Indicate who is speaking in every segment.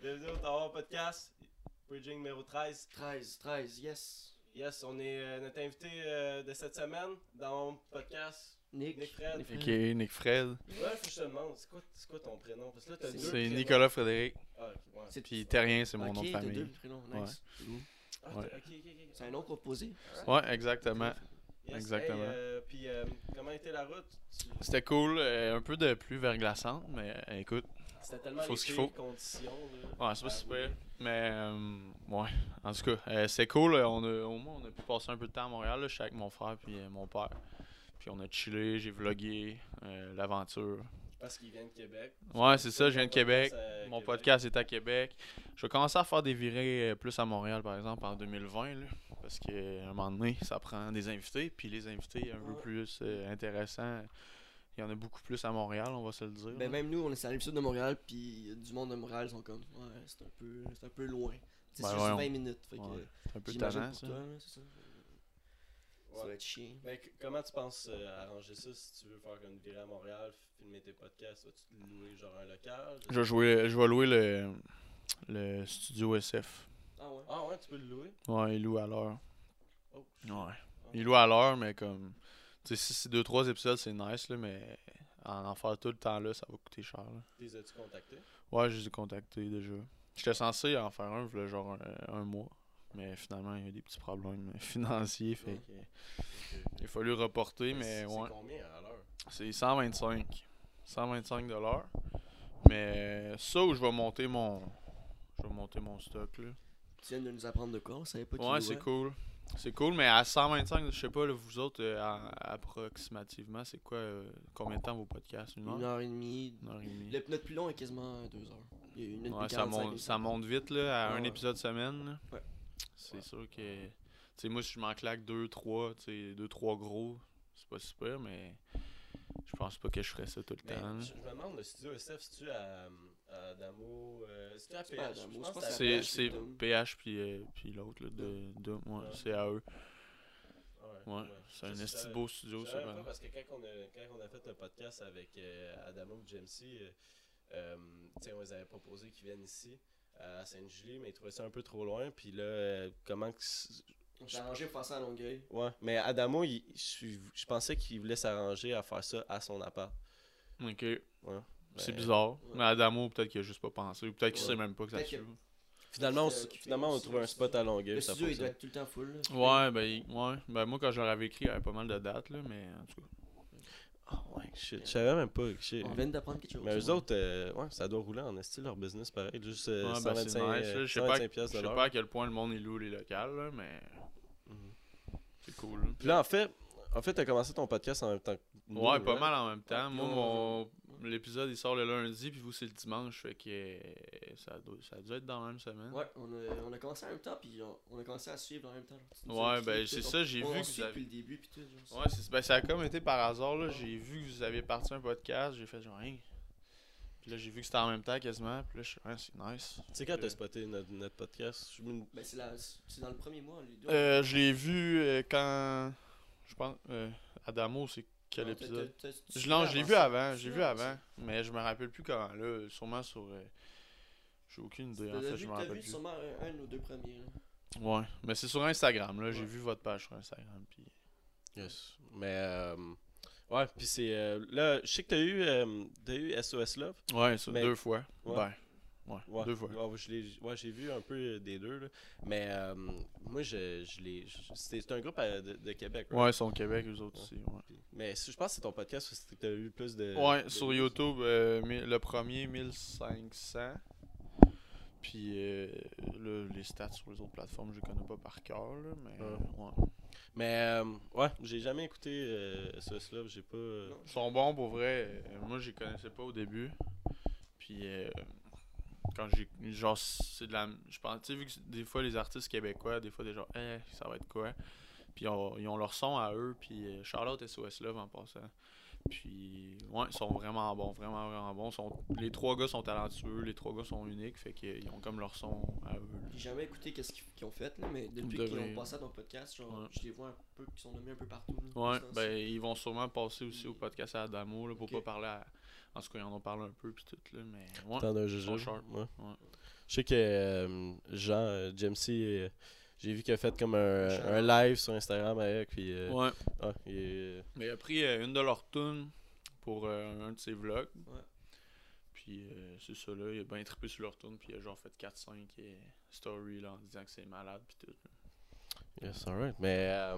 Speaker 1: Bienvenue au Tower Podcast, Bridging numéro 13.
Speaker 2: 13, 13, yes.
Speaker 1: Yes, on est euh, notre invité euh, de cette semaine dans mon podcast.
Speaker 2: Nick.
Speaker 1: Nick Fred.
Speaker 2: Nick
Speaker 3: Ok, Nick Fred.
Speaker 1: Ouais, faut que je te demande, c'est quoi, c'est quoi ton prénom? Parce que là, t'as deux
Speaker 3: C'est. Nicolas Frédéric.
Speaker 1: Ah, ok, ouais.
Speaker 2: C'est-
Speaker 3: Puis Terrien, c'est mon nom de famille.
Speaker 2: deux prénoms, nice.
Speaker 1: Ah,
Speaker 3: Ouais.
Speaker 1: t'as- ok, ok, ok.
Speaker 2: C'est un nom composé.
Speaker 3: Ouais, exactement.
Speaker 1: Yes,
Speaker 3: exactement.
Speaker 1: hey, euh, puis, euh, comment était la route? Tu-
Speaker 3: C'était cool. euh, un peu de pluie verglaçante, mais euh, écoute.
Speaker 1: C'était tellement
Speaker 3: Faut
Speaker 1: les
Speaker 3: ce qu'il faut.
Speaker 1: conditions. Là,
Speaker 3: Ouais, c'est pas super.
Speaker 1: rouler.
Speaker 3: Mais, euh, ouais. En tout cas, euh, c'est cool. euh, On a, au moins, on a pu passer un peu de temps à Montréal. là. Je suis avec mon frère puis euh, mon père. Puis on a chillé, j'ai vlogué l'aventure.
Speaker 1: Parce qu'il vient de Québec.
Speaker 3: Ouais, c'est ça, je viens de Québec. Mon
Speaker 1: Québec.
Speaker 3: podcast est à Québec. Je vais commencer à faire des virées plus à Montréal, par exemple, en 2020. là, parce qu'à un moment donné, ça prend des invités. Puis les invités un peu plus intéressants, il y en a beaucoup plus à Montréal, on va se le dire.
Speaker 2: Ben même nous, on est rive sud de Montréal, puis du monde de Montréal ils sont comme, ouais, c'est un peu, c'est un peu loin. C'est
Speaker 3: Ben
Speaker 2: juste
Speaker 3: ouais,
Speaker 2: 20
Speaker 3: on-
Speaker 2: minutes, fait que
Speaker 3: ouais, c'est un peu tannant, ça.
Speaker 2: toi, là, c'est ça. Ça
Speaker 1: Ouais.
Speaker 2: va être chiant.
Speaker 1: Ben, c- comment tu penses euh, arranger ça si tu veux faire une virée à Montréal, filmer tes podcasts? Vas-tu te louer genre un local?
Speaker 3: Je vais, jouer, je vais louer le, le studio SF.
Speaker 2: Ah ouais.
Speaker 1: Ah ouais, tu peux le louer?
Speaker 3: Ouais, il loue à l'heure.
Speaker 1: Oh.
Speaker 3: Ouais. Il loue à l'heure, mais comme. Tu sais, si c'est 2-3 épisodes, c'est nice, là, mais en en faire tout le temps là, ça va coûter cher. Là.
Speaker 1: Les as-tu contactés?
Speaker 3: Ouais, je les ai contactés déjà. J'étais censé en faire un, genre un, un mois. Mais finalement, il y a eu des petits problèmes financiers. Fait il a fallu reporter, mais
Speaker 1: c'est
Speaker 3: ouais.
Speaker 1: c'est combien à l'heure?
Speaker 3: C'est 125. 125 dollars. Mais ça où je vais monter mon. Je vais monter mon stock là.
Speaker 2: Tu viens de nous apprendre de quoi, on savait pas qui
Speaker 3: Ouais, c'est cool. C'est cool, mais à 125, je sais pas, là, vous autres, euh, à- approximativement, c'est quoi, euh, combien de temps vos podcasts Une heure?
Speaker 2: Une heure et demie.
Speaker 3: Une heure et demie.
Speaker 2: Le, notre plus long est quasiment deux heures. Il y a une
Speaker 3: Ouais,
Speaker 2: et
Speaker 3: ça
Speaker 2: 45
Speaker 3: monte,
Speaker 2: minutes.
Speaker 3: ça monte vite, là, à
Speaker 2: Ouais,
Speaker 3: un
Speaker 2: ouais.
Speaker 3: épisode semaine. là.
Speaker 2: Ouais.
Speaker 3: C'est sûr que. Tu sais, moi, si je m'en claque deux, trois, tu sais, deux, trois gros, c'est pas super, mais je pense pas que je ferais ça tout le
Speaker 1: Mais
Speaker 3: temps. là.
Speaker 1: je, je me demande, le studio SF, c'est-tu à? Euh,
Speaker 2: Adamo,
Speaker 1: que
Speaker 2: que
Speaker 1: c'est à
Speaker 2: PH,
Speaker 3: c'est. PH puis, euh, puis l'autre, là, de, de moi,
Speaker 1: Ouais.
Speaker 3: c'est à eux.
Speaker 1: Ouais,
Speaker 3: Ouais, c'est un esti beau studio, ça.
Speaker 1: pas parce que quand on a, quand on a fait le podcast avec euh, Adamo et Jamesy, euh, euh, on les avait proposé qu'ils viennent ici à Sainte-Julie, mais ils trouvaient ça un peu trop loin. Puis là, euh, comment que.
Speaker 2: On s'est arrangé pour faire ça à Longueuil.
Speaker 1: Ouais, mais Adamo, il- je, je pensais qu'il voulait s'arranger à faire ça à son appart.
Speaker 3: Ok.
Speaker 1: Ouais.
Speaker 3: C'est
Speaker 1: Ben,
Speaker 3: bizarre.
Speaker 2: ouais.
Speaker 3: Mais Adamo, peut-être qu'il a juste pas pensé. Ou peut-être qu'il
Speaker 1: Ouais.
Speaker 3: sait même pas que ça se.
Speaker 1: Finalement, on,
Speaker 2: Euh,
Speaker 1: finalement, on trouvé un spot à Longueuil.
Speaker 2: Le
Speaker 1: ça
Speaker 2: studio, il doit être tout le temps full. là.
Speaker 3: Ouais, ben, ouais. ben moi, quand je leur avais écrit, il y avait pas mal de dates, là, mais en tout cas.
Speaker 1: Ah ouais, shit. Je savais même pas. shit.
Speaker 2: On vient d'apprendre quelque chose.
Speaker 1: Mais eux autres, euh, ouais, ça doit rouler en esti leur business pareil. Juste euh,
Speaker 3: Ouais, ben,
Speaker 1: 125,
Speaker 3: c'est nice, là.
Speaker 1: euh,
Speaker 3: Je sais pas,
Speaker 1: 125 piastres
Speaker 3: je
Speaker 1: de
Speaker 3: sais pas à quel point le monde il loue les locales, là, mais
Speaker 1: Mhm.
Speaker 3: c'est cool. là.
Speaker 1: Puis là, en fait, en fait, t'as commencé ton podcast en même temps que nous,
Speaker 3: Ouais, pas mal en même temps.
Speaker 2: Ouais,
Speaker 3: Moi, mon l'épisode il sort le lundi, puis vous c'est le dimanche, fait que euh, ça, doit, ça a dû être dans la même semaine.
Speaker 2: Ouais, on a, on a commencé en même temps, puis on, on a commencé à suivre en même temps.
Speaker 3: Ouais, ben, c'est ça, j'ai vu
Speaker 2: on
Speaker 3: que vous avez-
Speaker 2: depuis le début, puis tout. genre,
Speaker 3: Ouais, c'est, ben, ça a comme été par hasard, là. J'ai vu que vous aviez parti un podcast, j'ai fait genre, hein. Puis là, j'ai vu que c'était en même temps quasiment, puis là, je suis, ouais, c'est nice.
Speaker 1: Tu sais, quand t'as spoté notre, notre podcast, je me-
Speaker 2: Ben, c'est, la, c'est dans le premier mois, les deux.
Speaker 3: Euh, je l'ai vu euh, quand. Je pense. Euh, Adamo, c'est quel
Speaker 2: t'as-
Speaker 3: épisode? Je, l'ai vu avant, j'ai vu avant, mais je me rappelle plus quand, là, sûrement sur... euh, j'ai aucune idée, en fait, je me
Speaker 2: t'as
Speaker 3: rappelle
Speaker 2: vu
Speaker 3: plus.
Speaker 2: sûrement un, nos deux premiers.
Speaker 3: Ouais, mais c'est sur Instagram, là, j'ai vu votre page sur Instagram, puis...
Speaker 1: Yes. Mais, euh, ouais, puis c'est. euh, là, je sais que t'as eu, t'as eu SOS Love.
Speaker 3: Ouais, ça, deux fois,
Speaker 1: Ouais.
Speaker 3: Ouais,
Speaker 1: Ouais,
Speaker 3: deux fois.
Speaker 1: Ouais, je l'ai- ouais, j'ai vu un peu des deux, là. Mais, euh, moi, je, je l'ai. C'est un groupe à- de, de Québec, right?
Speaker 3: Ouais, ils sont au Québec, eux autres aussi.
Speaker 1: Puis- Mais je pense que c'est ton podcast parce que t'as eu plus de.
Speaker 3: Ouais,
Speaker 1: de
Speaker 3: sur. YouTube, euh, le premier 1500. Puis euh, là, les stats sur les autres plateformes, je les connais pas par cœur, là, mais
Speaker 1: Ouais.
Speaker 3: ouais.
Speaker 1: Mais, euh, ouais, j'ai jamais écouté euh, SOS Love, j'ai pas. euh.
Speaker 3: Ils sont bons pour vrai. Euh, moi, je les connaissais pas au début. Puis euh, quand j'ai. Genre, c'est de la. Je pense, tu sais, vu que des fois, les artistes québécois, des fois, des gens, eh, ça va être quoi? Puis ils ont, ils ont leur son à eux. Puis euh, Charlotte SOS Love en passant. Puis, ouais, ils sont vraiment bons, vraiment, vraiment bons. Sont, les trois gars sont talentueux, les trois gars sont uniques, fait qu'ils ont comme leur son à eux.
Speaker 2: J'ai jamais écouté qu'est-ce qu'ils ont fait, là, mais depuis qu'ils ont passé à ton podcast, genre,
Speaker 3: Ouais.
Speaker 2: je les vois un peu, qui sont nommés un peu partout. là,
Speaker 3: Ouais, ben ils vont sûrement passer aussi au podcast à Adamo là, pour
Speaker 2: Ok.
Speaker 3: pas parler à. En tout cas, ils en ont parlé un peu puis tout là, mais ouais.
Speaker 1: Tant d'un
Speaker 3: sharp.
Speaker 1: Ouais.
Speaker 3: Ouais.
Speaker 1: Je sais que euh, Jean, euh, Jamesy, euh, j'ai vu qu'il a fait comme un, live sur Instagram avec. Puis, euh,
Speaker 3: Ouais.
Speaker 1: ah, il est-
Speaker 3: Mais il a pris euh, une de leurs tunes pour euh, un de ses vlogs.
Speaker 2: Ouais.
Speaker 3: Puis euh, c'est ça là, il a bien trippé sur leur tune, puis il a genre fait 4-5 euh, stories là, en disant que c'est malade, puis tout.
Speaker 1: Yes, alright. Mais,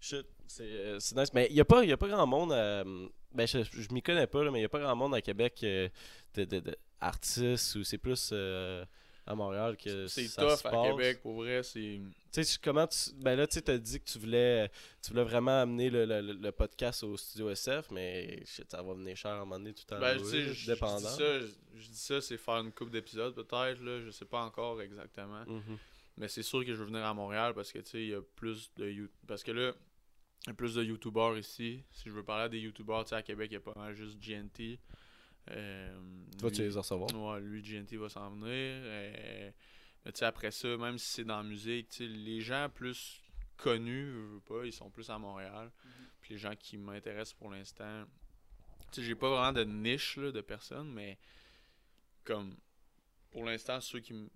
Speaker 1: shit, c'est c'est nice. Mais il n'y a, pas- y a pas grand monde. euh, ben, je, je m'y connais pas, là, mais il n'y a pas grand monde à Québec euh, de, de, de artistes ou c'est plus euh, à Montréal que
Speaker 3: C'est
Speaker 1: ça
Speaker 3: tough
Speaker 1: se
Speaker 3: à. Québec, pour vrai, c'est.
Speaker 1: Tu sais, comment tu. Ben là, tu t'as dit que tu voulais, tu voulais vraiment amener le, le, le podcast au studio SF, mais shit, ça va venir cher à un moment donné tout le temps.
Speaker 3: Ben, je, dis ça, je, je dis ça, c'est faire une coupe d'épisodes peut-être, là, je sais pas encore exactement.
Speaker 1: Mhm.
Speaker 3: Mais c'est sûr que je veux venir à Montréal parce que, tu sais, il y a plus de Parce que là, il y a plus de YouTubers ici. Si je veux parler à des YouTubers, tu sais, à Québec, il y a pas mal juste GNT. Euh,
Speaker 1: Tu vas-tu
Speaker 3: lui-
Speaker 1: les recevoir?
Speaker 3: Ouais, lui, GNT va s'en venir. euh, mais tu sais, après ça, même si c'est dans la musique, tu sais, les gens plus connus, je veux pas, ils sont plus à Montréal. Puis les gens qui m'intéressent pour l'instant, tu sais, j'ai pas vraiment de niche là, de personnes, mais comme pour l'instant, ceux qui me.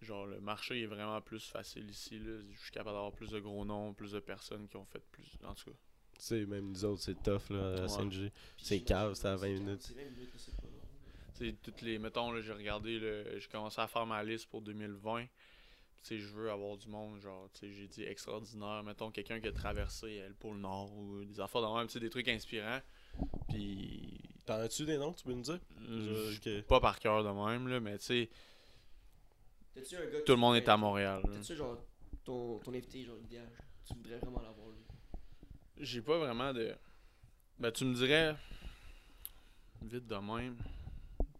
Speaker 3: Genre, le marché est vraiment plus facile ici. Là. Je suis capable d'avoir plus de gros noms, plus de personnes qui ont fait plus. En tout cas.
Speaker 1: Tu sais, même nous autres, c'est tough là, à
Speaker 3: Ouais.
Speaker 1: C'est cave, c'est à 20
Speaker 2: c'est
Speaker 1: minutes.
Speaker 2: C'est 20 minutes, là, c'est pas long.
Speaker 3: Tu sais, toutes les. Mettons, là, j'ai regardé, là, j'ai commencé à faire ma liste pour 2020. Tu sais, je veux avoir du monde, genre, tu sais, j'ai dit extraordinaire. Mettons, quelqu'un qui a traversé le pôle Nord ou des affaires de même, tu sais, des trucs inspirants. Puis.
Speaker 1: T'en as-tu des noms, tu peux nous dire?
Speaker 3: Pas par cœur de même, là, mais tu sais,
Speaker 2: T'as-tu un gars
Speaker 3: tout le monde est à Montréal. là.
Speaker 2: T'as-tu genre ton, ton invité genre idéal? Tu voudrais vraiment l'avoir lui?
Speaker 3: J'ai pas vraiment de. Ben, tu me dirais. Vite de même.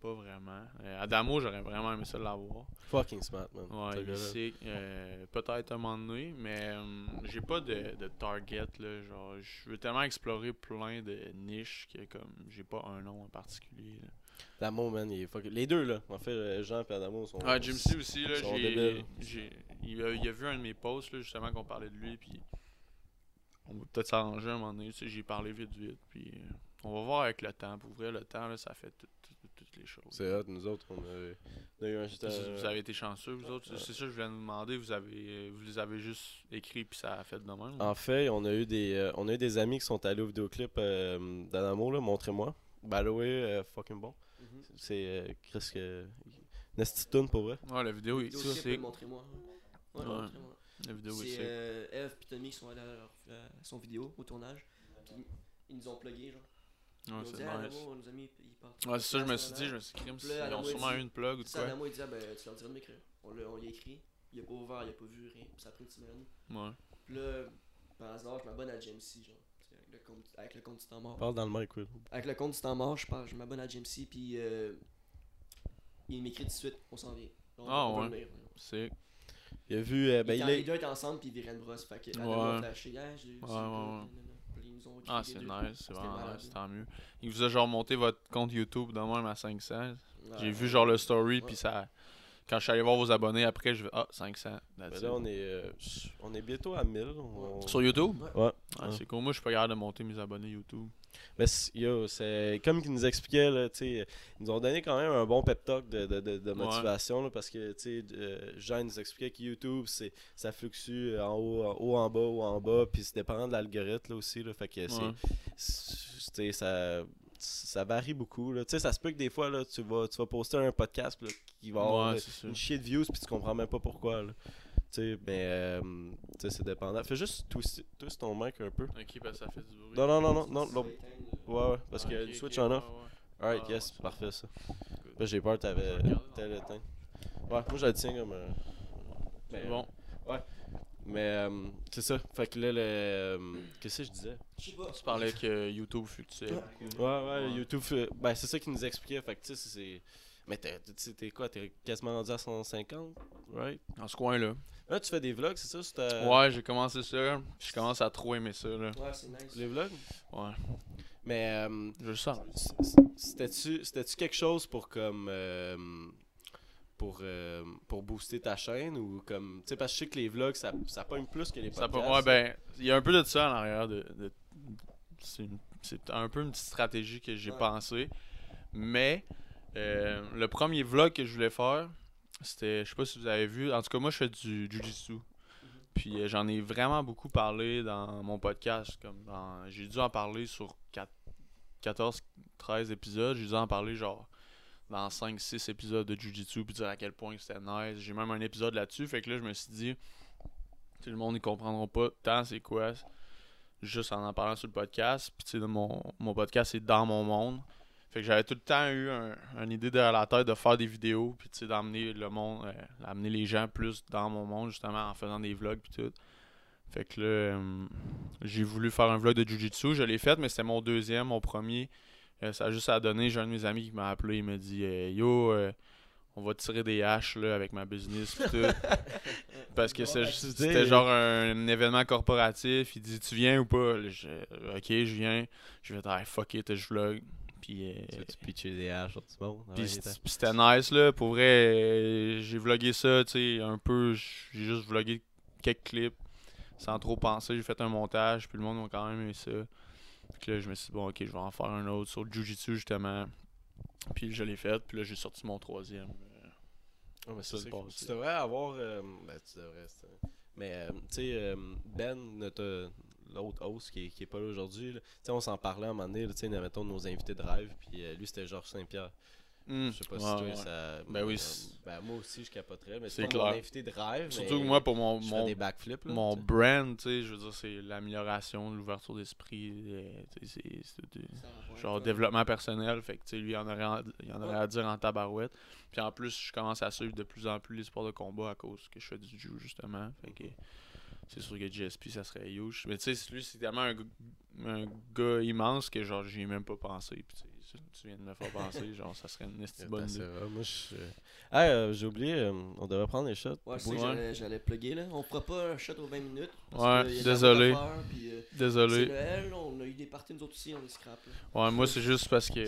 Speaker 3: Pas vraiment. Euh, Adamo, j'aurais vraiment aimé ça l'avoir.
Speaker 1: Fucking smart, man.
Speaker 3: Ouais,
Speaker 1: ce gars-là.
Speaker 3: Euh, Peut-être un moment donné, mais euh, j'ai pas de, de target. Là, genre, je veux tellement explorer plein de niches que comme j'ai pas un nom en particulier. là.
Speaker 1: Adamo, man, il est fucking. Les deux, là. En fait, euh, Jean et Adamo sont.
Speaker 3: Ah, Jim C aussi, là, j'ai, il, a, il a vu un de mes posts, là, justement, qu'on parlait de lui, puis on va peut-être s'arranger un moment donné, tu sais, j'ai parlé vite, vite, puis euh, on va voir avec le temps. Pour vrai, le temps, là, ça fait tout- tout- toutes les choses.
Speaker 1: C'est hot, nous autres, on a, on a eu un.
Speaker 3: Vous- Vous avez été chanceux, vous autres. C'est ça que je voulais nous demander. Vous avez, euh, vous les avez juste écrits, puis ça a fait de même.
Speaker 1: En fait, on a eu des, euh, on a eu des amis qui sont allés au vidéoclip euh, d'Adamo, là. Montrez-moi. By the way, euh, fucking bon.
Speaker 2: Mhm.
Speaker 1: C'est euh, Chris que. Nasty tune pour vrai.
Speaker 3: Ouais, la vidéo est
Speaker 2: Vidéo
Speaker 3: sick.
Speaker 2: montrez-moi. Ouais,
Speaker 3: Ouais.
Speaker 2: montrez-moi.
Speaker 3: La vidéo est
Speaker 2: C'est euh, Eve et Tommy qui sont allés à, leur- à son vidéo au tournage. Puis ils nous ont plugué genre.
Speaker 3: Ouais,
Speaker 2: ils nous ont
Speaker 3: c'est
Speaker 2: dit, ah,
Speaker 3: nice.
Speaker 2: Adamo, nos amis, ils partent.
Speaker 3: Ouais, c'est ça, je me suis dit, je me suis crime, ils ont sûrement eu une plug ou de
Speaker 2: Ça,
Speaker 3: quoi.
Speaker 2: Adamo, il dit, ah, ben, tu leur diras de m'écrire. On l'a on l'a écrit. Il a pas ouvert, il a pas vu rien. Ça a pris une semaine.
Speaker 3: Ouais.
Speaker 2: Puis là, par hasard, je m'abonne à Jamesy, genre. Avec le compte, avec le compte du temps mort.
Speaker 1: Parle dans le mic, Will.
Speaker 2: Avec le compte du temps mort, je, parle, je m'abonne à Jamesy, puis euh, il m'écrit tout de suite, on s'en vient.
Speaker 3: Ah,
Speaker 2: on
Speaker 3: ouais. C'est.
Speaker 1: Il a vu. euh, ben,
Speaker 2: Ils
Speaker 1: il
Speaker 2: étaient-
Speaker 1: est.
Speaker 2: Les deux étaient ensemble, puis une brosse. Fait que
Speaker 3: Ouais.
Speaker 2: Flashé, Ah, eu
Speaker 3: Ouais, ouais, ouais.
Speaker 2: Puis ils nous ont écrit
Speaker 3: Ah, c'est nice, c'est vraiment nice, tant mieux. Il vous a genre monté votre compte YouTube de même à 500. J'ai
Speaker 2: Ouais.
Speaker 3: vu genre le story, puis ça. Quand je suis allé voir vos abonnés après, je vais Ah, 500. that's
Speaker 1: Ben là, on est, euh, on est bientôt à 1000. on-
Speaker 3: Sur YouTube?
Speaker 2: Ouais.
Speaker 3: Ah. C'est cool. Moi, je suis pas capable de monter mes abonnés YouTube.
Speaker 1: Mais yo, c'est comme qu'ils nous expliquaient, là, ils nous ont donné quand même un bon pep talk de, de, de, de motivation, là, parce que, euh, Jean nous expliquait que YouTube, c'est, ça fluctue en haut, en haut, en bas, haut, en bas, puis c'est dépendant de l'algorithme, là, aussi, là, fait que
Speaker 3: Ouais.
Speaker 1: c'est- ça, ça varie beaucoup, là, ça se peut que des fois, là, tu vas, tu vas poster un podcast, là, qui va avoir
Speaker 3: Ouais,
Speaker 1: une chier de views, puis tu comprends même pas pourquoi, là. Tu sais, mais, euh, tu sais, c'est dépendant. Fais juste twist, twist ton mic un peu.
Speaker 3: Ok, parce que ça fait du bruit.
Speaker 1: Non, non, non, non, non, l'autre-
Speaker 2: euh,
Speaker 1: Ouais, ouais, parce
Speaker 3: Ah,
Speaker 1: qu'il y a
Speaker 3: ok,
Speaker 1: du
Speaker 3: ok,
Speaker 1: switch en
Speaker 3: ouais,
Speaker 1: off.
Speaker 3: ouais.
Speaker 1: Alright,
Speaker 3: Ah,
Speaker 1: yes,
Speaker 3: ouais,
Speaker 1: parfait ça. Là, j'ai peur, t'avais
Speaker 3: Regarde.
Speaker 1: tel éteint. Ouais, moi je le tiens comme un. Mais,
Speaker 3: bon.
Speaker 1: Mais euh, c'est ça. Fait que là, le. euh, Qu'est-ce que je disais?
Speaker 3: Tu parlais que YouTube fluctuait.
Speaker 2: Ouais.
Speaker 1: Ouais, ouais,
Speaker 3: Ouais.
Speaker 1: YouTube. Ben, c'est ça qu'il nous expliquait. Fait que tu sais, c'est. Mais t'es- quoi? T'es quasiment rendu à 150, right
Speaker 3: Dans ce coin-là.
Speaker 1: Là, tu fais des vlogs, c'est ça ta-
Speaker 3: Ouais, j'ai commencé ça. Je commence à trop aimer ça, là.
Speaker 2: Ouais, c'est nice.
Speaker 1: Les vlogs?
Speaker 3: Ouais.
Speaker 1: Mais. euh,
Speaker 3: Je le sens.
Speaker 1: c- C'était-tu c'était-tu quelque chose pour comme. euh, pour, euh, pour booster ta chaîne ou comme. Tu sais, parce que je sais que les vlogs, ça, ça pogne plus que les
Speaker 3: Ça
Speaker 1: podcasts.
Speaker 3: peut- ouais, ben, il y a un peu de ça en arrière. De, de- c'est une- c'est un peu une petite stratégie que j'ai
Speaker 2: Ouais.
Speaker 3: pensé. Mais, euh, le premier vlog que je voulais faire, C'était, je sais pas si vous avez vu, en tout cas, moi, je fais du jujitsu. Puis euh, j'en ai vraiment beaucoup parlé dans mon podcast. Comme dans- j'ai dû en parler sur 14, 13 épisodes. J'ai dû en parler genre dans 5, 6 épisodes de Jujitsu. Puis dire à quel point c'était nice. J'ai même un épisode là-dessus. Fait que là, je me suis dit, sais, le monde, ils comprendront pas tant c'est quoi. Juste en en parlant sur le podcast. Puis tu sais, mon, mon podcast, c'est dans mon monde. Fait que j'avais tout le temps eu un, une idée derrière la tête de faire des vidéos, puis tu sais, d'amener le monde, euh, d'amener les gens plus dans mon monde, justement, en faisant des vlogs, puis tout. Fait que là, euh, j'ai voulu faire un vlog de Jiu-Jitsu, je l'ai fait, mais c'était mon deuxième, mon premier. Euh, ça a juste à donner, j'ai un de mes amis qui m'a appelé, il m'a dit Yo, on va tirer des haches là, avec ma business, puis tout. Parce que c'est- c'était genre un, événement corporatif, il dit Tu viens ou pas Là, je- Ok, je viens. Je vais dire fuck it, je vlog. Puis. euh,
Speaker 1: Tu des haches sur tout le monde.
Speaker 3: puis
Speaker 1: attends.
Speaker 3: puis c'était nice là, pour vrai, euh, j'ai vlogué ça, tu sais, un peu, j'ai juste vlogué quelques clips sans trop penser, j'ai fait un montage, puis le monde m'a quand même aimé ça. Puis là, je me suis dit, bon, ok, je vais en faire un autre sur le Jiu-Jitsu justement. Puis je l'ai fait, puis là, j'ai sorti mon troisième. euh,
Speaker 1: mais
Speaker 3: Ça, passé.
Speaker 1: Tu devrais avoir. euh, ben, tu devrais. Mais, euh, tu sais, Ben, notre. L'autre host qui est, qui est pas là aujourd'hui, là. tu sais, on s'en parlait à un moment donné, là, tu sais, mettons nos invités de rêve, puis euh, lui c'était Georges Saint-Pierre.
Speaker 3: hmm,
Speaker 1: Je sais pas
Speaker 3: ouais,
Speaker 1: si toi
Speaker 3: ouais.
Speaker 1: ça.
Speaker 3: Ben oui,
Speaker 1: euh, ben moi aussi je capoterais, mais
Speaker 3: C'est
Speaker 1: pas mon
Speaker 3: clair.
Speaker 1: invité de rêve.
Speaker 3: Surtout que moi, pour mon, mon,
Speaker 1: des backflips. Là,
Speaker 3: mon brand, tu sais, je veux dire, c'est l'amélioration, l'ouverture d'esprit, euh, c'est- genre
Speaker 2: ouais.
Speaker 3: développement personnel fait que tu sais lui il en aurait en- il en aurait à dire en tabarouette puis en plus je commence à suivre de plus en plus les sports de combat à cause que je fais du jiu justement fait que c'est sûr que GSP ça serait huge mais tu sais lui c'est tellement un, un gars immense que genre j'y ai même pas pensé puis tu viens de me faire penser genre ça serait une esti bonne
Speaker 1: Ben, moi je. Ah, euh, j'ai oublié, euh, on devrait prendre les shots.
Speaker 2: Ouais, c'est
Speaker 3: Ouais.
Speaker 2: j'allais plugger là. On fera pas un shot aux 20 minutes. Parce
Speaker 3: Ouais, désolé.
Speaker 2: puis, euh, C'est
Speaker 3: désolé
Speaker 2: Noël, on a eu des parties nous autres aussi, on est scrap. là.
Speaker 3: ouais moi c'est juste parce que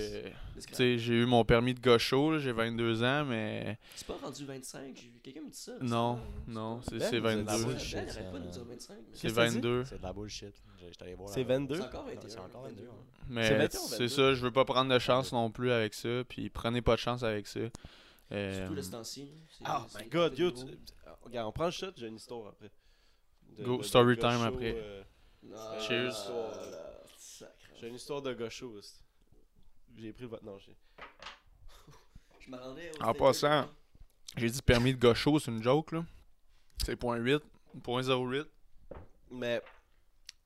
Speaker 3: j'ai eu mon permis de gaucho là, j'ai 22 ans mais
Speaker 2: C'est pas rendu 25, j'ai vu quelqu'un me dit ça.
Speaker 3: non
Speaker 2: c'est
Speaker 3: non c'est
Speaker 1: Ben,
Speaker 3: c'est
Speaker 1: êtes
Speaker 3: 22
Speaker 2: Ben, Ben, arrête
Speaker 4: ça.
Speaker 2: pas de nous dire 25. mais-
Speaker 3: c'est? 22
Speaker 4: C'est de la bullshit. J'ai- J'étais allé voir.
Speaker 1: C'est
Speaker 4: la-
Speaker 1: 22
Speaker 2: C'est encore 21.
Speaker 4: C'est encore 22. ouais.
Speaker 1: C'est
Speaker 3: Mais
Speaker 1: 21 ou
Speaker 3: c'est
Speaker 1: 22?
Speaker 3: ça, je veux pas prendre de chance non plus avec ça, puis prenez pas de chance avec ça. Euh,
Speaker 2: Surtout le temps-ci. c'est-
Speaker 1: Oh
Speaker 2: c'est
Speaker 1: my god, yo, regarde, on prend le shot, j'ai une histoire après. De-
Speaker 3: Go,
Speaker 1: de- de
Speaker 3: story time après.
Speaker 1: euh,
Speaker 2: Ah,
Speaker 3: Cheers.
Speaker 1: j'ai une histoire de c'est- J'ai pris votre. Non, j'ai.
Speaker 2: Je
Speaker 3: En passant. J'ai dit permis de gaucho, c'est une joke là. C'est .8, .08.
Speaker 1: Mais.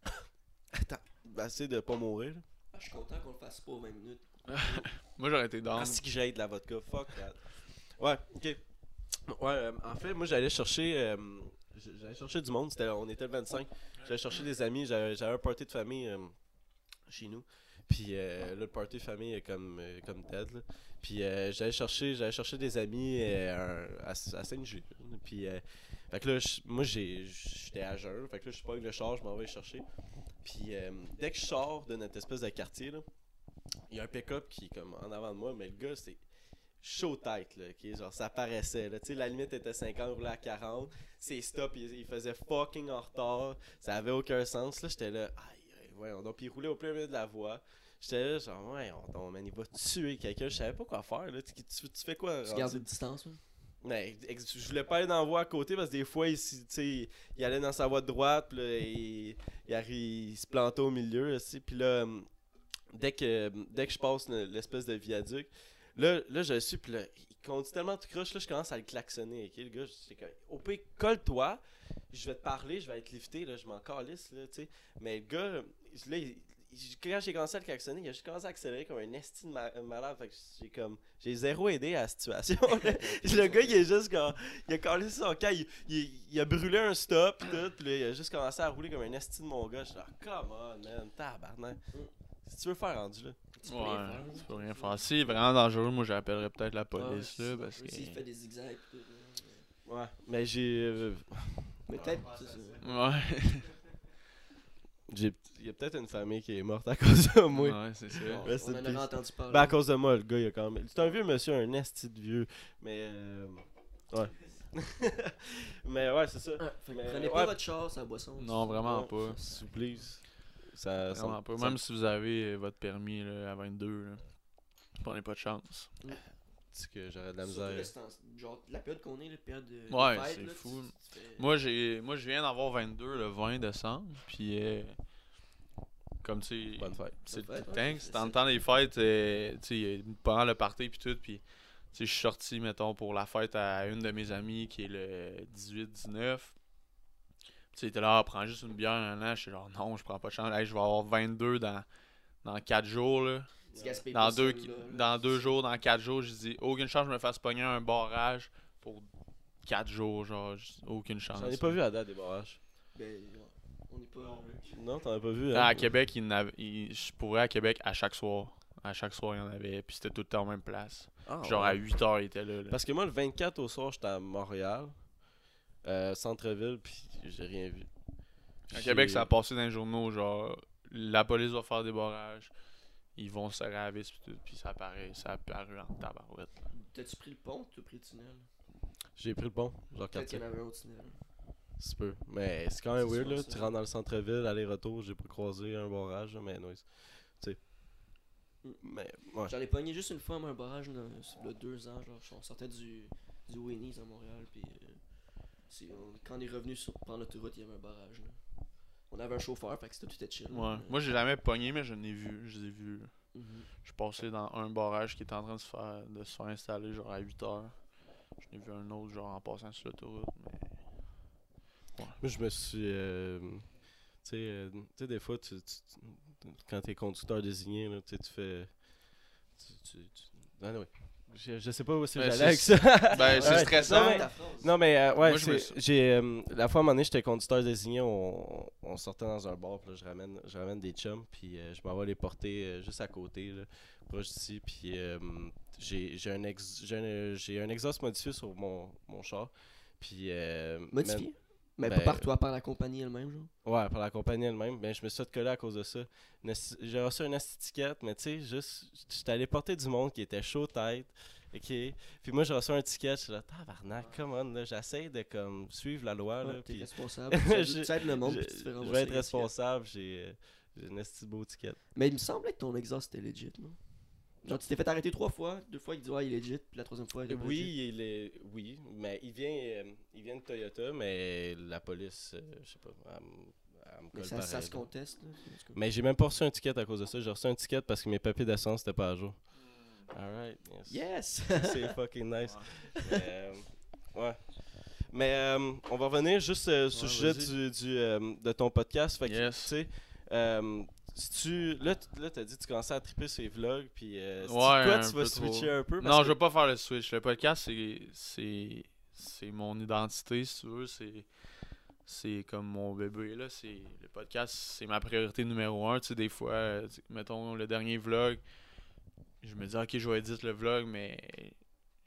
Speaker 1: Attends, assez de pas mourir.
Speaker 2: Ah, je suis content qu'on le fasse pas aux 20 minutes.
Speaker 3: Moi j'aurais été down.
Speaker 1: Ah, que j'ai de la vodka, fuck that. Ouais, ok. Ouais, euh, en fait, moi j'allais chercher. euh, j'allais chercher du monde, on était le 25. J'allais chercher des amis, j'avais, un party de famille euh, chez nous. Puis euh, là, le party de famille est comme, euh, comme Ted. Puis euh, j'allais chercher, chercher des amis euh, à, à Saint-Gilles. Puis, fait que là, moi j'étais à jeun. Fait que là, je suis pas avec le char, je m'en vais chercher. Puis dès que je sors de notre espèce de quartier, il y a un pick-up qui est comme en avant de moi, mais le gars, c'est chaud tête, là, ok? Genre, ça paraissait, là. Tu sais, la limite était 50, il roulait à 40. Ses stops, il, il faisait fucking en retard. Ça avait aucun sens, là. J'étais là, aïe, aïe, ouais, donc, puis il roulait au plein milieu de la voie. J'étais là, genre, ouais, on, on- man, il va tuer quelqu'un. Je savais pas quoi faire, là. Tu, tu- tu fais quoi,
Speaker 2: Tu
Speaker 1: rendu-
Speaker 2: gardes une distance, ouais.
Speaker 1: mais ex- je voulais pas aller dans la voie à côté parce que des fois, il, il allait dans sa voie de droite, puis là, il, il, se plantait au milieu. sais, Puis là, hum, dès que, dès que je passe le- l'espèce de viaduc, là, là je le suis, puis là, il conduit tellement tout croche, là, je commence à le klaxonner. ok, Le gars, je comme, au pire, colle-toi, je vais te parler, je vais être lifté, là, je m'en calisse, là, tu sais. Mais le gars, là, il- quand j'ai commencé à le klaxonner, il a juste commencé à accélérer comme un esti de ma- malade. Fait que j'ai comme. J'ai zéro aidé à la situation. le gars, il est juste comme. Il a collé son camp, il, il- il a brûlé un stop pis tout, pis là, il a juste commencé à rouler comme un esti de mon gars. Je suis là, come on, man, tabarnak. Si tu veux faire rendu là.
Speaker 2: Tu peux rien
Speaker 3: Ouais,
Speaker 2: faire,
Speaker 3: tu
Speaker 2: là.
Speaker 3: peux rien faire. Si c'est vraiment dangereux, moi j'appellerais peut-être la police
Speaker 2: Ouais,
Speaker 3: là, parce que.
Speaker 2: S'il fait des zigzags.
Speaker 1: Ouais. Mais j'ai. euh,
Speaker 2: Mais peut-être.
Speaker 3: Ouais,
Speaker 1: j'ai il y a peut-être une famille qui est morte à cause de moi.
Speaker 3: ouais, c'est ça.
Speaker 2: On
Speaker 1: in
Speaker 2: en entendu parler.
Speaker 1: Ben, à cause de moi, le gars, il a quand même. C'est un vieux monsieur, un esti de vieux. Mais. euh, Ouais. mais ouais, c'est ça.
Speaker 2: Ah,
Speaker 1: Mais,
Speaker 2: prenez
Speaker 1: ouais.
Speaker 2: pas votre char, sa boisson.
Speaker 3: Non, vraiment pas.
Speaker 1: S'il vous plaît. Ça, ça-
Speaker 3: Vraiment pas.
Speaker 1: ça-
Speaker 3: Même si vous avez euh, votre permis là, à 22, là, prenez pas de chance.
Speaker 1: c'est que j'aurais de la misère.
Speaker 2: en- genre, la période qu'on est, la période de.
Speaker 3: Ouais,
Speaker 2: fête,
Speaker 3: c'est fou.
Speaker 2: tu- tu fais-
Speaker 3: Moi, j'ai moi je viens d'avoir 22 le 20 décembre. Puis, euh, comme tu sais,
Speaker 1: Bonne fête.
Speaker 3: c'est
Speaker 2: ouais,
Speaker 3: thanks.
Speaker 2: c'est-
Speaker 3: Dans le temps des fêtes, euh, tu sais, pendant le party puis tout, puis je suis sorti, mettons, pour la fête à une de mes amies qui est le 18-19. Tu sais, il était là, ah, prends juste une bière, un an. Je suis genre, non, je prends pas de chance. Hey, je vais avoir 22 dans, dans 4 jours, là. Dans deux,
Speaker 2: ça, là, là.
Speaker 3: dans deux jours, dans 4 jours, je dis, aucune chance que je me fasse pogner un barrage pour 4 jours, genre, aucune chance.
Speaker 1: J'en ai pas vu à date des barrages.
Speaker 2: Ben, on n'est pas.
Speaker 1: Non, t'en as pas vu.
Speaker 3: Ah, à Québec, il je pourrais à Québec à chaque soir. À chaque soir, il y en avait. Puis c'était tout le temps en même place.
Speaker 1: Ah,
Speaker 3: Genre
Speaker 1: ouais.
Speaker 3: à 8 h, il était là. là.
Speaker 1: Parce que moi, le 24 au soir, j'étais à Montréal, euh, centre-ville, puis j'ai rien vu.
Speaker 3: À Québec, ça a passé dans les journaux. Genre, la police va faire des barrages. Ils vont se serrer à la vis. Puis, tout, puis ça apparaît. Ça a apparu en tabarouette.
Speaker 2: T'as-tu pris le pont ou t'as pris le tunnel?
Speaker 1: J'ai pris le pont, genre
Speaker 2: Peut-être qu'il
Speaker 1: 4
Speaker 2: y en avait un au tunnel.
Speaker 1: C'est peu. Mais c'est quand même weird, là.
Speaker 2: ça.
Speaker 1: Tu rentres dans le centre-ville, aller-retour, j'ai pas croisé un barrage, là, mais non. Tu sais.
Speaker 2: Mm.
Speaker 1: Mais, ouais.
Speaker 2: J'en ai pogné juste une fois, moi, un barrage, là, il y a deux ans. Genre, on sortait du, du Winnie's à Montréal, puis euh, c'est- on- quand on est revenu sur prendre l'autoroute, il y avait un barrage. Là. On avait un chauffeur, fait que c'était tout était chill.
Speaker 3: Ouais. Moi, j'ai jamais pogné, mais je l'ai vu. Je les ai vus.
Speaker 2: Mhm.
Speaker 3: Je suis passé dans un barrage qui était en train de se faire, de se faire installer, genre à 8 h. Je l'ai vu un autre, genre en passant sur l'autoroute. Mais...
Speaker 1: Moi, je me suis. euh, tu sais, euh, tu sais, des fois, tu, tu- tu- quand t'es conducteur désigné, là, tu sais, tu fais. Tu, tu, tu- Ah, ouais. Je, je sais pas où c'est
Speaker 3: Ben,
Speaker 1: j'allais avec
Speaker 3: c'est-
Speaker 1: ça.
Speaker 3: Ben, c'est
Speaker 1: Ouais.
Speaker 3: stressant.
Speaker 1: Non, mais-. Non, euh, ouais, j'ai. euh, la fois, à un moment donné, j'étais conducteur désigné, on, on sortait dans un bar, puis là, je ramène, je ramène des chums, puis euh, je m'en vais les porter euh, juste à côté, là, proche d'ici, puis euh, j'ai j'ai un, ex, j'ai un, j'ai un exhaust modifié sur mon, mon char, puis. euh,
Speaker 2: Modifié? Mais
Speaker 1: ben,
Speaker 2: pas par toi, par la compagnie elle-même, genre?
Speaker 1: Ouais, par la compagnie elle-même. Ben, je me suis fait coller à cause de ça. J'ai reçu une étiquette, mais tu sais, juste, j'étais allé porter du monde qui était chaud tête. Ok? Puis moi, j'ai reçu un ticket, je suis là, tabarnak, come on, là, j'essaie de comme suivre la loi, là.
Speaker 2: Ouais, T'es
Speaker 1: puis
Speaker 2: responsable. Tu aides-
Speaker 1: Je-
Speaker 2: tu aides le monde,
Speaker 1: je,
Speaker 2: puis tu te fais
Speaker 1: je
Speaker 2: rembourser
Speaker 1: vais être responsable, j'ai euh, j'ai une beau ticket.
Speaker 2: Mais il me semblait que ton exhaust était legit, non? Genre, tu t'es fait arrêter trois fois, deux fois il dit ouais, il est legit, puis la troisième fois il est pas legit.
Speaker 1: Oui, il est, oui, mais il vient, euh, il vient de Toyota, mais la police, euh, je sais pas, elle, me- elle me
Speaker 2: Mais
Speaker 1: colle
Speaker 2: ça, ça
Speaker 1: pareil,
Speaker 2: se conteste, là. en tout cas.
Speaker 1: Mais j'ai même pas reçu un ticket à cause de ça. J'ai reçu un ticket parce que mes papiers d'essence n'étaient pas à jour. Alright, yes.
Speaker 2: Yes
Speaker 1: C'est fucking nice. Mais, euh, ouais. Mais euh, on va revenir juste euh, le
Speaker 3: Ouais,
Speaker 1: sujet du, du, euh, de ton podcast. Fait que,
Speaker 3: Yes.
Speaker 1: tu sais, euh, tu, là, tu là, t'as dit que tu commençais à triper les vlogs, puis euh,
Speaker 3: Ouais,
Speaker 1: quoi tu vas
Speaker 3: trop.
Speaker 1: switcher un peu?
Speaker 3: Non,
Speaker 1: Parce
Speaker 3: je
Speaker 1: que-
Speaker 3: veux pas faire le switch. Le podcast, c'est c'est c'est mon identité, si tu veux. C'est c'est comme mon bébé là. C'est le podcast, c'est ma priorité numéro un. Tu sais, des fois, euh, mettons le dernier vlog, je me dis ok, je vais éditer le vlog, mais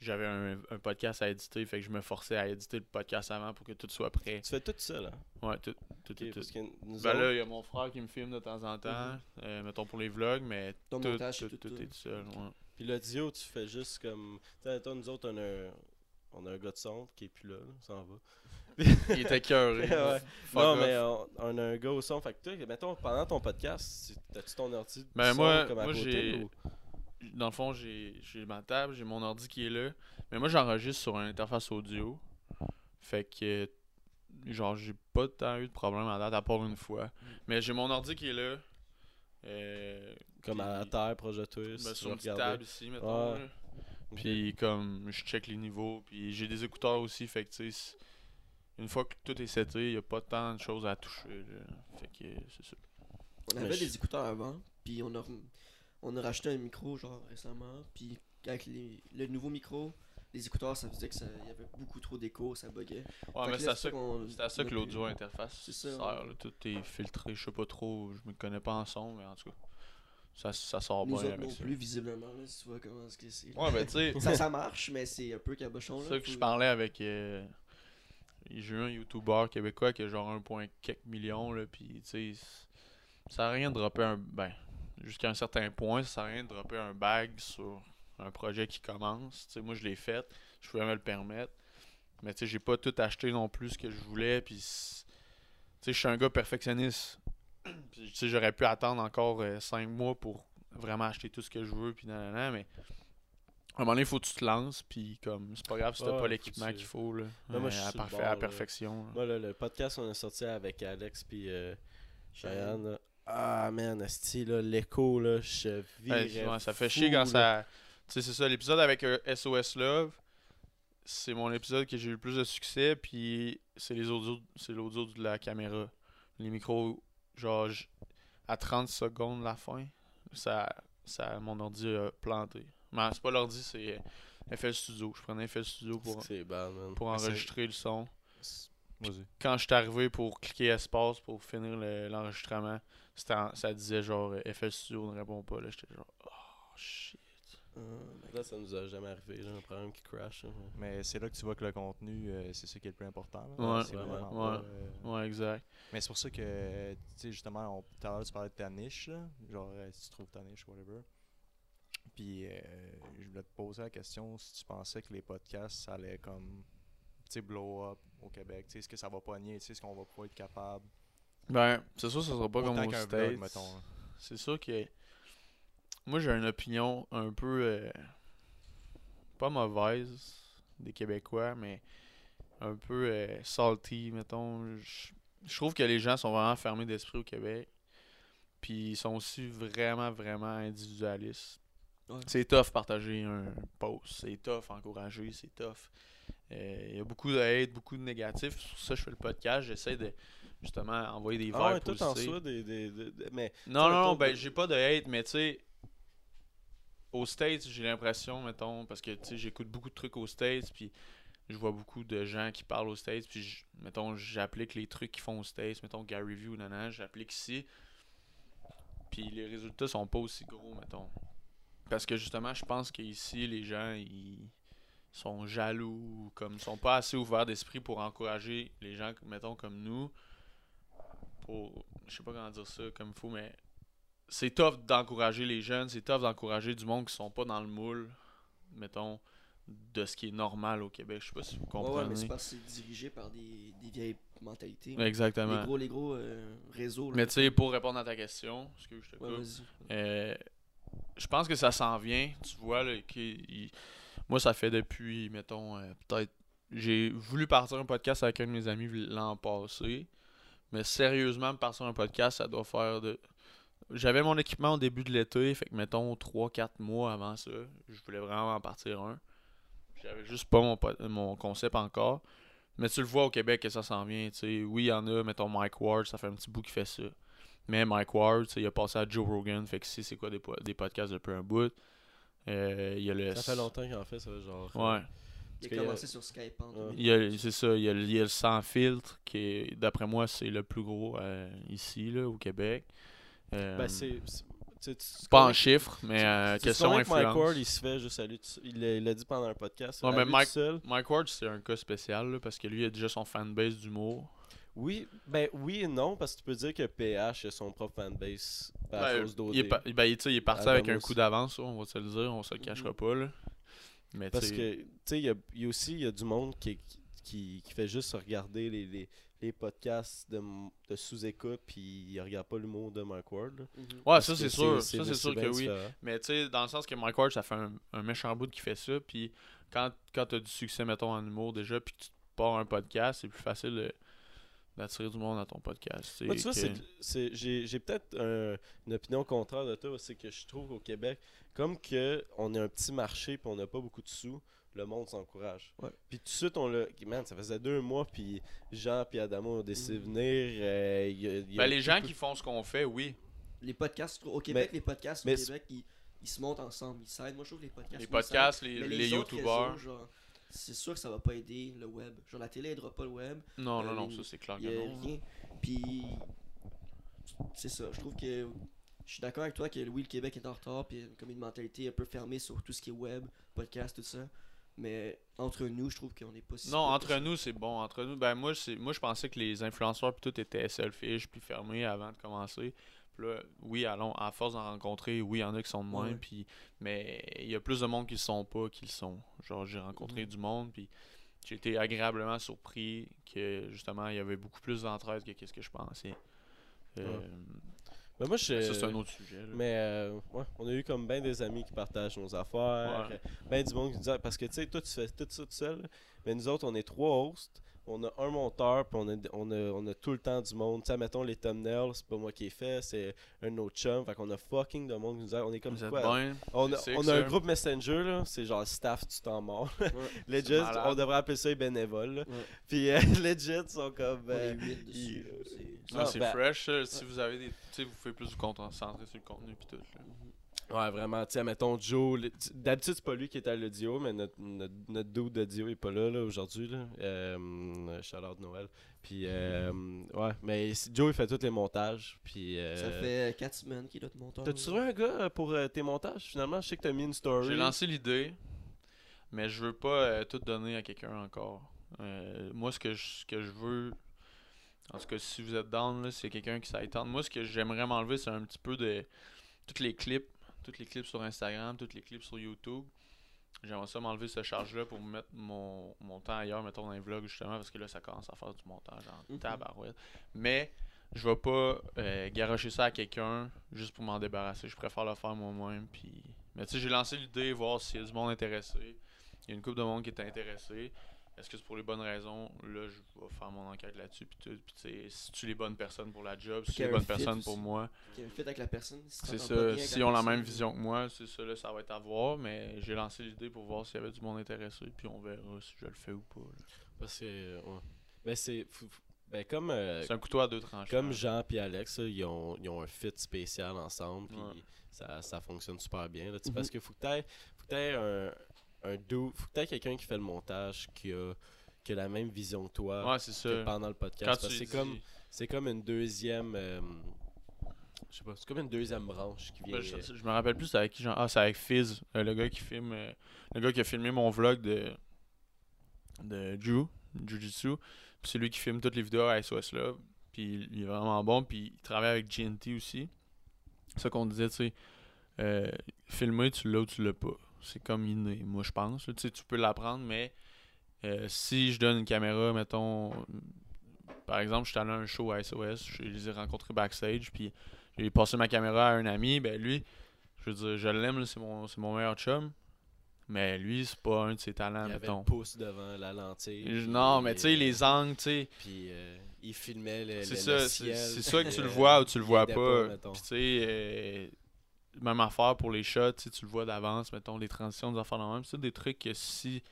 Speaker 3: j'avais un, un podcast à éditer, fait que je me forçais à éditer le podcast avant pour que tout soit prêt.
Speaker 1: Tu fais tout ça, là?
Speaker 3: Ouais, tout, tout, tout, tout.
Speaker 1: parce que nous
Speaker 3: Ben
Speaker 1: autres-
Speaker 3: là, il y a mon frère qui me filme de temps en temps, euh, mettons pour les vlogs, mais
Speaker 2: Ton
Speaker 3: tout,
Speaker 2: montage,
Speaker 3: tout, tout,
Speaker 2: tout,
Speaker 3: est
Speaker 2: tout.
Speaker 3: seul. ouais.
Speaker 1: Puis l'audio, tu fais juste comme. Tu sais, toi, nous autres, on a un, on a un gars de son qui est plus là, là, ça en va.
Speaker 3: Il était cœuré.
Speaker 1: Ouais. Non,
Speaker 3: off.
Speaker 1: mais on, on a un gars au son. Fait que toi, mettons, pendant ton podcast, tu- t'as-tu ton ordi de
Speaker 3: Ben,
Speaker 1: son
Speaker 3: moi-
Speaker 1: comme à
Speaker 3: moi,
Speaker 1: côté ou-
Speaker 3: Dans le fond, j'ai j'ai ma table, j'ai mon ordi qui est là. Mais moi, j'enregistre sur une interface audio. Fait que, genre, j'ai pas tant eu de problème à date, à part une fois. Mais j'ai mon ordi qui est là. Euh,
Speaker 1: Comme à la terre, toi,
Speaker 3: ben,
Speaker 1: si
Speaker 3: sur une petite table ici, mettons.
Speaker 1: Ouais.
Speaker 3: là. Puis, comme, je check les niveaux. Puis, j'ai des écouteurs aussi. Fait que, tu sais, une fois que tout est seté, il y a pas tant de choses à toucher. là. Fait que, c'est ça.
Speaker 2: On avait des écouteurs avant, puis on a, on a racheté un micro genre récemment, puis avec les, le nouveau micro, les écouteurs ça faisait que ça y avait beaucoup trop d'écho, ça buguait.
Speaker 3: Ouais,
Speaker 2: Fait
Speaker 3: mais
Speaker 2: que
Speaker 3: c'est à ça,
Speaker 2: a
Speaker 3: que l'audio interface
Speaker 2: C'est ça,
Speaker 3: sert.
Speaker 2: ouais.
Speaker 3: là. Tout est filtré. Je sais pas trop. Je me connais pas en son, mais en tout cas, ça, ça sort
Speaker 2: Nous
Speaker 3: bien avec
Speaker 2: non
Speaker 3: ça.
Speaker 2: plus, visiblement, là, si tu vois comment que c'est.
Speaker 3: Ouais, ben tu sais,
Speaker 2: ça, ça marche, mais c'est un peu cabochon.
Speaker 3: c'est ça que je parlais avec. euh, J'ai eu un YouTuber québécois qui a genre 1 point quelques millions, là, pis tu sais, ça à rien de dropper un. Ben, jusqu'à un certain point, ça sert à rien de dropper un bag sur un projet qui commence. Moi je l'ai fait, je pouvais me le permettre. Mais tu sais, j'ai pas tout acheté non plus ce que je voulais, puis. c'est- Tu sais, je suis un gars perfectionniste. Puis, tu sais, j'aurais pu attendre encore 5 mois pour vraiment acheter tout ce que je veux, puis mais un moment donné, il faut que tu te lances, puis comme, c'est pas grave si t'as
Speaker 1: Ouais,
Speaker 3: pas l'équipement
Speaker 1: tu-
Speaker 3: qu'il faut, là.
Speaker 1: Moi, je
Speaker 3: Euh,
Speaker 1: suis
Speaker 3: à, parfait-
Speaker 1: bord,
Speaker 3: à
Speaker 1: là.
Speaker 3: perfection. là.
Speaker 1: Moi, là, le podcast qu'on a sorti avec Alex puis euh,
Speaker 2: Cheyenne.
Speaker 1: Ah man, asti, l'écho, là, je virais
Speaker 3: ouais, ça fait
Speaker 1: fou,
Speaker 3: chier quand
Speaker 1: là.
Speaker 3: ça. Tu sais, c'est ça, l'épisode avec euh, SOS Love, c'est mon épisode que j'ai eu le plus de succès, puis c'est les audios, c'est l'audio de la caméra. Les micros, genre, à 30 secondes de la fin, ça, ça mon ordi a planté. Mais c'est pas l'ordi, c'est euh, FL Studio. Je prenais FL Studio pour, pour enregistrer le son. Quand je suis arrivé pour cliquer espace pour finir le- l'enregistrement, c'était en- ça disait genre euh, FL Studio ne répond pas. là J'étais genre, oh shit.
Speaker 2: Euh,
Speaker 1: Là, ça nous a jamais arrivé, là, un problème qui crash.
Speaker 4: Mais c'est là que tu vois que le contenu, euh, c'est ça qui est le plus important. là.
Speaker 3: Ouais,
Speaker 4: c'est
Speaker 1: ouais,
Speaker 4: vraiment
Speaker 3: ouais.
Speaker 4: pas, euh,
Speaker 3: Ouais, exact.
Speaker 4: Mais c'est pour ça que, tu sais, justement, on, tout à l'heure, tu parlais de ta niche, là. Genre, euh, si tu trouves ta niche, whatever. Puis, euh, je voulais te poser la question si tu pensais que les podcasts, ça allait comme, blow up au Québec. Tu sais, est-ce que ça va pogner? Tu sais, est-ce qu'on va pouvoir être capable?
Speaker 3: Ben, c'est sûr, ça sera pas
Speaker 4: Autant
Speaker 3: comme aux States.
Speaker 4: hein.
Speaker 3: C'est sûr que. Moi, j'ai une opinion un peu. euh, pas mauvaise des Québécois, mais un peu euh, salty, mettons. Je- Je trouve que les gens sont vraiment fermés d'esprit au Québec. Puis ils sont aussi vraiment, vraiment individualistes.
Speaker 2: Ouais.
Speaker 3: C'est tough partager un post. C'est tough encourager. C'est tough. Euh, Il y a beaucoup de hate, beaucoup de négatifs. Pour ça je fais le podcast. J'essaie de justement envoyer des
Speaker 1: Ah ouais,
Speaker 3: positives.
Speaker 1: reçois des, des, des- des- Mais
Speaker 3: Non, non, non, ben j'ai pas de hate, mais tu sais, aux States, j'ai l'impression, mettons, parce que tu sais, j'écoute beaucoup de trucs aux States, puis je vois beaucoup de gens qui parlent aux States, puis je- mettons, j'applique les trucs qu'ils font aux States, mettons Gary Vee ou nanana, j'applique ici, puis les résultats sont pas aussi gros, mettons. Parce que justement, je pense qu'ici, les gens, ils sont jaloux, ou comme sont pas assez ouverts d'esprit pour encourager les gens, mettons, comme nous, pour, je sais pas comment dire ça comme il faut, mais c'est tough d'encourager les jeunes, c'est tough d'encourager du monde qui sont pas dans le moule, mettons, de ce qui est normal au Québec. Je sais pas si vous
Speaker 2: Ouais, ouais, mais
Speaker 3: comprenez.
Speaker 2: c'est parce que c'est dirigé par des, des vieilles mentalités.
Speaker 3: Exactement.
Speaker 2: Les gros, les gros euh, réseaux. là.
Speaker 3: Mais tu sais, pour répondre à ta question, excuse, je te coupe. Euh, je pense que ça s'en vient. Tu vois, là, qu'il- il- moi, ça fait depuis, mettons, euh, peut-être. J'ai voulu partir un podcast avec un de mes amis l'an passé. Mais sérieusement, me partir un podcast, ça doit faire de. J'avais mon équipement au début de l'été, fait que mettons 3-4 mois avant ça, je voulais vraiment en partir un. J'avais juste pas mon, concept encore. Mais tu le vois au Québec que ça s'en vient. Oui, il y en a, mettons Mike Ward, ça fait un petit bout qui fait ça. Mais Mike Ward, il a passé à Joe Rogan, fait que si c'est quoi des, des podcasts depuis un bout. Euh, il y a le.
Speaker 1: ça fait longtemps qu'il en fait ça, genre.
Speaker 3: Ouais.
Speaker 2: Il a commencé sur Skype en
Speaker 1: Ouais.
Speaker 2: 2000.
Speaker 3: Il y a, c'est ça, il y a, le- il y a le sans filtre qui est, d'après moi, c'est le plus gros euh, ici, là, au Québec. Euh,
Speaker 1: Ben, c'est.
Speaker 3: pas en chiffres, mais euh, question
Speaker 1: que Mike
Speaker 3: influence.
Speaker 1: Ward, il se fait juste à lui. Il l'a il l'a dit pendant un podcast.
Speaker 3: Ouais, mais Mike-. Mike Ward, c'est un cas spécial là, parce que lui, il a déjà son fanbase d'humour.
Speaker 1: Oui, ben oui et non, parce que tu peux dire que PH a son propre fanbase à
Speaker 3: Ben,
Speaker 1: cause d'OD.
Speaker 3: il, est pa- ben, il- est parti
Speaker 1: Adam
Speaker 3: avec un
Speaker 1: aussi.
Speaker 3: coup d'avance, on va se le dire, on se le cachera
Speaker 1: Mhm.
Speaker 3: pas. Là. Mais
Speaker 1: Parce que, tu sais, il y a, il y a aussi il y a du monde qui, qui, qui fait juste regarder les, les, les podcasts de, de sous-écoute, puis il regarde pas l'humour de Mike Ward.
Speaker 2: Mhm.
Speaker 3: Ouais, ça c'est sûr, ça c'est sûr que oui.
Speaker 1: différent.
Speaker 3: Mais tu sais, dans le sens que Mike Ward, ça fait un, un méchant bout qui fait ça. Puis quand, quand tu as du succès, mettons, en humour déjà, puis que tu pars un podcast, c'est plus facile de- d'attirer du monde à ton podcast.
Speaker 1: Moi, tu
Speaker 3: que-
Speaker 1: c'est- j'ai j'ai peut-être un- une opinion contraire de toi, c'est que je trouve qu'au Québec, comme que on est un petit marché puis on n'a pas beaucoup de sous, le monde s'encourage.
Speaker 2: Ouais.
Speaker 1: Puis tout de suite, on l'a. Man, ça faisait deux mois, puis Jean puis Adamo ont décidé de
Speaker 2: Mhm.
Speaker 1: venir. euh, il y a- il y a
Speaker 3: Ben, les gens
Speaker 1: peu-
Speaker 3: qui font ce qu'on fait, oui.
Speaker 2: Les podcasts, au Québec,
Speaker 1: Mais-
Speaker 2: les podcasts au Québec, ils, ils se montent ensemble, ils s'aident. Moi, je trouve que les podcasts.
Speaker 3: Les podcasts, les, les,
Speaker 2: réseaux, genre, c'est sûr que ça va pas aider le web. Genre, la télé aidera pas le web.
Speaker 3: Non, non,
Speaker 2: Euh,
Speaker 3: non,
Speaker 2: les-
Speaker 3: ça c'est clair
Speaker 2: y a
Speaker 3: non.
Speaker 2: rien. Puis, c'est ça. Je trouve que. Je suis d'accord avec toi que oui, le Québec est en retard, puis il y a comme une mentalité un peu fermée sur tout ce qui est web, podcast, tout ça. Mais entre nous, je trouve qu'on n'est pas si.
Speaker 3: Non, entre nous, c'est bon. Entre nous, ben moi, c'est moi je pensais que les influenceurs puis tout étaient selfish puis fermés avant de commencer. Là, oui, allons, à force d'en rencontrer, oui, il y en a qui sont de même, puis mais il y a plus de monde qui le sont pas qu'ils le sont. Genre, j'ai rencontré du monde, puis j'ai été agréablement surpris que justement, il y avait beaucoup plus d'entraide que qu'est-ce que je pensais. Euh,
Speaker 1: Mais moi, je.
Speaker 3: Ça, c'est un autre sujet. là.
Speaker 1: Mais euh, ouais, on a eu comme bien des amis qui partagent nos affaires.
Speaker 3: Ouais.
Speaker 1: Ben du monde qui nous dit parce que tu sais, toi tu fais tout ça tout seul. Mais nous autres, on est trois hosts. On a un monteur, puis on a, on, a, on a tout le temps du monde. Tu sais, mettons les thumbnails, c'est pas moi qui ai fait, c'est un autre chum. Fait qu'on a fucking de monde qui nous aide. On est comme
Speaker 3: Vous êtes
Speaker 1: quoi,
Speaker 3: bien.
Speaker 1: On a, on a un groupe Messenger, là, c'est genre staff du temps mort.
Speaker 2: Ouais.
Speaker 1: legit, on devrait appeler ça les bénévoles.
Speaker 2: Ouais.
Speaker 1: Puis euh, legit, sont comme. Euh,
Speaker 2: 8 dessus.
Speaker 1: il-
Speaker 2: là, c'est-
Speaker 3: Non,
Speaker 1: Non,
Speaker 3: c'est
Speaker 1: ben-
Speaker 3: fresh. Si vous avez des. Tu sais, vous faites plus du concentrer sur le contenu puis tout. là.
Speaker 1: Ouais, vraiment. Tu sais, mettons Joe. le- D'habitude, c'est pas lui qui est à l'audio, mais notre, notre, notre dude d'audio est pas là, là aujourd'hui. Là. Euh, Shout-out Noël. Puis, euh, ouais, mais si- Joe, il fait tous les montages. Puis, euh,
Speaker 2: Ça fait 4 semaines qu'il est notre monteur.
Speaker 1: T'as-tu trouvé un gars euh, pour euh, tes montages? Finalement Je sais que t'as mis une story.
Speaker 3: J'ai lancé l'idée, mais je veux pas euh, tout donner à quelqu'un encore. Euh, moi, ce que, je, ce que je veux, en tout cas, si vous êtes down, là, c'est quelqu'un qui s'aille tendre. Moi, ce que j'aimerais m'enlever, c'est un petit peu de tous les clips, tous les clips sur Instagram, tous les clips sur YouTube. J'aimerais ça m'enlever ce charge-là pour mettre mon, mon temps ailleurs, mettons dans les vlogs, justement, parce que là, ça commence à faire du montage en
Speaker 2: Mhm.
Speaker 3: tabarouette. Mais je vais pas euh, garocher ça à quelqu'un juste pour m'en débarrasser. Je préfère le faire moi-même. Puis... Mais tu sais, j'ai lancé l'idée, voir s'il y a du monde intéressé. Il y a une couple de monde qui est intéressé. Est-ce que c'est pour les bonnes raisons? Là, je vais faire mon enquête là-dessus. Puis, tout. Puis tu sais, si tu es les bonnes personnes pour la job, si tu es les bonnes personnes pour moi,
Speaker 2: Qui fit avec la personne. si
Speaker 3: c'est ça. Si on a la même vision que moi, c'est ça, là, ça va être à voir. Mais j'ai lancé l'idée pour voir s'il y avait du monde intéressé. Puis on verra si je le fais ou pas. là.
Speaker 1: Parce que, euh, ouais. Ben, c'est. Ben, comme. euh,
Speaker 3: C'est un couteau à deux tranchants.
Speaker 1: Comme Jean et Alex, là, ils, ont, ils ont un fit spécial ensemble, puis
Speaker 3: Ouais.
Speaker 1: ça, ça fonctionne super bien. là,
Speaker 2: Mhm.
Speaker 1: Parce qu'il faut que tu aies, que un, un dude- faut que t'aies quelqu'un qui fait le montage, qui a, qui a la même vision que toi
Speaker 3: Ouais,
Speaker 1: que pendant le podcast. C'est
Speaker 3: dis-
Speaker 1: comme, comme une deuxième. euh, je sais pas, c'est comme une deuxième branche qui vient.
Speaker 3: Ben, je, je me rappelle plus c'est avec qui genre ah c'est avec Fizz euh, le gars qui filme euh, le gars qui a filmé mon vlog de de Drew Jiu-Jitsu puis c'est lui qui filme toutes les vidéos à SOS là puis il est vraiment bon puis il travaille avec GNT aussi c'est ça qu'on disait tu sais filmer tu l'as ou tu l'as pas c'est comme inné moi je pense tu sais tu peux l'apprendre mais euh, si je donne une caméra mettons par exemple je suis allé à un show à SOS je les ai rencontrés backstage puis j'ai passé ma caméra à un ami, ben lui, je veux dire, je l'aime, c'est mon, mon meilleur chum. Mais lui, c'est pas un de ses talents,
Speaker 1: il avait
Speaker 3: mettons.
Speaker 1: le pouce devant la lentille.
Speaker 3: Non, mais tu sais,
Speaker 1: euh,
Speaker 3: les angles, tu sais,
Speaker 1: Puis euh, il filmait le,
Speaker 3: ça,
Speaker 1: le
Speaker 3: c'est
Speaker 1: ciel.
Speaker 3: c'est soit que tu le vois ou tu le vois pas. tu sais, euh, même affaire pour les shots, tu le vois d'avance, mettons, les transitions, des affaires de même. C'est des trucs que si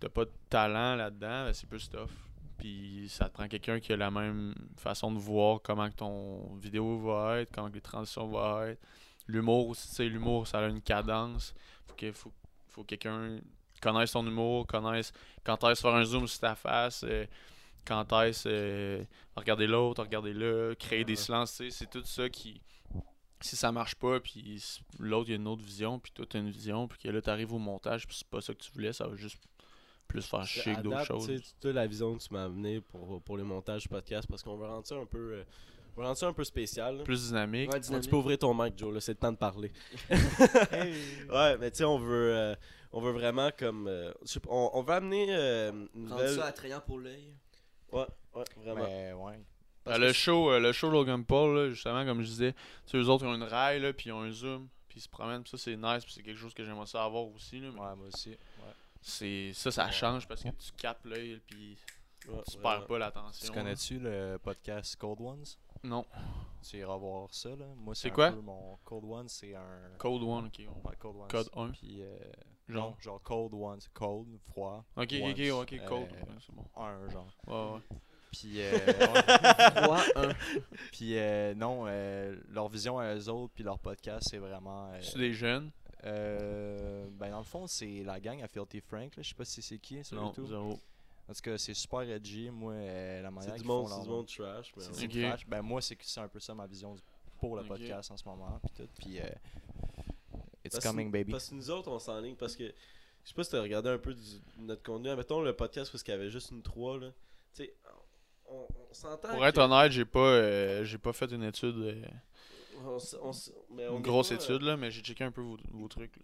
Speaker 3: t'as pas de talent là-dedans, ben, c'est plus tough. Puis ça te prend quelqu'un qui a la même façon de voir comment que ton vidéo va être, comment que les transitions vont être. L'humour aussi, tu sais, l'humour, ça a une cadence. Faut que faut, faut que quelqu'un connaisse ton humour, connaisse quand est-ce faire un zoom sur ta face, euh, quand est-ce euh, regarder l'autre, regarder là, créer des silences, tu sais, c'est tout ça qui si ça marche pas puis l'autre il y a une autre vision puis toi t'as une vision puis que là t'arrives au montage puis c'est pas ça que tu voulais, ça va juste plus faire chier que d'autres choses.
Speaker 1: tu la vision que tu m'as amené pour, pour les montages podcast, parce qu'on veut rendre ça un peu, euh, on rendre ça un peu spécial. là.
Speaker 3: Plus dynamique.
Speaker 2: Ouais,
Speaker 1: tu peux ouvrir ton mic, Joe, là, c'est le temps de parler. ouais, mais tu sais, on veut, euh, on veut vraiment comme, euh, on, on veut amener euh, une
Speaker 2: Rendre
Speaker 1: nouvelle.
Speaker 2: ça attrayant pour l'œil.
Speaker 1: Ouais, ouais, vraiment.
Speaker 4: Mais ouais.
Speaker 1: Parce
Speaker 3: Euh,
Speaker 1: que
Speaker 3: le show, euh, le show Logan Paul, là, justement, comme je disais, tu sais, eux autres ils ont une rail, là, puis ils ont un zoom, puis ils se promènent, ça c'est nice, puis c'est quelque chose que j'aimerais ça avoir aussi. Là, mais
Speaker 4: Ouais, moi aussi. Ouais.
Speaker 3: c'est ça, ça change parce que tu capes l'œil, puis
Speaker 1: ouais,
Speaker 3: tu perds pas l'attention.
Speaker 4: Tu connais-tu le podcast Cold Ones?
Speaker 3: Non.
Speaker 4: Tu iras voir ça, là. Moi,
Speaker 3: C'est quoi?
Speaker 4: peu mon Cold Ones, c'est un.
Speaker 3: Code One, ok.
Speaker 4: Cold Ones.
Speaker 3: Code 1.
Speaker 4: Puis, euh,
Speaker 3: Genre.
Speaker 4: non, genre? Cold Ones. Cold, froid.
Speaker 3: Ok, ok,
Speaker 4: Ones.
Speaker 3: ok, ok,
Speaker 4: Euh,
Speaker 3: Code. ouais, c'est bon.
Speaker 4: Un, genre.
Speaker 3: Ouais, ouais.
Speaker 4: Puis, euh, ouais.
Speaker 2: 3, 1.
Speaker 4: Puis, euh, non, euh, leur vision à eux autres, puis leur podcast, c'est vraiment. euh,
Speaker 3: C'est des jeunes?
Speaker 4: Euh, ben, dans le fond, c'est la gang à Filthy Frank, là. Je sais pas si c'est qui sur
Speaker 3: Non,
Speaker 4: YouTube.
Speaker 3: zéro.
Speaker 4: En tout cas, c'est super edgy. Moi, euh, la manière
Speaker 1: C'est du
Speaker 4: qu'ils
Speaker 1: monde,
Speaker 4: font
Speaker 1: c'est du
Speaker 4: leur-
Speaker 1: monde trash. Mais
Speaker 4: C'est
Speaker 1: ouais.
Speaker 4: du
Speaker 3: Ok.
Speaker 4: trash. Ben, moi, c'est que c'est un peu ça ma vision pour le
Speaker 3: Ok.
Speaker 4: podcast en ce moment. Puis tout. Puis, euh, it's
Speaker 1: Parce
Speaker 4: coming, baby.
Speaker 1: Parce que nous autres, on s'enligne parce que. Je sais pas si t'as regardé un peu du- notre contenu. Mettons le podcast parce qu'il y avait juste une 3 là. Tu sais, on, on s'entend.
Speaker 3: Pour
Speaker 1: que-
Speaker 3: être honnête, j'ai pas, euh, j'ai pas fait une étude, euh,
Speaker 1: on s- on s- mais on
Speaker 3: une grosse
Speaker 1: pas, euh,
Speaker 3: étude, là, mais j'ai checké un peu vos, vos trucs. là.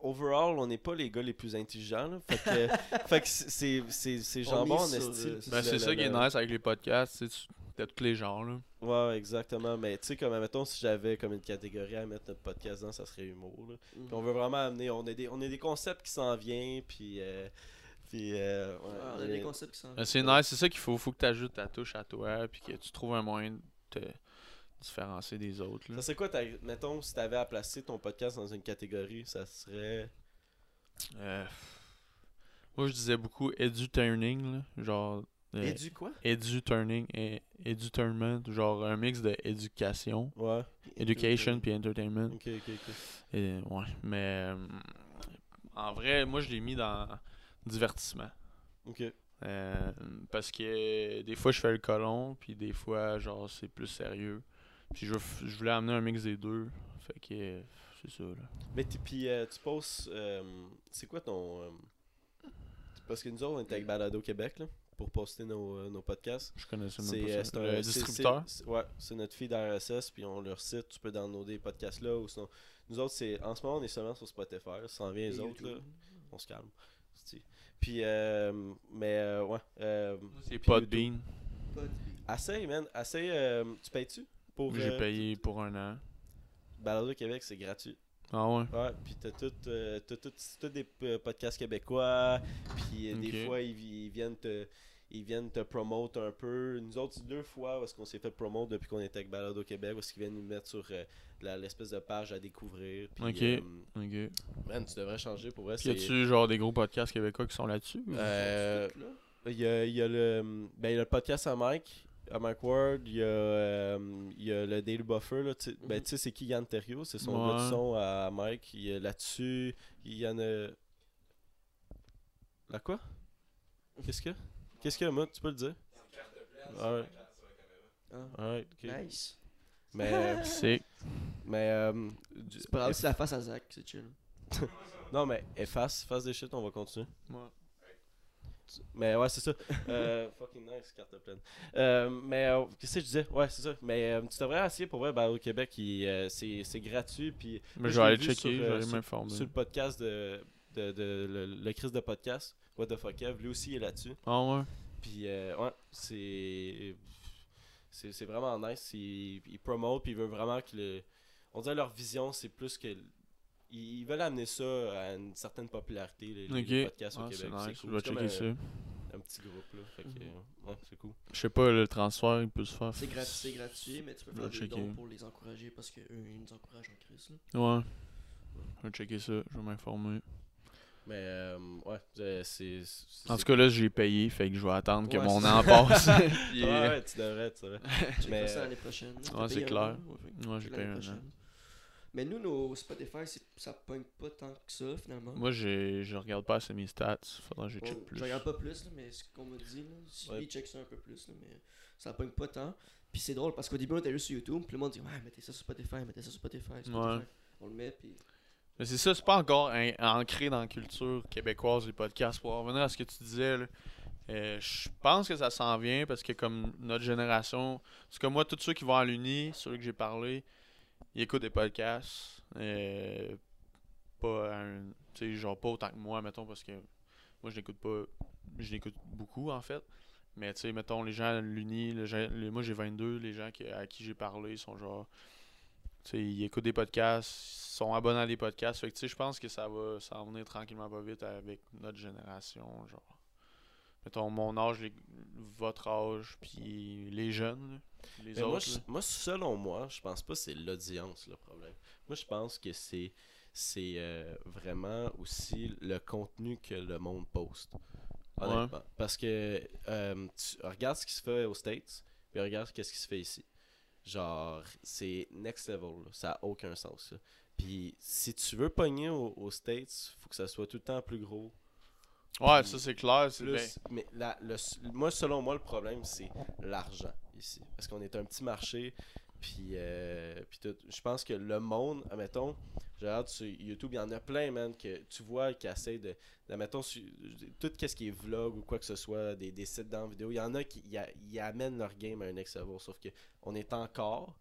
Speaker 1: overall, on n'est pas les gars les plus intelligents. Là. Fait que, fait que c'est- c'est c'est- c'est
Speaker 2: On
Speaker 1: jambon en
Speaker 2: euh,
Speaker 1: puis
Speaker 3: Ben, c'est ça qui est nice avec les podcasts, tu t'as tous les genres, là.
Speaker 1: Ouais, exactement. Mais tu sais, comme, mettons, si j'avais comme une catégorie à mettre notre podcast dans, ça serait humour. Là. Puis on veut vraiment amener. On a des, on a des concepts qui s'en viennent, puis. euh, puis euh, ouais,
Speaker 2: Ouais, on a
Speaker 1: mais-
Speaker 2: des concepts qui sont.
Speaker 3: Mais C'est nice, c'est ça qu'il faut. Faut que tu ajoutes ta touche à toi, puis que tu trouves un moyen de te différencier des autres. là.
Speaker 1: Ça serait quoi, ta- mettons, si t'avais à placer ton podcast dans une catégorie, ça serait?
Speaker 3: Euh, moi, je disais beaucoup edu-turning, là, genre. euh,
Speaker 1: Et du quoi?
Speaker 3: edu-turning et edutainment, genre un mix de éducation,
Speaker 1: Ouais.
Speaker 3: education puis entertainment.
Speaker 1: Ok, ok, ok.
Speaker 3: Et, ouais, mais euh, en vrai, moi je l'ai mis dans divertissement.
Speaker 1: Ok.
Speaker 3: Euh, parce que des fois je fais le colon, puis des fois genre c'est plus sérieux. Puis je, je voulais amener un mix des deux. Fait que c'est ça là.
Speaker 1: Mais puis euh, tu postes. euh, c'est quoi ton. euh, parce que nous autres, on est avec Balado Québec, là, pour poster nos, euh, nos podcasts.
Speaker 3: Je
Speaker 1: C'est euh,
Speaker 3: pas
Speaker 1: c'est
Speaker 3: ça.
Speaker 1: un
Speaker 3: Le
Speaker 1: c'est-
Speaker 3: distributeur?
Speaker 1: c'est- c'est- Ouais, c'est notre feed RSS, puis on leur site, tu peux downloader les podcasts là. Ou sinon, nous autres, c'est en ce moment, on est seulement sur Spotify. Ça s'en vient les autres, là. On se calme. C'est- Puis, euh, mais euh, ouais. Euh,
Speaker 3: C'est Podbean.
Speaker 1: Essaye, man. Euh, tu payes-tu pour.
Speaker 3: J'ai payé pour un an.
Speaker 1: Balado Québec, c'est gratuit.
Speaker 3: Ah ouais?
Speaker 1: Ouais, puis t'as tout, euh, t'as tout, des podcasts québécois, puis des fois ils, ils viennent te ils viennent te promote un peu. Nous autres, c'est deux fois parce qu'on s'est fait promote depuis qu'on était avec Balado Québec, parce qu'ils viennent nous mettre sur euh, l'espèce de page à découvrir. Puis,
Speaker 3: Ok.
Speaker 1: euh,
Speaker 3: Ok.
Speaker 1: man, tu devrais changer pour vrai.
Speaker 3: Y a-tu genre des gros podcasts québécois qui sont là-dessus?
Speaker 1: Euh, Il y a, il y a le, ben, y a le podcast à Mike, à Mike Ward, il y a, euh, il y a le Daily Buffer. Là, tu sais- ben,
Speaker 2: Mhm.
Speaker 1: tu sais, c'est qui Yann Terrio C'est son
Speaker 3: Ouais.
Speaker 1: gars de son à Mike. Il y a là-dessus. Il y en a. La quoi? Qu'est-ce que? Qu'est-ce que, moi Tu peux le dire? Alright,
Speaker 2: Ah,
Speaker 1: alright, ok.
Speaker 2: Nice.
Speaker 1: Mais,
Speaker 3: C'est.
Speaker 1: Mais euh,
Speaker 2: C'est pas grave, c'est la face à Zach, c'est chill.
Speaker 1: non, mais efface, efface des shit, on va continuer.
Speaker 3: Ouais.
Speaker 1: Mais ouais, c'est ça. Euh, fucking nice, carte pleine. Euh, mais euh, qu'est-ce que je disais? Ouais, c'est ça. Mais euh, tu devrais essayer pour vrai, ben, au Québec, il, euh, c'est c'est gratuit. Puis
Speaker 3: Mais je vais aller
Speaker 1: vu
Speaker 3: checker,
Speaker 1: sur,
Speaker 3: je vais aller m'informer.
Speaker 1: sur le podcast de, de, de- le, le Chris de podcast, What the fuck Kev, lui aussi il est là-dessus.
Speaker 3: Ah ouais.
Speaker 1: Puis euh, ouais, c'est c'est c'est vraiment nice. Ils, ils promotent, puis ils veulent vraiment que le. On dirait leur vision, c'est plus que. Ils ils veulent amener ça à une certaine popularité, les, podcasts au
Speaker 3: Ah,
Speaker 1: Québec.
Speaker 3: c'est nice,
Speaker 1: cool.
Speaker 3: je vais
Speaker 1: C'est comme
Speaker 3: checker
Speaker 1: un,
Speaker 3: ça.
Speaker 1: un petit groupe là. Fait que,
Speaker 2: Mhm.
Speaker 1: ouais, c'est cool.
Speaker 3: Je sais pas, le transfert, il peut se faire.
Speaker 2: C'est gratuit, c'est gratuit, mais tu peux faire des
Speaker 3: checker.
Speaker 2: dons pour les encourager parce qu'eux, ils nous encouragent en crise. Là.
Speaker 3: Ouais. Je vais checker ça, je vais m'informer.
Speaker 1: Mais euh, ouais, c'est.
Speaker 3: En tout cas, là, j'ai payé, fait que je vais attendre que mon an passe.
Speaker 1: Ouais, ouais, tu devrais, tu devrais. Mais,
Speaker 2: ça l'année prochaine.
Speaker 3: ouais, c'est clair.
Speaker 2: an, ouais,
Speaker 3: j'ai payé un an.
Speaker 2: Mais nous, nos Spotify, ça pogne pas tant que ça finalement.
Speaker 3: Moi, j'ai- je regarde pas assez mes stats. Faudrait que je check plus.
Speaker 2: Je regarde pas plus, là, mais ce qu'on m'a dit, là, si
Speaker 1: Ouais.
Speaker 2: check ça un peu plus, là, mais ça pogne pas tant. Puis c'est drôle parce qu'au début, on était juste sur YouTube, puis le monde dit Ouais, mettez ça sur Spotify, mettez ça sur Spotify. Spotify.
Speaker 3: Ouais.
Speaker 2: On le met, puis.
Speaker 3: Mais c'est ça, c'est pas encore ancré dans la culture québécoise, les podcasts. Pour en revenir à ce que tu disais, là, euh, je pense que ça s'en vient parce que, comme notre génération, c'est comme moi, tous ceux qui vont à l'Uni, ceux que j'ai parlé, ils écoutent des podcasts. euh, pas un, genre pas autant que moi, mettons, parce que moi, je n'écoute pas, je beaucoup en fait. Mais tu sais, mettons, les gens à l'Uni, les- moi j'ai 22, les gens qui- à qui j'ai parlé sont genre. Tu sais, ils écoutent des podcasts, sont abonnés à des podcasts. Tu sais, je pense que ça va s'en venir tranquillement pas vite avec notre génération. Genre, mettons, mon âge, votre âge, puis les jeunes, les
Speaker 1: Mais moi, je- selon moi, je pense pas que c'est l'audience le problème. Moi, je pense que c'est c'est euh, vraiment aussi le contenu que le monde poste. Honnêtement. Parce que euh, tu regardes ce qui se fait aux States, puis regarde qu'est-ce qui se fait ici. Genre, c'est next level. là. Ça a aucun sens. là. Puis si tu veux pogner au- aux States, faut que ça soit tout le temps plus gros.
Speaker 3: Ouais, ça c'est clair.
Speaker 1: Plus, mais la, le, moi, selon moi, le problème, c'est l'argent Parce qu'on est un petit marché. Puis, euh, je pense que le monde, admettons, je regarde sur YouTube, il y en a plein, man, que tu vois qui essaient de. Admettons, tout ce qui est vlog ou quoi que ce soit, des, des sites dans vidéo, il y en a qui amènent leur game à un next level. Sauf que on est encore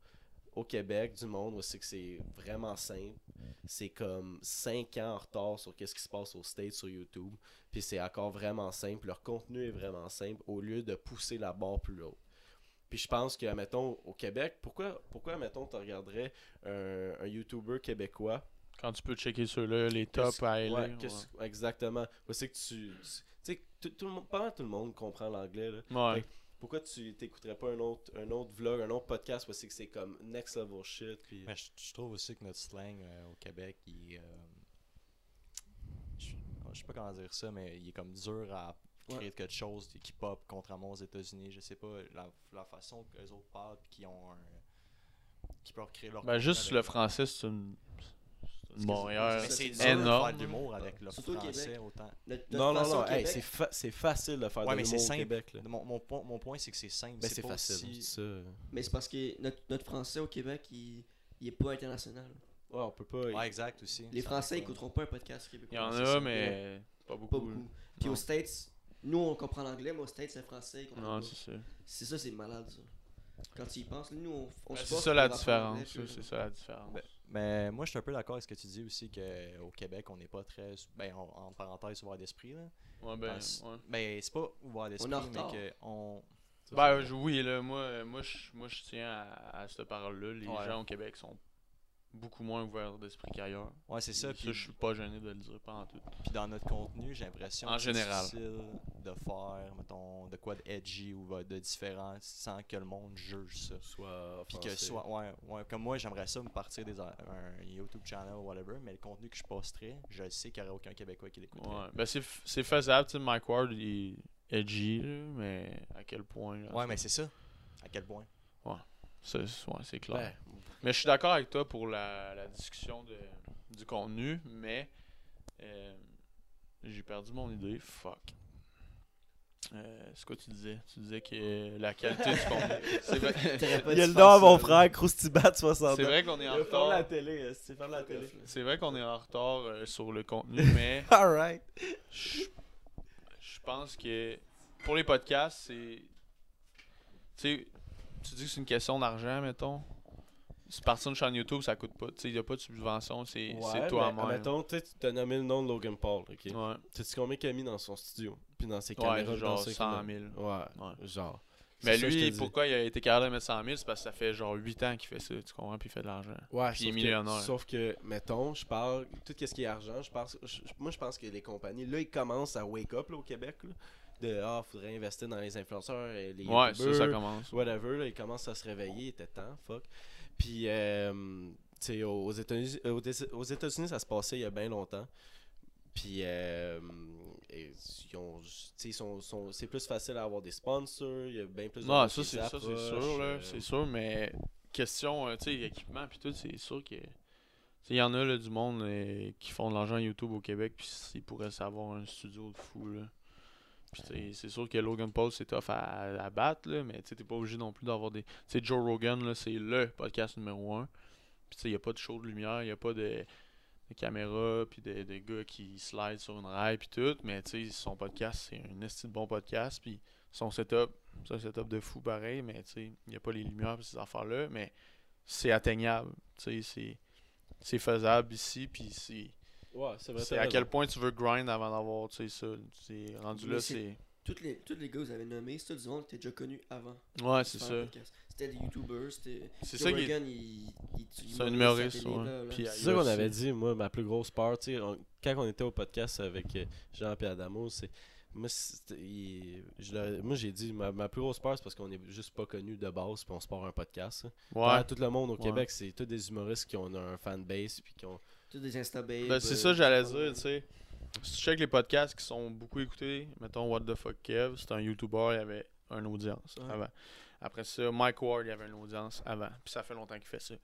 Speaker 1: au Québec, du monde, où c'est que c'est vraiment simple. C'est comme 5 ans en retard sur qu'est-ce qui se passe aux States sur YouTube. Puis c'est encore vraiment simple. Leur contenu est vraiment simple au lieu de pousser la barre plus haut. Puis je pense que, mettons, au Québec, pourquoi, pourquoi mettons, tu regarderais un, un YouTuber québécois?
Speaker 3: Quand tu peux checker ceux-là, les tops à aller.
Speaker 1: Ouais,
Speaker 3: ouais.
Speaker 1: exactement. C'est que tu. Tu sais, tout, le monde, pas mal tout le monde comprend l'anglais. là.
Speaker 3: Ouais.
Speaker 1: Fait- Pourquoi tu t'écouterais pas un autre, un autre vlog, un autre podcast où c'est que c'est comme next level shit. Puis...
Speaker 4: Mais je, je trouve aussi que notre slang euh, au Québec, il est, euh, je, je sais pas comment dire ça, mais il est comme dur à créer
Speaker 2: Ouais.
Speaker 4: quelque chose qui pop contrairement aux États-Unis. Je sais pas la, la façon que les autres parlent qui ont un, qui peuvent créer leur.
Speaker 3: Ben, juste le français, c'est une. C'est Montréal.
Speaker 4: C'est
Speaker 2: c'est
Speaker 3: énorme.
Speaker 4: faire de l'humour avec le français autant.
Speaker 1: Non, non, non, c'est fa- c'est facile de faire
Speaker 4: Ouais,
Speaker 1: de
Speaker 4: mais c'est
Speaker 1: l'humour au
Speaker 4: simple.
Speaker 1: Québec. Là.
Speaker 4: Mon, mon, point, mon point, c'est que c'est simple.
Speaker 1: Ben, c'est facile,
Speaker 2: mais c'est parce que notre, notre français au Québec, il, il est pas international.
Speaker 1: Ouais, on peut pas.
Speaker 4: Ouais, exact aussi.
Speaker 2: Les
Speaker 4: Ça
Speaker 2: Français
Speaker 4: fait-
Speaker 2: écouteront pas un podcast québécois.
Speaker 3: Il y en
Speaker 2: c'est
Speaker 3: a, mais pas beaucoup.
Speaker 2: Pas beaucoup. Puis aux States, nous on comprend l'anglais, mais aux States c'est français. ils comprennent
Speaker 3: Non,
Speaker 2: pas.
Speaker 3: c'est ça.
Speaker 2: C'est ça, c'est malade ça. Quand tu y penses, nous on, on se
Speaker 3: c'est
Speaker 2: force
Speaker 3: ça la
Speaker 2: pour apprendre l'anglais,
Speaker 3: différence.
Speaker 2: puis,
Speaker 3: C'est ça la différence.
Speaker 4: Ben, Mais moi, je suis un peu d'accord avec ce que tu dis aussi qu'au Québec, on n'est pas très. Ben, en, en parenthèse, ouvert d'esprit. Là.
Speaker 3: Ouais, ben,
Speaker 4: Parce-
Speaker 3: ouais.
Speaker 4: Ben, c'est pas ouvert d'esprit,
Speaker 2: en
Speaker 4: mais
Speaker 2: retard.
Speaker 4: que on.
Speaker 3: Ben, je- oui, là, moi, moi, je, moi, je tiens à, à cette parole-là. Les
Speaker 4: Ouais.
Speaker 3: gens au Québec sont beaucoup moins ouverts d'esprit qu'ailleurs.
Speaker 4: Ouais, c'est ça.
Speaker 3: Ça,
Speaker 4: Puis,
Speaker 3: je suis pas gêné de le dire, pas en tout.
Speaker 4: puis dans notre contenu, j'ai l'impression que c'est difficile de faire, mettons, de quoi de edgy ou de différent sans que le monde juge ça.
Speaker 1: Soit.
Speaker 4: Puis que soit, ouais, ouais, comme moi, j'aimerais ça me partir des un YouTube channel ou whatever, mais le contenu que je posterais, je sais qu'il n'y aurait aucun Québécois qui l'écouterait.
Speaker 3: Ouais. Ben, c'est f- c'est faisable. Tu sais, Mike Ward, il est edgy, mais à quel point. là,
Speaker 4: Ouais,
Speaker 3: ça-
Speaker 4: mais c'est ça. À quel point
Speaker 3: c'est ouais, c'est clair.
Speaker 1: Ben,
Speaker 3: Mais je suis d'accord avec toi pour la, la discussion de, du contenu, mais euh, j'ai perdu mon idée. Fuck. Euh, c'est quoi tu disais? Tu disais que la qualité du contenu.
Speaker 1: Il y a le nom à mon frère, Croustibat 60
Speaker 3: c'est vrai qu'on est en
Speaker 1: faire la
Speaker 3: retard.
Speaker 1: télé, c'est faire la télé.
Speaker 3: C'est vrai qu'on est en retard euh, sur le contenu, mais
Speaker 1: Alright.
Speaker 3: je je pense que pour les podcasts, c'est. Tu sais, tu dis que c'est une question d'argent, mettons. C'est partir d'une chaîne YouTube, ça coûte pas. Tu sais, il n'y a pas de subvention, c'est
Speaker 1: Ouais,
Speaker 3: toi
Speaker 1: mais,
Speaker 3: même.
Speaker 1: Mettons, tu sais, tu t'as nommé le nom de Logan Paul, ok?
Speaker 3: Ouais,
Speaker 1: Sais-tu combien qu'il a mis dans son studio? Puis dans ses caméras,
Speaker 3: genre
Speaker 1: ses
Speaker 3: 100
Speaker 1: caméras?
Speaker 3: 000.
Speaker 1: Ouais, genre.
Speaker 3: Mais lui, pourquoi il a été capable de mettre 100 000 C'est parce que ça fait genre 8 ans qu'il fait ça, tu comprends, puis il fait de l'argent.
Speaker 1: Ouais,
Speaker 3: Puis il est millionnaire.
Speaker 1: Que, sauf que, mettons, je parle, tout ce qui est argent, je pense, je- moi je pense que les compagnies, là, ils commencent à wake up là, au Québec, là, de ah, faudrait investir dans les influenceurs, et les
Speaker 3: Ouais, ça, ça commence.
Speaker 1: whatever, là, ils commencent à se réveiller, il était temps, fuck. Puis, euh, tu sais, aux États-Unis, aux États- aux États-Unis, ça se passait il y a bien longtemps. Puis, euh, sont, sont- c'est plus facile à avoir des sponsors, il y a bien plus de
Speaker 3: Non,
Speaker 1: monde
Speaker 3: ça c'est ça c'est sûr là,
Speaker 1: euh,
Speaker 3: c'est sûr mais question euh, tu sais équipement puis tout c'est sûr que il y en a là, du monde euh, qui font de l'argent YouTube au Québec puis ils pourraient savoir un studio de fou là. C'est sûr que Logan Paul c'est tough à, à battre mais tu t'es pas obligé non plus d'avoir des tu sais Joe Rogan c'est le podcast numéro un. Puis il y a pas de show de lumière, il y a pas de caméras puis de, de gars qui slide sur une rail puis tout, mais tu son podcast c'est un esti de bon podcast puis son setup c'est un setup de fou pareil, mais il n'y a pas les lumières ces affaires-là, mais c'est atteignable. C'est faisable ici, puis c'est,
Speaker 1: Ouais, c'est vrai.
Speaker 3: c'est à quel point tu veux grind avant d'avoir, tu sais, ça. C'est rendu
Speaker 2: Mais
Speaker 3: là,
Speaker 2: c'est-. Tous les, tous les gars que vous avez nommés, c'est tout du monde qui était déjà connu avant.
Speaker 3: Ouais, c'est ça.
Speaker 2: C'était des YouTubers, c'était.
Speaker 3: C'est ça qui est...
Speaker 2: Rogan, il, il, il
Speaker 3: C'est un humoriste, ouais.
Speaker 1: C'est ça qu'on avait dit, moi, ma plus grosse peur, tu sais, quand on était au podcast avec euh, Jean et Adamo, c'est. Moi, c'était- il- je leur- moi, j'ai dit, ma, ma plus grosse peur, c'est parce qu'on est juste pas connus de base, puis on se part un podcast. hein.
Speaker 3: Ouais.
Speaker 1: Tout le monde au
Speaker 3: Ouais.
Speaker 1: Québec, c'est tous des humoristes qui ont un fanbase, puis qui ont.
Speaker 2: Tous des
Speaker 3: Ben, c'est
Speaker 2: euh,
Speaker 3: ça, j'allais dire, tu sais. Si tu check les podcasts qui sont beaucoup écoutés, mettons What the fuck Kev, c'est un YouTuber, il avait une audience
Speaker 2: Ouais.
Speaker 3: avant. Après ça, Mike Ward, il avait une audience avant. Puis ça fait longtemps qu'il fait ça.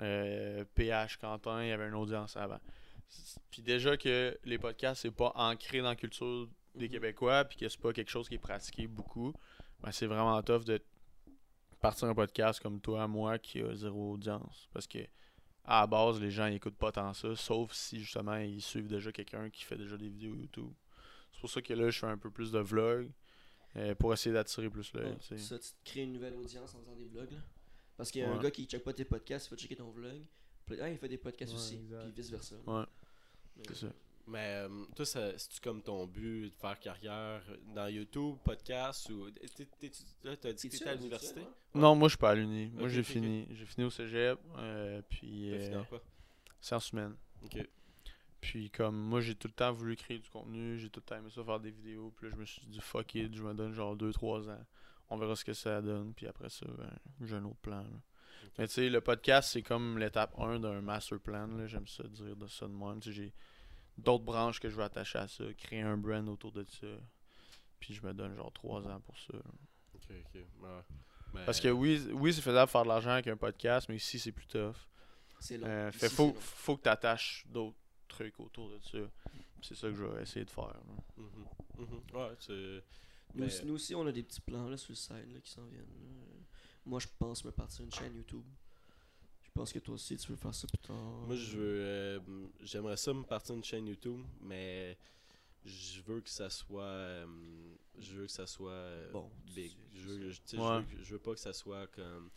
Speaker 3: Euh, PH Quentin, il avait une audience avant. Puis déjà que les podcasts, c'est pas ancré dans la culture des
Speaker 2: Mhm.
Speaker 3: Québécois, puis que c'est pas quelque chose qui est pratiqué beaucoup, ben c'est vraiment tough de partir un podcast comme toi, moi, qui a zéro audience. Parce que à la base, les gens ils écoutent pas tant ça, sauf si justement ils suivent déjà quelqu'un qui fait déjà des vidéos YouTube. C'est pour ça que là, je fais un peu plus de vlogs euh, pour essayer d'attirer plus l'œil.
Speaker 2: Ouais. Ça, tu te crées une nouvelle audience en faisant des vlogs. Là. Parce qu'il y a un gars qui check pas tes podcasts, il va checker ton vlog. Puis ah, il fait des podcasts
Speaker 3: Ouais,
Speaker 2: aussi.
Speaker 3: exact.
Speaker 2: Puis vice versa.
Speaker 3: Ouais, c'est ça.
Speaker 1: Mais euh, toi, ça- c'est-tu comme ton but de faire carrière dans YouTube, podcast ou. Là, t'as dit que t'étais à l'université?
Speaker 3: Non, moi, je suis pas à l'uni. Moi, j'ai fini. J'ai fini au cégep. euh, puis.
Speaker 1: T'as fini
Speaker 3: euh,
Speaker 1: en quoi
Speaker 3: sciences humaines.
Speaker 1: Ok.
Speaker 3: Puis comme moi j'ai tout le temps voulu créer du contenu, j'ai tout le temps aimé ça faire des vidéos, puis là je me suis dit fuck it, je me donne genre 2-3 ans. On verra ce que ça donne, puis après ça, ben, j'ai un autre plan. là. Mais tu sais, le podcast c'est comme l'étape 1 d'un master plan, là, j'aime ça dire de ça de même. Tu sais, j'ai d'autres branches que je veux attacher à ça, créer un brand autour de ça. Puis je me donne genre 3 ans pour ça.
Speaker 1: Ok, ok. Ouais. Mais-
Speaker 3: Parce que oui, oui c'est faisable de faire de l'argent avec un podcast, mais ici c'est plus tough.
Speaker 2: C'est long.
Speaker 3: Euh,
Speaker 2: Ici,
Speaker 3: fait
Speaker 2: c'est
Speaker 3: faut,
Speaker 2: long.
Speaker 3: faut que tu attaches d'autres trucs autour de ça. C'est ça que je vais essayer de faire.
Speaker 1: Mhm, mhm. Ouais, c'est.
Speaker 2: Nous,
Speaker 1: Mais-
Speaker 2: aussi- nous aussi, on a des petits plans là, sur le site là, qui s'en viennent. là. Moi, je pense me partir une chaîne YouTube. Que toi aussi, tu veux faire ça plus tard.
Speaker 1: Moi, je veux. euh, J'aimerais ça me partir une chaîne YouTube, mais je veux que ça soit. euh, je veux que ça soit euh,
Speaker 2: Bon,
Speaker 1: big. Je veux, je, je
Speaker 3: Ouais.
Speaker 1: veux que- je veux pas que ça soit comme.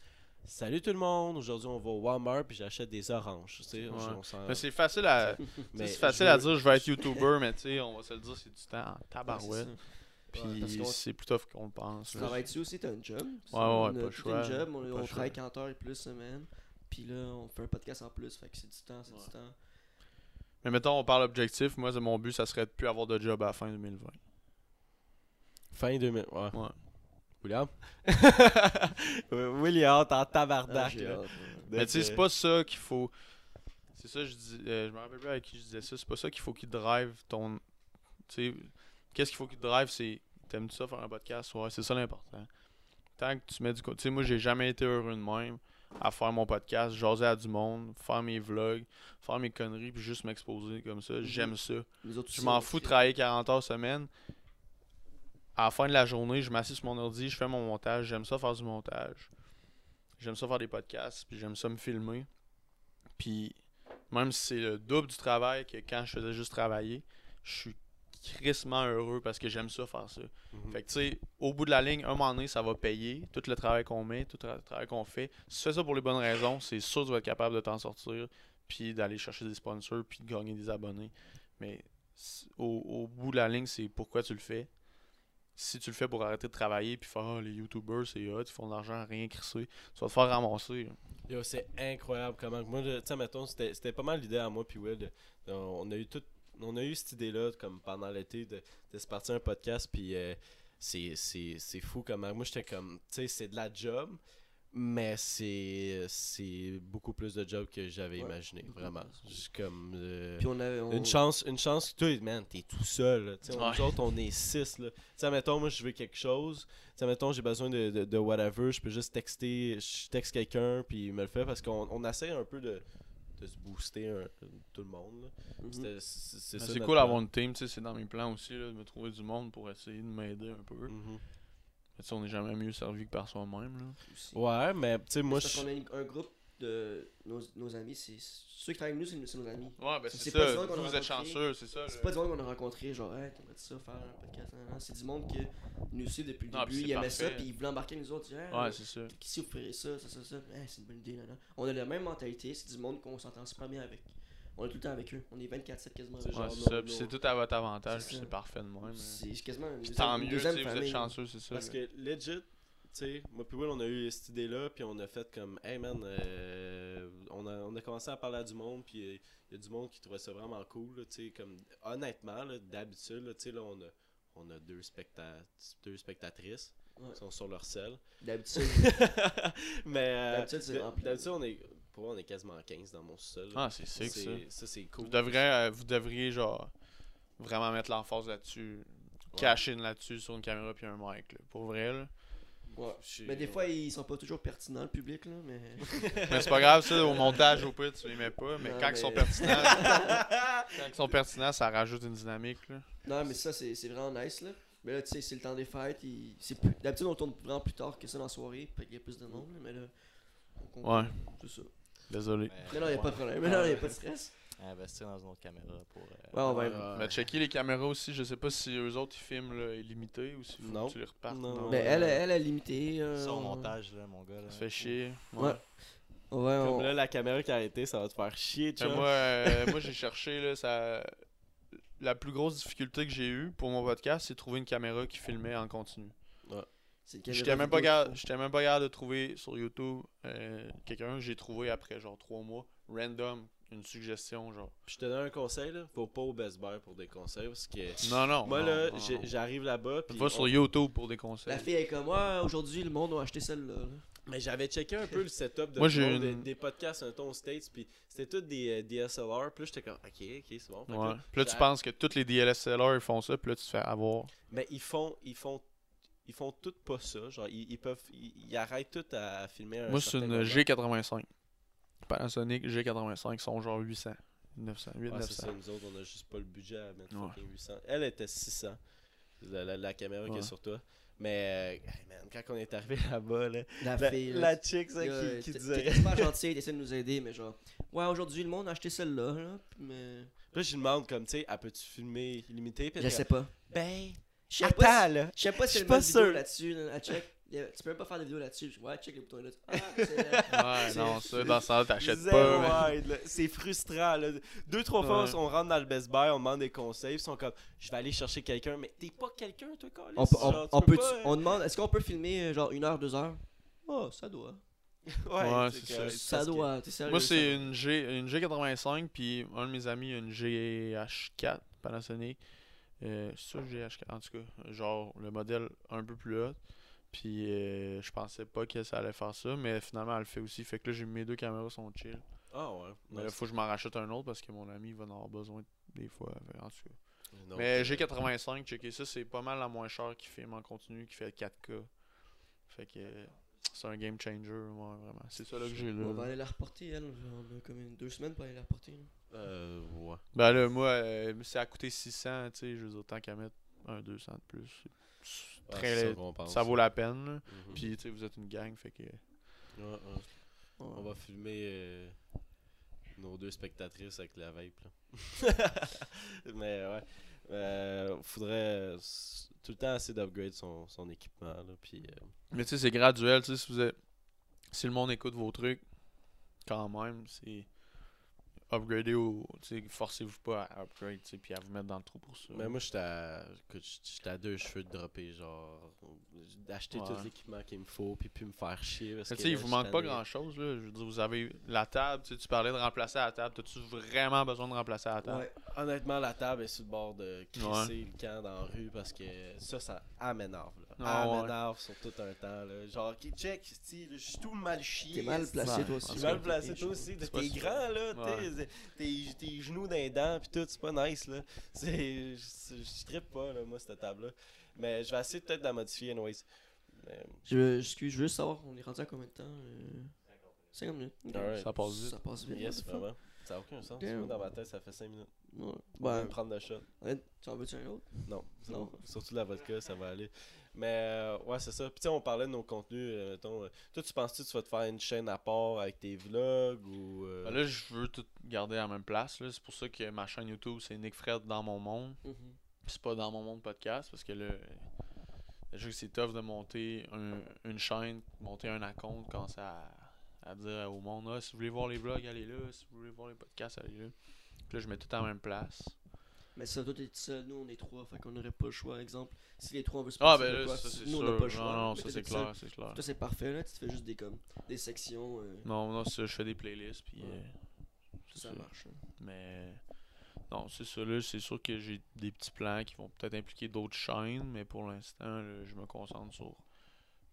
Speaker 1: Salut tout le monde, aujourd'hui on va au Walmart puis j'achète des oranges. Tu sais,
Speaker 3: Ouais. c'est facile à, c'est facile
Speaker 1: je
Speaker 3: à
Speaker 1: veux-
Speaker 3: dire je vais être YouTuber, mais tu sais, on va se le dire, c'est du temps en
Speaker 2: Ouais, c'est
Speaker 3: tabarouette. Puis
Speaker 2: Ouais,
Speaker 3: c'est plus tough qu'on le pense.
Speaker 2: Tu
Speaker 3: là.
Speaker 2: travailles dessus aussi, t'as un job?
Speaker 3: ouais,
Speaker 2: on
Speaker 3: pas le choix,
Speaker 2: job, on,
Speaker 3: pas
Speaker 2: on
Speaker 3: le
Speaker 2: travaille
Speaker 3: choix.
Speaker 2: 40 heures et plus semaine. Puis là, on fait un podcast en plus, fait que c'est du temps, c'est
Speaker 3: Ouais.
Speaker 2: du temps.
Speaker 3: Mais mettons, on parle objectif. Moi, c'est mon but, ça serait de plus avoir de job à la fin 2020.
Speaker 1: Fin 2000. Ouais.
Speaker 3: Ouais.
Speaker 1: William? William, t'es en
Speaker 2: Ah,
Speaker 1: tabarnak.
Speaker 2: j'ai
Speaker 1: là.
Speaker 2: hâte, ouais.
Speaker 3: Mais tu sais, c'est pas ça qu'il faut. C'est ça, je dis. euh, je me rappelle plus avec qui je disais ça. C'est pas ça qu'il faut qu'il drive ton. Tu sais, qu'est-ce qu'il faut qu'il drive, c'est. T'aimes-tu ça faire un podcast? Ouais, c'est ça l'important. Tant que tu mets du. Tu sais, moi, j'ai jamais été heureux de même à faire mon podcast, jaser à du monde, faire mes vlogs, faire mes conneries, puis juste m'exposer comme ça. J'aime ça. Je m'en fous de travailler 40 heures semaine. À la fin de la journée, je m'assieds sur mon ordi, je fais mon montage. J'aime ça faire du montage. J'aime ça faire des podcasts, puis j'aime ça me filmer. Puis même si c'est le double du travail que quand je faisais juste travailler, je suis crissement heureux parce que j'aime ça faire ça.
Speaker 1: Mhm.
Speaker 3: Fait que tu sais, au bout de la ligne, un moment donné, ça va payer tout le travail qu'on met, tout le travail qu'on fait. Si tu fais ça pour les bonnes raisons, c'est sûr que tu vas être capable de t'en sortir, puis d'aller chercher des sponsors, puis de gagner des abonnés. Mais au, au bout de la ligne, c'est pourquoi tu le fais. Si tu le fais pour arrêter de travailler, puis faire Ah, les YouTubers, c'est hot, ils font de l'argent à rien crisser, tu vas te faire ramasser. là.
Speaker 1: Yo, c'est incroyable comment. Moi, je- tu sais, mettons, c'était c'était pas mal l'idée à moi, puis Will. de- de- on a eu tout. On a eu cette idée-là, comme pendant l'été, de, de se partir un podcast, puis euh, c'est c'est- c'est fou comment. Moi, j'étais comme. Tu sais, c'est de la job, mais c'est c'est beaucoup plus de job que j'avais
Speaker 2: Ouais,
Speaker 1: imaginé, vraiment. Juste comme. euh,
Speaker 2: Puis on avait. on-
Speaker 1: Une chance, une chance que toi, man, t'es tout seul. Tu sais,
Speaker 3: Ouais.
Speaker 1: Nous autres, on est six. Là. Tu sais, mettons, moi, je veux quelque chose. Tu sais, mettons, j'ai besoin de, de, de whatever. Je peux juste texter, je texte quelqu'un, puis il me le fait parce qu'on on essaie un peu de, de se booster un- tout le monde. là.
Speaker 2: Mhm.
Speaker 1: C'était- C'est notre
Speaker 3: cool
Speaker 1: plan.
Speaker 3: d'avoir une team, tu sais, c'est dans mes plans aussi, là, de me trouver du monde pour essayer de m'aider un peu.
Speaker 1: Mhm.
Speaker 3: Mais on n'est jamais mieux servi que par soi-même. là.
Speaker 1: Ouais, mais tu sais, moi, je.
Speaker 2: qu'on a une- un groupe de nos, nos amis, c'est ceux qui travaillent avec nous, c'est nos- amis.
Speaker 3: Ouais, ben
Speaker 2: C'est- pas
Speaker 3: ça.
Speaker 2: du monde qu'on
Speaker 3: Vous,
Speaker 2: a
Speaker 3: vous êtes
Speaker 2: rencontré.
Speaker 3: chanceux, c'est ça.
Speaker 2: C'est
Speaker 3: là.
Speaker 2: pas du monde qu'on a rencontré, genre, hey, t'aimerais ça faire un podcast? nan, nan. C'est du monde qui nous suit depuis le
Speaker 3: Non, puis
Speaker 2: début, ils aimaient ça, puis ils voulaient embarquer avec nous autres. Hey,
Speaker 3: Ouais, c'est ça.
Speaker 2: si vous ferez ça, ça, ça, ça, Hey, c'est une bonne idée. On a la même mentalité, c'est du monde qu'on s'entend super bien avec. On est tout le temps avec eux, on est 24-7 quasiment avec
Speaker 1: C'est.
Speaker 3: Ouais, ça. Puis c'est tout à votre avantage,
Speaker 2: C'est
Speaker 3: puis
Speaker 2: ça.
Speaker 3: c'est parfait de même.
Speaker 2: C'est quasiment une
Speaker 3: Puis
Speaker 2: deuxième,
Speaker 3: tant mieux, vous êtes chanceux, c'est ça.
Speaker 1: Parce
Speaker 3: là.
Speaker 1: que legit, sais, moi puis Will, on a eu cette idée-là, puis on a fait comme, hey man, euh, on, a, on a commencé à parler à du monde, puis il y a du monde qui trouvait ça vraiment cool, là, tu sais, comme, honnêtement, là, d'habitude, là, tu sais, là, on a, on a deux, specta deux spectatrices,
Speaker 2: Ouais.
Speaker 1: qui sont sur leur selle.
Speaker 2: D'habitude,
Speaker 1: Mais, euh,
Speaker 2: D'habitude, c'est
Speaker 1: d-
Speaker 2: rempli.
Speaker 1: D'habitude, on est, pour on est quasiment 15 dans mon sol.
Speaker 3: Ah, c'est sick, ça.
Speaker 1: Ça, c'est cool.
Speaker 3: Vous devriez, euh, vous devriez, genre, vraiment mettre l'emphase là-dessus. Cacher là-dessus sur une caméra puis un mic, là. Pour vrai, là.
Speaker 2: Ouais. Mais des fois, ils sont pas toujours pertinents, le public, là, mais.
Speaker 3: Mais c'est pas grave, ça, au montage, au pire, tu les mets pas. Mais
Speaker 2: Non,
Speaker 3: quand
Speaker 2: mais-
Speaker 3: ils sont pertinents, quand ils sont pertinents, ça rajoute une dynamique, là.
Speaker 2: Non, mais ça, c'est c'est vraiment nice, là. Mais là, tu sais, c'est le temps des fêtes. il- c'est plus- D'habitude, on tourne vraiment plus tard que ça dans la soirée, fait qu'il y a plus de monde, mais là. on comprend.
Speaker 3: Ouais.
Speaker 2: C'est ça.
Speaker 3: Désolé.
Speaker 2: Mais non, il a pas de problème. Mais non, il a pas de stress.
Speaker 4: Investir dans une autre caméra pour. euh,
Speaker 2: Ouais, on va.
Speaker 1: Ouais.
Speaker 3: Mais checker les caméras aussi, je sais pas si eux autres ils filment là, illimité ou s'il faut
Speaker 1: Non.
Speaker 3: que tu les repartes.
Speaker 1: Non.
Speaker 2: Mais elle, elle a limité. euh,
Speaker 4: montage, là, mon gars. Là.
Speaker 3: Ça fait chier.
Speaker 2: Ouais. Ouais,
Speaker 1: Comme
Speaker 2: on-
Speaker 1: là, la caméra qui a arrêté, ça va te faire chier,
Speaker 3: Mais
Speaker 1: tu
Speaker 3: moi, euh, moi j'ai cherché là, ça. la plus grosse difficulté que j'ai eue pour mon podcast, c'est de trouver une caméra qui filmait en continu.
Speaker 2: Caméra
Speaker 3: J'étais même, pas j'étais même pas capable de trouver sur YouTube euh, quelqu'un que j'ai trouvé après genre 3 mois, random, une suggestion genre.
Speaker 1: Puis je te donne un conseil, là. Faut pas au Best Buy pour des conseils. Parce que
Speaker 3: Non, non.
Speaker 1: moi,
Speaker 3: non,
Speaker 1: là,
Speaker 3: non,
Speaker 1: j'ai-
Speaker 3: non.
Speaker 1: j'arrive là-bas. Puis
Speaker 3: Va
Speaker 1: on-
Speaker 3: sur YouTube pour des conseils.
Speaker 2: La fille est comme, ouais, aujourd'hui, le monde a acheté celle-là. là.
Speaker 1: Mais j'avais checké un peu le setup de
Speaker 3: Moi,
Speaker 1: monde,
Speaker 3: une-
Speaker 1: des, des podcasts un ton aux States. Puis c'était tous des euh, DSLR. Puis là, j'étais comme, ok, ok, c'est bon.
Speaker 3: Ouais.
Speaker 1: là,
Speaker 3: Puis là, tu penses que tous les DLSLR ils font ça, puis là, tu te fais avoir.
Speaker 1: Mais ils font, ils font, ils font tout pas ça. Genre, ils, ils peuvent, ils, ils arrêtent tout à, filmer. un
Speaker 3: Moi, c'est une
Speaker 1: moment.
Speaker 3: G85. Panasonic G85, ils sont genre 800. 900, 800,
Speaker 1: Ouais, c'est
Speaker 3: 900.
Speaker 1: ça, nous autres, on a juste pas le budget à mettre
Speaker 3: Ouais.
Speaker 1: fucking 800. Elle était 600, la, la, la caméra qui est sur toi. Mais, euh, hey, man, quand on est arrivé là-bas, là,
Speaker 2: La,
Speaker 1: la,
Speaker 2: fille.
Speaker 1: la chick, ça,
Speaker 2: là,
Speaker 1: qui, qui disait.
Speaker 2: T'es super gentil, t'essaies de nous aider, mais genre, ouais, aujourd'hui, le monde a acheté celle-là, là, mais.
Speaker 1: Là, je lui demande, comme, tu sais, elle peut-tu filmer illimité?
Speaker 2: Je
Speaker 1: elle
Speaker 2: sais pas.
Speaker 1: Ben,
Speaker 2: Je sais pas. Je sais pas
Speaker 1: Je
Speaker 2: si
Speaker 1: suis
Speaker 2: elle
Speaker 1: sûr.
Speaker 2: là-dessus, là, à check. Tu peux même pas faire de vidéo là-dessus. Je- Ouais, check les boutons là. Ah.
Speaker 3: Ouais, non, ça, dans ça, t'achètes pas. mais-.
Speaker 1: C'est frustrant. Là. Deux, trois fois, on rentre dans le Best Buy, on demande des conseils. Ils sont comme, je vais aller chercher quelqu'un. Mais t'es pas quelqu'un, toi, Carlis?
Speaker 2: On, on,
Speaker 1: Genre,
Speaker 2: on peut,
Speaker 1: pas,
Speaker 2: on demande, est-ce qu'on peut filmer euh, genre une heure, deux heures? Oh, ça doit.
Speaker 1: Ouais,
Speaker 3: c'est
Speaker 1: que-
Speaker 3: ça.
Speaker 2: Ça
Speaker 1: que-
Speaker 2: doit, t'es sérieux
Speaker 3: Moi, c'est une, G, une G85, puis un de mes amis a une GH4 Panasonic. Euh, c'est ça, GH4, en tout cas. Genre, le modèle un peu plus haut. Puis, euh, je pensais pas que ça allait faire ça, mais finalement, elle le fait aussi. Fait que là, j'ai mes deux caméras sont chill.
Speaker 1: Ah ouais.
Speaker 3: Mais là, faut que je m'en rachète un autre parce que mon ami va en avoir besoin des fois. Fait, En tout cas.
Speaker 1: Non,
Speaker 3: mais
Speaker 1: euh,
Speaker 3: G85, checker ça, c'est pas mal la moins chère qui filme en continu, qui fait 4K. Fait que euh, c'est un game changer, ouais, vraiment. C'est ça là que j'ai là.
Speaker 2: On va aller la reporter, elle. On a comme une, deux semaines pour aller la reporter. là.
Speaker 1: Euh, ouais.
Speaker 3: Ben là, moi, euh, ça a coûté 600, tu sais, je veux dire, tant qu'à mettre un 200 de plus. Très-
Speaker 1: c'est ça qu'on pense.
Speaker 3: ça vaut la peine.
Speaker 1: Mhm.
Speaker 3: Puis, tu sais, vous êtes une gang, fait que.
Speaker 1: Ouais, ouais. On va filmer euh, nos deux spectatrices avec la vape. Là. Mais ouais. Euh, faudrait tout le temps essayer d'upgrade son, son équipement. Là, puis, euh,
Speaker 3: Mais tu sais, c'est graduel, tu sais, si vous êtes... Si le monde écoute vos trucs, quand même, c'est. Upgrader sais, forcez-vous pas à upgrade, puis à vous mettre dans le trou pour ça.
Speaker 1: Mais moi, j'étais à, j'étais à deux cheveux de dropper, genre, d'acheter tout l'équipement qu'il me faut, puis puis me faire chier. Parce
Speaker 3: Mais
Speaker 1: que
Speaker 3: tu sais, il
Speaker 1: là,
Speaker 3: vous manque pas
Speaker 1: tanné.
Speaker 3: grand chose, là. Je veux dire, vous avez la table, tu parlais de remplacer la table. T'as-tu vraiment besoin de remplacer la table?
Speaker 2: Ouais.
Speaker 1: Honnêtement, la table est sur le bord de crisser le camp dans la rue parce que ça, ça. Là.
Speaker 3: Ah
Speaker 1: elle
Speaker 3: ouais.
Speaker 1: m'énerve sur tout un temps. Là. Genre, ok, check, je suis tout mal chié.
Speaker 2: T'es mal placé,
Speaker 3: Ouais.
Speaker 2: toi aussi.
Speaker 1: suis mal placé, toi aussi. T'es grand, là.
Speaker 3: Ouais.
Speaker 1: t'es- Tes, tes genoux dans les dents, pis tout, c'est pas nice, là. C'est, je, trippe pas, là, moi, cette table-là. Mais je vais essayer peut-être de la modifier, anyways. Mais,
Speaker 2: Je, excuse, je veux juste savoir, on est rendu à combien de temps 50 minutes.
Speaker 3: Ça passe vite.
Speaker 2: Ça passe vite.
Speaker 1: yes, vraiment. Ça n'a aucun sens. Moi, dans ma tête, ça fait 5 minutes.
Speaker 2: Ouais.
Speaker 1: On va
Speaker 2: Ben,
Speaker 1: même prendre le shot.
Speaker 2: ouais, tu en veux-tu un autre?
Speaker 1: Non,
Speaker 2: Non.
Speaker 1: bon. Surtout la vodka, ça va aller. Mais euh, ouais, c'est ça. Puis tu sais, on parlait de nos contenus. euh, mettons, euh, toi, tu penses-tu que tu vas te faire une chaîne à part avec tes vlogs ou. euh,
Speaker 3: Ben là, je veux tout garder à la même place. là. C'est pour ça que ma chaîne YouTube, c'est Nick Fred dans mon monde. Puis c'est pas dans mon monde podcast parce que là, déjà que c'est tough de monter un- une chaîne, monter un compte, commencer à, à dire au monde ah, si vous voulez voir les vlogs, allez là. Si vous voulez voir les podcasts, allez là. Puis là, je mets tout à la même place.
Speaker 2: Mais ça, t'es tout seul, nous, on est trois, fait qu'on n'aurait pas le choix. Exemple, si les trois on veut se
Speaker 3: Ah,
Speaker 2: passer
Speaker 3: ben
Speaker 2: de
Speaker 3: là,
Speaker 2: quoi,
Speaker 3: ça c'est
Speaker 2: nous,
Speaker 3: sûr.
Speaker 2: on n'a pas le choix.
Speaker 3: non, non, ça c'est clair, c'est clair.
Speaker 2: Toi, c'est parfait, là. Tu te fais juste des, comme, des sections. euh,
Speaker 3: Non, non, ça, je fais des playlists. Puis,
Speaker 2: Ouais.
Speaker 3: euh, c'est
Speaker 2: ça
Speaker 3: ça.
Speaker 2: marche. hein.
Speaker 3: Mais non, c'est ça là, c'est sûr que j'ai des petits plans qui vont peut-être impliquer d'autres chaînes, mais pour l'instant, là, je me concentre sur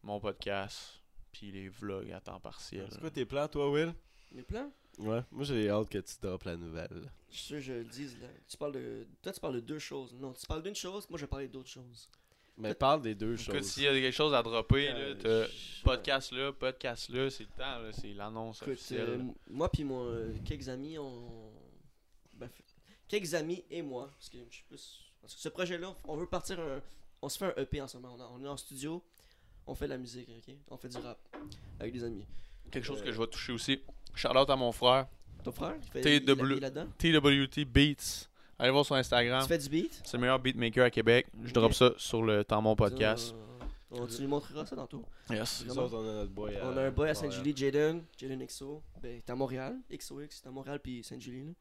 Speaker 3: mon podcast puis les vlogs à temps partiel.
Speaker 1: C'est quoi tes plans, toi, Will?
Speaker 2: Mes plans?
Speaker 1: Ouais, moi j'ai hâte que tu droppes la nouvelle.
Speaker 2: Je suis sûr que je le dise, là. Tu parles de. Toi, tu parles de deux choses. Non, tu parles d'une chose, moi, je vais parler d'autres choses.
Speaker 1: Mais parle des deux
Speaker 3: Écoute,
Speaker 1: choses.
Speaker 3: s'il y a quelque chose à dropper,
Speaker 2: Euh,
Speaker 3: là,
Speaker 2: je-
Speaker 3: podcast là, podcast là, c'est le temps, là, c'est l'annonce
Speaker 2: Écoute,
Speaker 3: officielle.
Speaker 2: euh, moi puis mon euh, quelques amis, on, ben, quelques amis et moi, parce que je suis plus, parce que ce projet-là, on veut partir un, on se fait un EP en ce moment, on, a- on est en studio, on fait de la musique, ok, on fait du rap avec des amis.
Speaker 3: quelque chose
Speaker 2: euh,
Speaker 3: que je vais toucher aussi. Out à mon frère,
Speaker 2: Ton frère, il fait,
Speaker 3: TW. TWT Beats. Allez voir sur Instagram.
Speaker 2: Tu fais du beat?
Speaker 3: C'est le meilleur beatmaker à Québec. Je drop ça sur le temps mon podcast.
Speaker 2: On- tu nous montreras ça tantôt.
Speaker 3: Yes.
Speaker 1: Nous autres, on a notre boy à.
Speaker 2: On a un boy à. Saint-Julie, Jaden, Jaden XO. Ben, t'es à Montréal, XOX, t'es à Montréal puis Saint-Julie.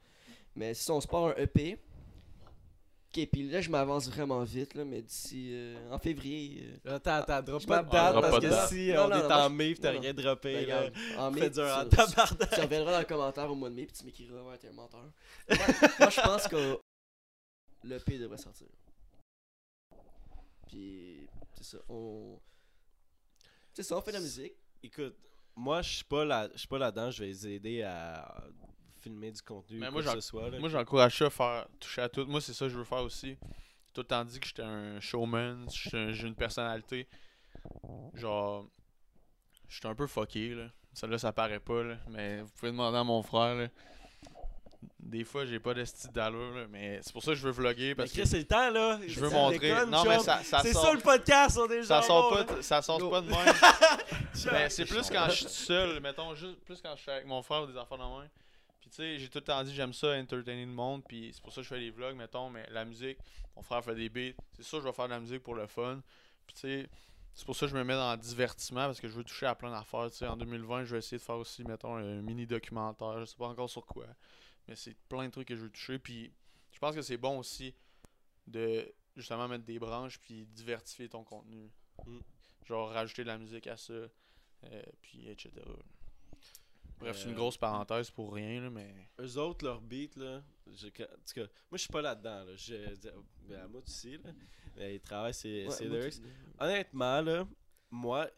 Speaker 2: Mais si on se part un EP, Ok, puis là, je m'avance vraiment vite, là, mais d'ici. euh, en février. euh,
Speaker 1: Attends, attends, drop pas de date parce que si
Speaker 2: Non,
Speaker 1: on
Speaker 2: non,
Speaker 1: est
Speaker 2: non,
Speaker 1: en mai pis t'as rien
Speaker 2: ben,
Speaker 1: droppé, là.
Speaker 2: regarde, en mai,
Speaker 1: Fait dur en
Speaker 2: tu- tu-
Speaker 1: tabarnak.
Speaker 2: Tu reviendras dans le commentaire au mois de mai, puis tu m'écriras, ouais, t'es un menteur. Moi, moi, je pense que le P devrait sortir. Puis, c'est ça, on. C'est ça, on fait de la musique.
Speaker 1: Écoute, moi je suis pas là, je suis pas là-dedans, je vais les aider à filmer du contenu
Speaker 3: Mais
Speaker 1: quoi
Speaker 3: moi,
Speaker 1: que ce soit. là.
Speaker 3: Moi, j'encourage ça à faire toucher à tout. Moi, c'est ça que je veux faire aussi. Tout le temps dit que j'étais un showman, j'ai une personnalité. Genre, j'étais un peu fucké, là. Ça, là, ça paraît pas, là. Mais vous pouvez demander à mon frère, là. Des fois, j'ai pas de style d'allure, là. Mais c'est pour ça que je veux vlogger. Parce que
Speaker 1: c'est le temps là.
Speaker 3: je veux montrer. Non, mais ça, ça
Speaker 1: C'est
Speaker 3: sort.
Speaker 1: ça le podcast, on est
Speaker 3: ça sort
Speaker 1: bon,
Speaker 3: pas, ça sort pas de même. Ben, c'est plus quand je suis tout seul, mettons, juste plus quand je suis avec mon frère ou des enfants dans main. Puis tu sais, j'ai tout le temps dit j'aime ça entertainer le monde, puis c'est pour ça que je fais des vlogs, mettons, mais la musique, mon frère fait des beats, c'est sûr je vais faire de la musique pour le fun. Puis tu sais, c'est pour ça que je me mets dans le divertissement parce que je veux toucher à plein d'affaires, tu sais, en 2020, je vais essayer de faire aussi mettons un mini documentaire, je sais pas encore sur quoi, mais c'est plein de trucs que je veux toucher puis je pense que c'est bon aussi de justement mettre des branches puis diversifier ton contenu.
Speaker 1: Mm.
Speaker 3: Genre rajouter de la musique à ça. Euh, puis etc. Bref, c'est une
Speaker 1: Euh,
Speaker 3: grosse parenthèse pour rien, là, mais.
Speaker 1: Eux autres, leur beat, là. je- en tout cas, moi, je suis pas là-dedans, là. Je, ben, à moi aussi, là. Mais ils travaillent, c'est
Speaker 2: Ouais,
Speaker 1: lyrics.
Speaker 2: tu-
Speaker 1: Honnêtement, là, moi,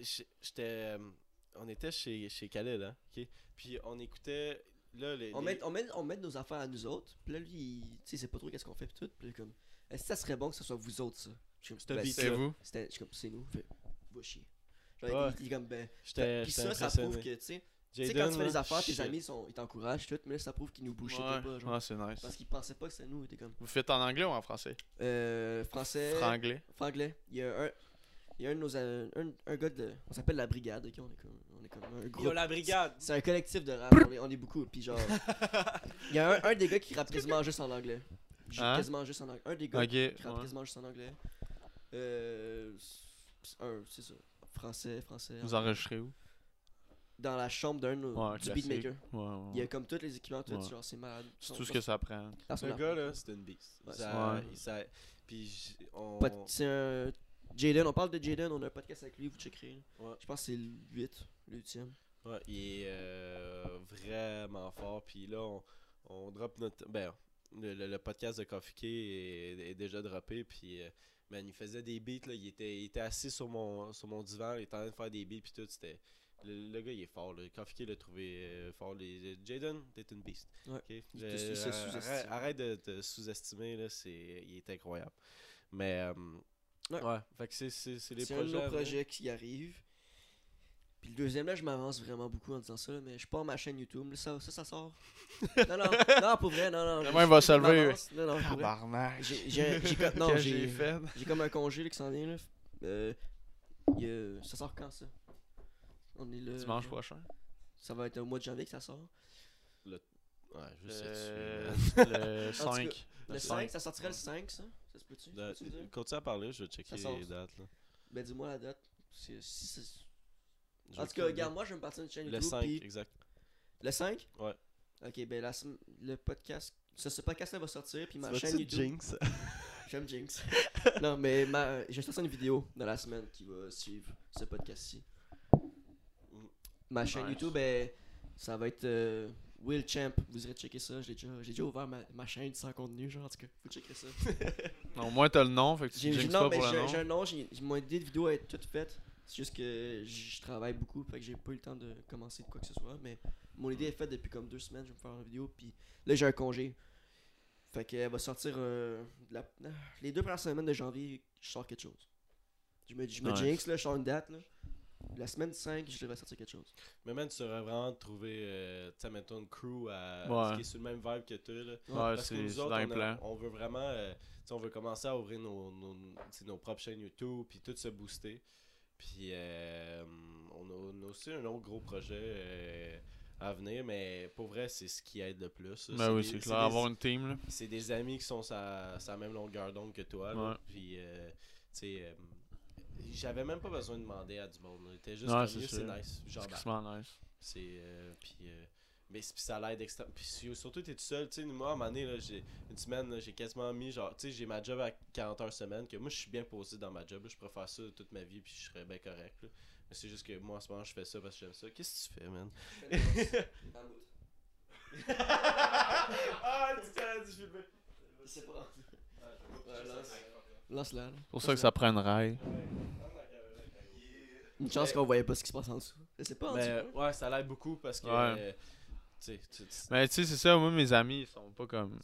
Speaker 1: j'étais. euh, On était chez, chez Khaled, hein, ok? Puis on écoutait. Là, les,
Speaker 2: On
Speaker 1: les-
Speaker 2: met, on, met, on met nos affaires à nous autres, puis là, lui, tu sais, c'est pas trop qu'est-ce qu'on fait, pis tout, puis là, comme, est-ce que ça serait bon que ce soit vous autres, ça?
Speaker 1: C'était
Speaker 2: ben,
Speaker 3: C'est vous?
Speaker 2: C'était, comme, c'est nous, fait, va chier. Genre,
Speaker 1: Ouais.
Speaker 2: il, il comme, ben,
Speaker 1: J'étais
Speaker 2: puis ça, ça prouve que, tu sais, tu sais, quand tu fais
Speaker 1: là,
Speaker 2: des affaires, tes amis, sont, ils t'encouragent, tout, mais là, ça prouve qu'ils nous bullshitaient
Speaker 3: Ouais,
Speaker 2: pas, genre.
Speaker 3: ouais, c'est nice.
Speaker 2: Parce qu'ils pensaient pas que c'était nous, comme,
Speaker 3: Vous faites en anglais ou en français?
Speaker 2: Euh, français,
Speaker 3: Franglais.
Speaker 2: franglais, il y a un, il y a un de nos, un, un gars de, on s'appelle la brigade, ok, on est comme, on est comme un groupe.
Speaker 1: Yo, la brigade!
Speaker 2: C'est un collectif de rap, on est, on est beaucoup, puis genre. Il y a un, un des gars qui rappe quasiment juste en anglais.
Speaker 3: Hein?
Speaker 2: Quasiment juste en anglais. Un des gars qui rappe
Speaker 3: ouais.
Speaker 2: quasiment juste en anglais. Euh. c'est- Un, c'est ça. Français, français.
Speaker 3: Vous
Speaker 2: anglais.
Speaker 3: enregistrez où?
Speaker 2: Dans la chambre d'un
Speaker 3: Ouais,
Speaker 2: du beatmaker.
Speaker 3: Ouais, ouais.
Speaker 2: Il y a comme tous les équipements, tout,
Speaker 3: Ouais.
Speaker 2: genre c'est malade.
Speaker 3: C'est tout ce que ça prend.
Speaker 1: Ce gars, là, c'était une beast.
Speaker 2: Ouais,
Speaker 1: Ça-
Speaker 3: ouais.
Speaker 1: il- ça- Puis, on.
Speaker 2: C'est un. Jaden, on parle de Jaden, on a un podcast avec lui, vous checkerez.
Speaker 1: Ouais.
Speaker 2: Je pense que c'est le 8, le 8ème.
Speaker 1: Ouais, il est euh, vraiment fort. Puis là, on, on drop notre. Ben, le, le- le podcast de Coffee K est, est déjà droppé. Puis, euh, man, il faisait des beats. Là, il, était, il était assis sur mon, sur mon divan. Il était en train de faire des beats. Puis tout. C'était. Le, le gars, il est fort. Là. L'a trouvé euh, fort. Les, Jaden, t'es une beast.
Speaker 2: Ouais.
Speaker 1: Ok?
Speaker 2: Il
Speaker 1: Je-
Speaker 2: te- il se
Speaker 1: arrête- de te sous-estimer. Là, c'est, il est incroyable. Mais. euh,
Speaker 2: Ouais.
Speaker 1: ouais. Fait que c'est, c'est, c'est les
Speaker 2: C'est un de
Speaker 1: projets.
Speaker 2: nos qui arrive. Puis le deuxième, là, je m'avance vraiment beaucoup en disant ça, là, mais je pars ma chaîne YouTube. là, ça, ça, ça sort. non, non, non, pour vrai, non, non.
Speaker 3: Demain, il va se lever.
Speaker 2: Non, non, pour vrai. J'ai- j'ai- j'ai comme- non, j'ai-
Speaker 3: j'ai fait?
Speaker 2: J'ai comme un congé là, qui s'en vient. Là. Euh, y ça sort quand ça? On est le.
Speaker 3: Dimanche prochain.
Speaker 2: Ça va être au mois de janvier que ça sort.
Speaker 1: Ouais, je sais.
Speaker 3: Euh, Le
Speaker 2: En tout
Speaker 3: 5.
Speaker 2: Le
Speaker 3: Le
Speaker 2: 5,
Speaker 3: cinq.
Speaker 2: ça sortirait le 5, ça? Ça se peut-tu?
Speaker 1: Continue à parler, je vais checker
Speaker 2: Ça sort.
Speaker 1: les dates. Là.
Speaker 2: Ben dis-moi la date. En tout cas, regarde, moi je vais me partir d'une chaîne
Speaker 1: Le
Speaker 2: YouTube.
Speaker 1: 5,
Speaker 2: puis-
Speaker 1: exact.
Speaker 2: Le 5
Speaker 1: Ouais.
Speaker 2: Ok, ben la le podcast. Ce, ce podcast-là va sortir, puis ma
Speaker 1: Tu
Speaker 2: chaîne YouTube.
Speaker 1: Jinx?
Speaker 2: J'aime Jinx. non, mais ma... je vais sortir une vidéo dans la semaine qui va suivre ce podcast-ci. Ma chaîne
Speaker 3: Nice.
Speaker 2: YouTube, ben, ça va être euh, Will Champ. Vous irez checker ça. J'ai déjà, j'ai déjà ouvert ma, ma chaîne sans contenu, genre, en tout cas, vous checker ça.
Speaker 3: Non, Au moins, t'as le nom, fait que tu
Speaker 2: J'ai,
Speaker 3: pas
Speaker 2: mais
Speaker 3: pour le nom.
Speaker 2: j'ai un nom, j'ai, mon idée de vidéo est toute faite. C'est juste que je travaille beaucoup, fait que j'ai pas eu le temps de commencer de quoi que ce soit. Mais mon idée est faite depuis comme deux semaines. Je vais me faire une vidéo, puis là j'ai un congé. Fait qu'elle va sortir euh, la- les deux premières semaines de janvier. Je sors quelque chose. Je me, je me
Speaker 3: Nice.
Speaker 2: jinx, là, je sors une date. Là. La semaine 5, je devrais sortir quelque chose.
Speaker 1: Mais man, tu aurais vraiment trouvé, euh, tu sais, mettons, une crew à,
Speaker 3: Ouais.
Speaker 1: qui est sur le même vibe que toi. Là.
Speaker 3: Ouais,
Speaker 1: Parce que
Speaker 3: c'est
Speaker 1: nous autres, on, a- on veut vraiment, euh, tu sais, on veut commencer à ouvrir nos, nos, nos propres chaînes YouTube, puis tout se booster. Puis euh, on, a, on a aussi un autre gros projet euh, à venir, mais pour vrai, c'est ce qui aide le plus.
Speaker 3: Ben oui, c'est clair. Avoir une team, là.
Speaker 1: c'est des amis qui sont sa, sa même longueur d'onde que toi. là.
Speaker 3: Ouais.
Speaker 1: Puis, euh, tu sais, euh, j'avais même pas besoin de demander à du monde. C'était juste
Speaker 3: Ouais, c'est
Speaker 1: c'est nice.
Speaker 3: C'est
Speaker 1: Genre,
Speaker 3: crissement nice.
Speaker 1: c'est. euh, puis, euh, Mais ça l'aide extrêmement. Puis su- surtout, t'es tout seul. Tu sais, moi, à un moment donné, là, j'ai une semaine, là, j'ai quasiment mis, genre, tu sais, j'ai ma job à 40 heures semaine, que moi, je suis bien posé dans ma job. je pourrais faire ça toute ma vie, puis je serais bien correct. là. Mais c'est juste que moi, en ce moment, je fais ça parce que j'aime ça. Qu'est-ce que tu fais, man? ah, tu t'as.
Speaker 2: Je sais pas. Ouais, Lance-la.
Speaker 3: C'est pour ça que ça prend une rail.
Speaker 2: Une chance qu'on voyait pas ce qui se passe en dessous. Je sais pas en
Speaker 1: Mais
Speaker 2: dessous.
Speaker 1: ouais, ça l'aide beaucoup parce que.
Speaker 3: Ouais. Mais tu sais, c'est ça, moi, mes amis, ils sont pas comme.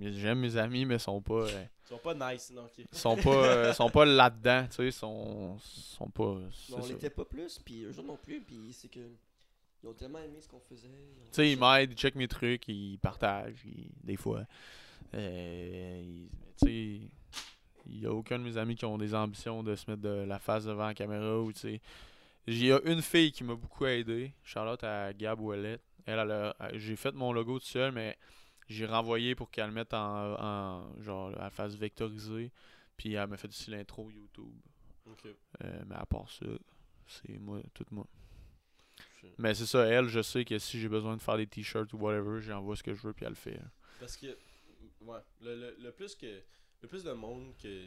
Speaker 3: J'aime mes amis, mais ils sont pas. euh,
Speaker 1: ils sont pas nice, non, ok.
Speaker 3: ils sont pas, euh, sont pas là-dedans, tu sais, ils sont, sont pas. c'est
Speaker 2: on l'était pas plus, puis eux autres non plus, puis c'est que. Ils ont tellement aimé ce qu'on faisait.
Speaker 3: Tu sais, ils m'aident, ils checkent mes trucs, ils partagent, ils- des fois. Euh, ils- tu sais, il y a aucun de mes amis qui ont des ambitions de se mettre de la face devant la caméra ou tu sais. Il y a une fille qui m'a beaucoup aidé, Charlotte à Gab Ouellet. Elle, elle a- j'ai fait mon logo tout seul, mais j'ai renvoyé pour qu'elle le mette en, en- genre, elle fasse vectoriser. Puis elle m'a fait aussi l'intro YouTube. Euh, mais à part ça, c'est moi, tout moi. Mais c'est ça, elle, je sais que si j'ai besoin de faire des t-shirts ou whatever, j'envoie ce que je veux puis elle le fait. hein.
Speaker 1: Parce que, ouais, le, le, le plus que, le plus de monde que,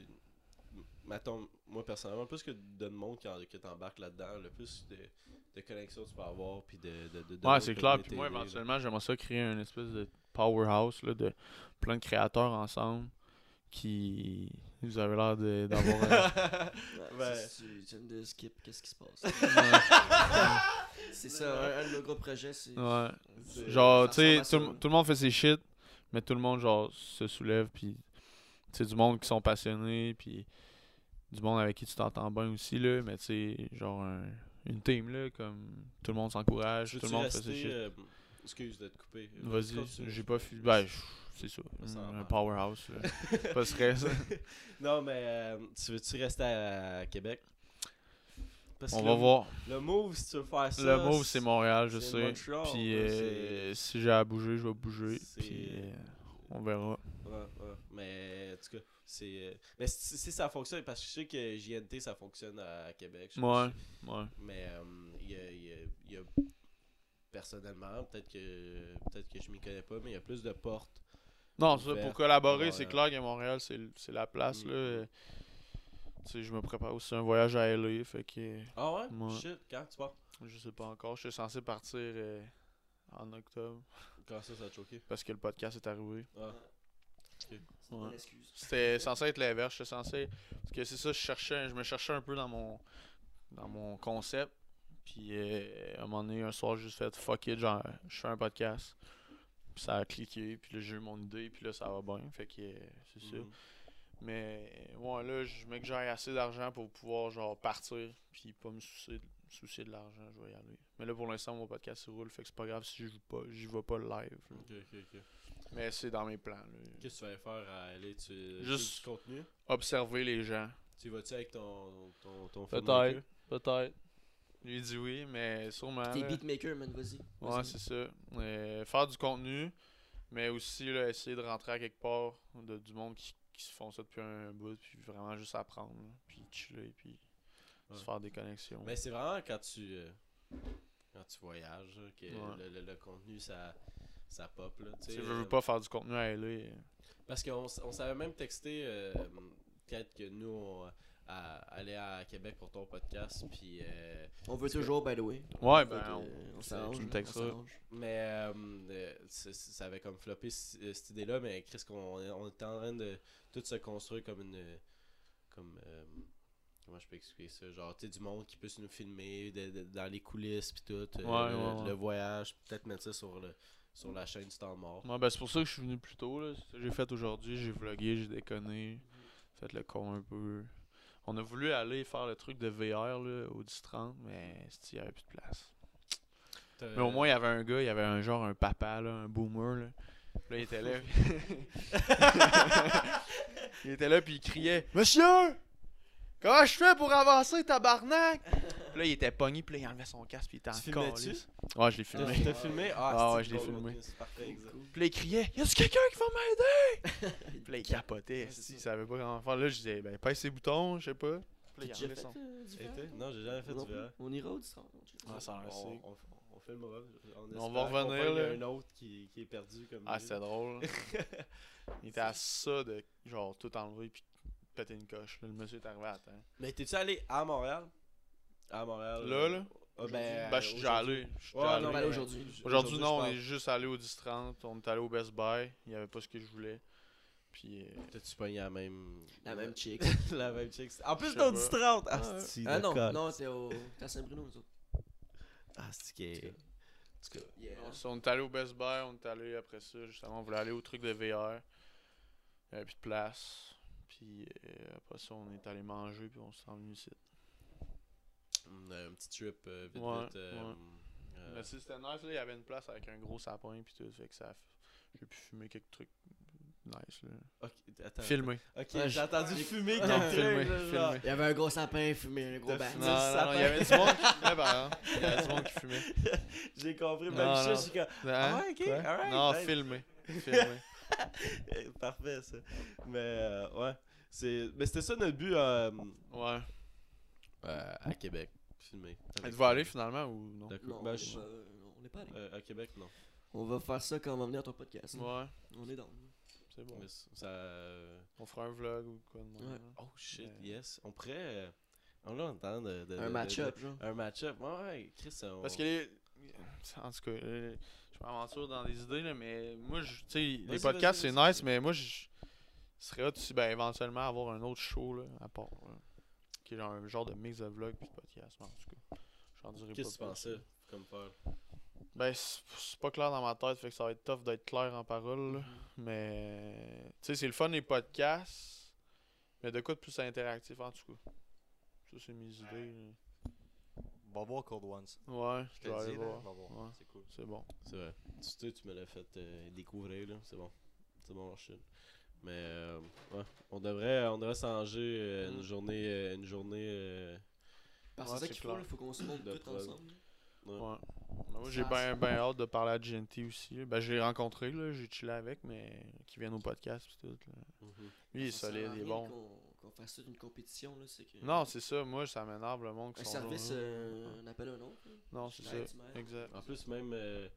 Speaker 1: mettons, moi personnellement, le plus que de monde qui en- que t'embarques là-dedans, le plus de, de connexions tu peux avoir, puis de, de, de, de
Speaker 3: Ouais, c'est clair. Puis moi, éventuellement, j'aimerais ça créer une espèce de powerhouse là, de plein de créateurs ensemble qui. Vous avez l'air de- d'avoir un.
Speaker 2: Tu- tu viens de skip, qu'est-ce qui se passe? c'est ça, un, un de nos gros projets, c'est.
Speaker 3: Ouais. Genre, tu sais, tout, tout le monde fait ses shit, mais tout le monde, genre, se soulève, puis c'est du monde qui sont passionnés, puis du monde avec qui tu t'entends bien aussi, là, mais tu sais, genre, un- une team, là, comme tout le monde s'encourage, tout le monde fait ses
Speaker 1: rester,
Speaker 3: shit.
Speaker 1: euh, excuse de te couper.
Speaker 3: Vas-y, j'ai pas fui. Ben, c'est ça, un, powerhouse, là. Pas stress.
Speaker 1: non, mais euh, tu veux-tu rester à, Québec? Parce
Speaker 3: On
Speaker 1: que
Speaker 3: va
Speaker 1: le-
Speaker 3: voir.
Speaker 1: Le move, si tu veux faire ça.
Speaker 3: Le move, c'est Montréal, je sais.
Speaker 1: Montreal,
Speaker 3: Puis euh, si j'ai à bouger, je vais bouger. Puis euh, on verra.
Speaker 1: Ouais, ouais. Mais en tout cas, c'est. euh, Mais si, si ça fonctionne, parce que je sais que JNT ça fonctionne à Québec. je
Speaker 3: Ouais, ouais.
Speaker 1: Mais euh, il y, a, il y a- y a- Personnellement, peut-être que peut-être que je m'y connais pas, mais il y a plus de portes.
Speaker 3: Non, ça, pour collaborer, c'est
Speaker 1: Montréal.
Speaker 3: clair qu'à Montréal, c'est la place.
Speaker 1: Mm.
Speaker 3: là. Tu sais, je me prépare aussi un voyage à LA, fait que
Speaker 1: Ah ouais? Shit, quand tu pars?
Speaker 3: je sais pas encore. Je suis censé partir euh, en octobre
Speaker 1: Quand ça, ça t'a choqué?
Speaker 3: parce que le podcast est arrivé.
Speaker 1: Ah.
Speaker 2: C'est une
Speaker 3: Ouais.
Speaker 2: bonne excuse.
Speaker 3: C'était censé être l'inverse. J'étais censé. Parce que c'est ça, je cherchais, je me cherchais un peu dans mon dans mon concept. Puis euh, à un moment donné, un soir, j'ai juste fait fuck it, genre, je fais un podcast. Puis ça a cliqué, puis là, j'ai eu mon idée, puis là, ça va bien. Fait que euh, c'est ça.
Speaker 1: Mhm.
Speaker 3: Mais ouais, là, je mets que j'ai assez d'argent pour pouvoir genre partir, puis pas me soucier, soucier de l'argent, je vais y aller. Mais là, pour l'instant, mon podcast il roule, fait que c'est pas grave si je joue pas, j'y vais pas live. là.
Speaker 1: Ok, ok, ok.
Speaker 3: Mais c'est dans mes plans. là.
Speaker 1: Qu'est-ce que tu vas faire à aller? Tu
Speaker 3: Juste-
Speaker 1: tu- du contenu?
Speaker 3: Observer les gens.
Speaker 1: Tu vas-tu avec ton, ton, ton
Speaker 3: Peut-être.
Speaker 1: filmmaker?
Speaker 3: Peut-être. Lui dit oui, mais sûrement.
Speaker 2: T'es
Speaker 3: là.
Speaker 2: beatmaker, man, vas-y.
Speaker 3: Ouais, c'est ça. Euh, faire du contenu, mais aussi là, essayer de rentrer à quelque part de, du monde qui, qui se font ça depuis un bout, puis vraiment juste apprendre, là, puis chiller, puis
Speaker 1: Ouais.
Speaker 3: se faire des connexions.
Speaker 1: Mais c'est vraiment quand tu euh, quand tu voyages là, que
Speaker 3: Ouais.
Speaker 1: le, le- le contenu ça, ça pop là. tu
Speaker 3: Tu
Speaker 1: sais,
Speaker 3: sais, veux, veux
Speaker 1: euh,
Speaker 3: pas faire du contenu à LA.
Speaker 1: Parce qu'on on savait même texter euh, peut-être que nous on à, aller à Québec pour ton podcast puis euh,
Speaker 2: On veut toujours, by the way.
Speaker 3: Ouais, ben,
Speaker 2: que,
Speaker 3: on-
Speaker 2: on
Speaker 3: texteras.
Speaker 2: on s'arrange.
Speaker 1: mais euh, euh, ça avait comme floppé cette idée là mais Chris qu'on on était en train de tout se construire comme une comme euh, comment je peux expliquer ça? Genre tu sais du monde qui puisse nous filmer de- de- dans les coulisses puis tout euh,
Speaker 3: Ouais,
Speaker 1: le,
Speaker 3: ouais, ouais.
Speaker 1: le voyage peut-être mettre ça sur le sur la chaîne Star Mort
Speaker 3: Ouais, ben, c'est pour ça que je suis venu plus tôt. là. C'est ça que j'ai fait aujourd'hui. J'ai vlogué, j'ai déconné. Fait le con un peu. On a voulu aller faire le truc de VR là, au 10-30, mais il n'y avait plus de place.
Speaker 1: T'as-
Speaker 3: Mais au moins, il y avait un gars, il y avait un genre un papa, là, un boomer. Là, Puis là il était là. il était là, puis il criait Monsieur Comment je fais pour avancer, tabarnak? Puis là, il était pogné, puis là, il enlevait son casque, puis il était en
Speaker 1: Tu filmais-tu?
Speaker 3: calice. Ouais, je l'ai filmé.
Speaker 1: t'as filmé?
Speaker 3: Ah
Speaker 1: Ah,
Speaker 3: ouais,
Speaker 1: c'est
Speaker 3: je l'ai filmé.
Speaker 1: C'est parfait.
Speaker 3: Puis là, il criait Y'a-tu quelqu'un qui va m'aider Puis là, il capotait.
Speaker 1: c'est
Speaker 3: si,
Speaker 1: ça.
Speaker 3: il savait pas comment faire. Là, je disais Ben, pèse ses boutons, je sais pas. Puis là, il
Speaker 2: déjà
Speaker 3: en
Speaker 2: fait
Speaker 3: descend.
Speaker 2: euh?
Speaker 1: Non, j'ai jamais fait du VR.
Speaker 2: plus. On ira au distrant. on check
Speaker 3: Ah,
Speaker 2: ça.
Speaker 3: a
Speaker 1: On, on, on filmera. On,
Speaker 3: va revenir, là.
Speaker 1: un autre qui, qui est perdu comme
Speaker 3: Ah, c'était drôle. il était à ça de, genre, tout enlever puis péter une coche. là. Le monsieur est arrivé à temps.
Speaker 1: Mais t'es-tu allé à Montréal? À Montréal.
Speaker 3: Là, là?
Speaker 1: Ah, ben,
Speaker 3: Ben, je suis déjà allé. Je suis
Speaker 1: Ouais,
Speaker 3: déjà
Speaker 1: non,
Speaker 3: allé.
Speaker 2: mais
Speaker 1: mais
Speaker 2: aujourd'hui.
Speaker 3: Non, on est juste allé au 10-30. On est allé au Best Buy. Il n'y avait pas ce que je voulais. Puis. euh,
Speaker 1: T'as-tu pogné la même.
Speaker 2: La même chick.
Speaker 1: la même chick. En plus,
Speaker 3: Je
Speaker 1: t'as
Speaker 3: sais
Speaker 1: du 30. Ah,
Speaker 2: Ah,
Speaker 1: c'est
Speaker 2: ah non, non, c'est au à Saint-Bruno, nous autres.
Speaker 1: Ah, c'est qui est.
Speaker 2: En tout cas, yeah.
Speaker 3: on- est allé au Best Buy. On est allé après ça. Justement, on voulait aller au truc de VR. Il n'y avait plus de place. Puis euh, après ça, on est allé manger. Puis on s'est envenu ici.
Speaker 1: Un petit trip euh, vite
Speaker 3: Ouais,
Speaker 1: vite. euh,
Speaker 3: ouais.
Speaker 1: euh,
Speaker 3: Mais si c'était nice, là, il y avait une place avec un gros sapin. Puis tout. Fait que ça. J'ai pu fumer quelques trucs nice. Là.
Speaker 1: ok, attends.
Speaker 3: Filmer.
Speaker 1: Ok,
Speaker 2: Ouais,
Speaker 1: j'ai entendu fumer
Speaker 2: Non,
Speaker 1: là, genre.
Speaker 3: filmer.
Speaker 2: Il y avait un gros sapin fumé, un gros
Speaker 1: fumé
Speaker 3: Non,
Speaker 1: le
Speaker 3: non, non, il y avait du monde qui fumait, par exemple. Il y avait du monde qui fumait.
Speaker 1: J'ai compris, même
Speaker 3: Non,
Speaker 1: ça, je suis comme.
Speaker 3: Hein?
Speaker 1: ouais, ok,
Speaker 3: Non,
Speaker 1: nice.
Speaker 3: filmer. Filmer.
Speaker 1: Eh, Parfait, ça. Mais, euh, ouais. C'est... Mais c'était ça notre but euh,
Speaker 3: Ouais.
Speaker 1: Euh, à Québec. Filmer.
Speaker 3: Êtes-vous allé finalement ou non?
Speaker 1: D'accord.
Speaker 2: Non,
Speaker 1: Ben, je-
Speaker 2: va- on n'est pas allé.
Speaker 1: euh, à Québec, non.
Speaker 2: On va faire ça quand on va venir à ton podcast.
Speaker 3: Ouais,
Speaker 2: On est dans.
Speaker 3: c'est bon.
Speaker 1: Mais c- ça. euh,
Speaker 3: On fera un vlog ou quoi de même.
Speaker 2: Ouais.
Speaker 3: là.
Speaker 1: Oh shit,
Speaker 3: Mais-
Speaker 1: yes. On pourrait. euh, On l'a en train de, de-
Speaker 2: Un
Speaker 1: de-
Speaker 2: match-up,
Speaker 1: de-
Speaker 2: genre.
Speaker 1: Un match-up. Ouais, ouais, Chris, on...
Speaker 3: Parce que les. En tout cas, euh, je m'aventure dans des idées, là, mais moi, je- tu sais, les
Speaker 1: Vas-y,
Speaker 3: podcasts,
Speaker 1: vas-y,
Speaker 3: c'est
Speaker 1: vas-y.
Speaker 3: nice, mais moi, je ce serait hot aussi, ben, éventuellement, avoir un autre show, là, à part. là, qui est genre un genre de mix de vlog puis de podcast, en tout cas. J'en dirai
Speaker 1: Qu'est-ce que tu pensais comme faire?
Speaker 3: Ben, c'est pas clair dans ma tête, fait que ça va être tough d'être clair en parole, là. Mais, tu sais, c'est le fun les podcasts, mais de quoi de plus interactif en tout cas? Ça, c'est mes idées. là.
Speaker 4: Va voir Cold Ones.
Speaker 3: Ouais,
Speaker 4: Je
Speaker 3: je
Speaker 4: te
Speaker 3: vais
Speaker 4: le
Speaker 3: aller
Speaker 4: dis,
Speaker 3: voir.
Speaker 4: va voir.
Speaker 3: Ouais.
Speaker 4: C'est cool.
Speaker 3: C'est bon.
Speaker 1: C'est vrai. Tu sais, tu me l'as fait euh, découvrir, là. C'est bon. C'est bon, Rachel. Mais, euh, ouais. On devrait, on devrait s'arranger euh, une
Speaker 3: Mm.
Speaker 1: journée. euh, une journée euh,
Speaker 2: Parce que
Speaker 3: Ouais,
Speaker 2: c'est ça qu'il faut,
Speaker 3: clair.
Speaker 2: là. Faut qu'on se monte
Speaker 1: De
Speaker 2: tout ensemble.
Speaker 1: ouais.
Speaker 3: Ouais. Moi, j'ai bien ben hâte de parler à GNT aussi. Ben, je l'ai rencontré, là, j'ai chillé avec, mais qui vienne au podcast pis tout. là.
Speaker 1: Mhm.
Speaker 3: Lui, il est solide, il est bon.
Speaker 2: Qu'on qu'on fasse toute une compétition, là. C'est que.
Speaker 3: Non, c'est ça, moi, ça m'énerve le monde
Speaker 2: Un
Speaker 3: sont
Speaker 2: service,
Speaker 3: là.
Speaker 2: euh, un autre.
Speaker 3: Non, c'est ça. Exact.
Speaker 1: En plus, même, euh,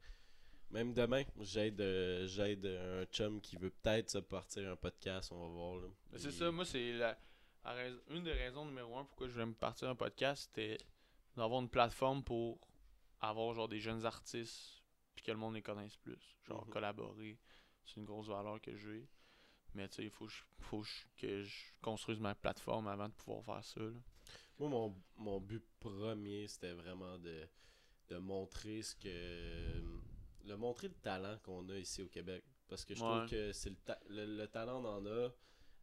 Speaker 1: même demain, j'aide, euh, j'aide un chum qui veut peut-être se partir un podcast. On va voir. Là.
Speaker 3: C'est ça, moi, c'est la, une des raisons numéro un pourquoi je voulais me partir un podcast, c'était d'avoir une plateforme pour avoir genre des jeunes artistes puis que le monde les connaisse plus. Genre
Speaker 1: Mhm.
Speaker 3: collaborer, c'est une grosse valeur que j'ai. Mais tu sais, il faut, que je construise ma plateforme avant de pouvoir faire ça. là.
Speaker 1: Moi, mon, mon but premier, c'était vraiment de, de montrer ce que. Le montrer le talent qu'on a ici au Québec. Parce que je
Speaker 3: Ouais.
Speaker 1: trouve que c'est le, ta- le, le talent, on en a,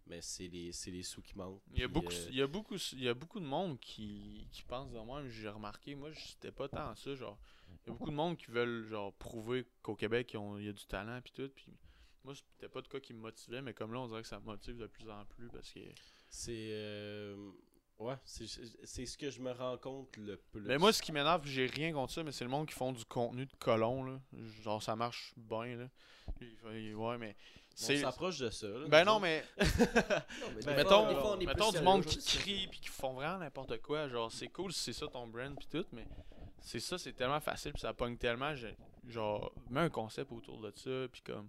Speaker 1: mais c'est les, c'est les sous qui manquent.
Speaker 3: Il y a beaucoup,
Speaker 1: euh,
Speaker 3: il y a beaucoup, il y a beaucoup de monde qui, qui pense de moi, j'ai remarqué, moi, c'était pas tant ça, genre, il y a beaucoup de monde qui veulent, genre, prouver qu'au Québec, il y a du talent, puis tout, puis moi, c'était pas de quoi qui me motivait, mais comme là, on dirait que ça me motive de plus en plus, parce que,
Speaker 1: C'est. euh, ouais, c'est c'est ce que je me rends compte le plus.
Speaker 3: mais moi, ce qui m'énerve, j'ai rien contre ça, mais c'est le monde qui font du contenu de colon, là, genre, ça marche bien, là, ouais, mais,
Speaker 1: on s'approche de ça. là,
Speaker 3: ben non, mais,
Speaker 2: Non, mais
Speaker 1: Ben,
Speaker 2: des
Speaker 3: mettons,
Speaker 2: fois,
Speaker 3: mettons du monde qui crie puis qui font vraiment n'importe quoi. Genre, c'est cool si c'est ça ton brand puis tout, mais c'est ça, c'est tellement facile puis ça pogne tellement. Genre, mets un concept autour de ça puis comme,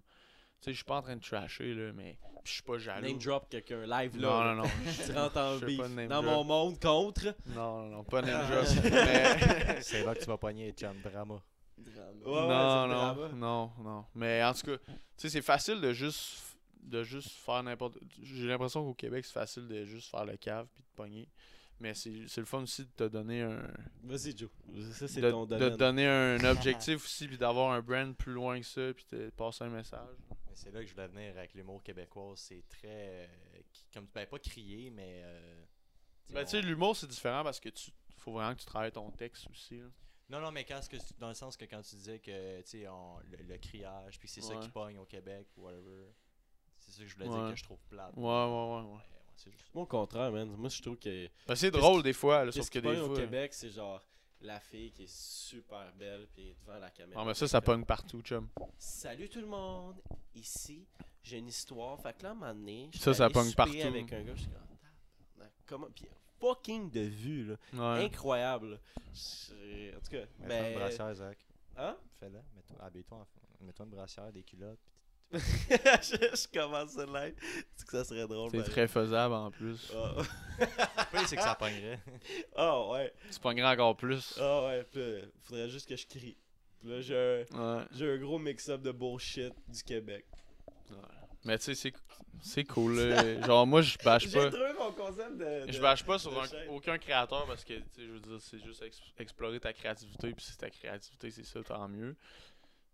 Speaker 3: sais, je suis pas en train de trasher là, mais je suis pas jaloux.
Speaker 1: Name drop quelqu'un live
Speaker 3: non,
Speaker 1: là.
Speaker 3: non, non.
Speaker 1: Tu rentres en beef. Dans
Speaker 3: drop.
Speaker 1: mon monde contre.
Speaker 3: non, non, non, pas name drop. mais...
Speaker 4: C'est là que tu vas pogner Cham Drama.
Speaker 1: Ouais, ouais,
Speaker 3: non, non,
Speaker 1: drama.
Speaker 3: non, non. Mais en tout cas, tu sais, c'est facile de juste de juste faire n'importe j'ai l'impression qu'au Québec c'est facile de juste faire le cave puis de pogner mais c'est c'est le fun aussi de te donner un
Speaker 1: Vas-y, Joe. Ça, c'est
Speaker 3: de,
Speaker 1: ton
Speaker 3: de te donner un objectif aussi, puis d'avoir un brand plus loin que ça, puis de passer un message.
Speaker 4: Mais c'est là que je voulais venir avec l'humour québécois. C'est très. euh, comme tu peux pas crier, mais. euh,
Speaker 3: Ben, tu sais, l'humour, c'est différent parce que tu faut vraiment que tu travailles ton texte aussi. là.
Speaker 4: Non, non, mais quand, ce que tu- dans le sens que quand tu disais que tu sais, on- le, le criage, puis c'est ça qui pogne au Québec, whatever. C'est ça que je voulais
Speaker 3: Ouais.
Speaker 4: dire que je trouve plate.
Speaker 3: Ouais, ouais, ouais. ouais.
Speaker 4: Ouais, ouais, c'est juste ça.
Speaker 1: Moi, au contraire, man. Moi, je trouve que.
Speaker 3: Ben, c'est drôle des fois, là, sauf que des
Speaker 1: pogne au
Speaker 3: fois.
Speaker 1: Québec, c'est genre la fille qui est super belle puis devant la caméra.
Speaker 3: Non, mais ça, ça pogne partout, chum.
Speaker 1: Salut tout le monde. Ici, j'ai une histoire. Fait que là, à un moment donné, je
Speaker 3: Ça,
Speaker 1: suis
Speaker 3: ça
Speaker 1: allé
Speaker 3: pogne partout.
Speaker 1: avec un gars. Je suis comme, comment. Puis, fucking de vues, là.
Speaker 3: Ouais.
Speaker 1: Incroyable. Je- En tout cas,
Speaker 4: Mets-toi
Speaker 1: ben.
Speaker 4: une brassière, Zach.
Speaker 1: Hein?
Speaker 4: Fais-le. Mets-toi, habille-toi Mets-toi une brassière, des culottes.
Speaker 1: Je commence à l'être. C'est que ça serait drôle.
Speaker 3: C'est très faisable en plus.
Speaker 1: Ah
Speaker 4: Le c'est que ça pognerait.
Speaker 1: Ah, ouais.
Speaker 3: Tu pognerais encore plus.
Speaker 1: Ah ouais. Puis là, faudrait juste que je crie. Puis là, j'ai un,
Speaker 3: Ouais.
Speaker 1: j'ai un gros mix-up de bullshit du Québec.
Speaker 3: Mais tu sais, c'est- c'est cool. là. Genre, moi, je bâche
Speaker 1: J'ai
Speaker 3: pas.
Speaker 1: trouvé mon concept de.
Speaker 3: Je bâche pas sur un- aucun créateur parce que, tu sais, je veux dire, c'est juste ex- explorer ta créativité. Puis si ta créativité, c'est ça, tant mieux.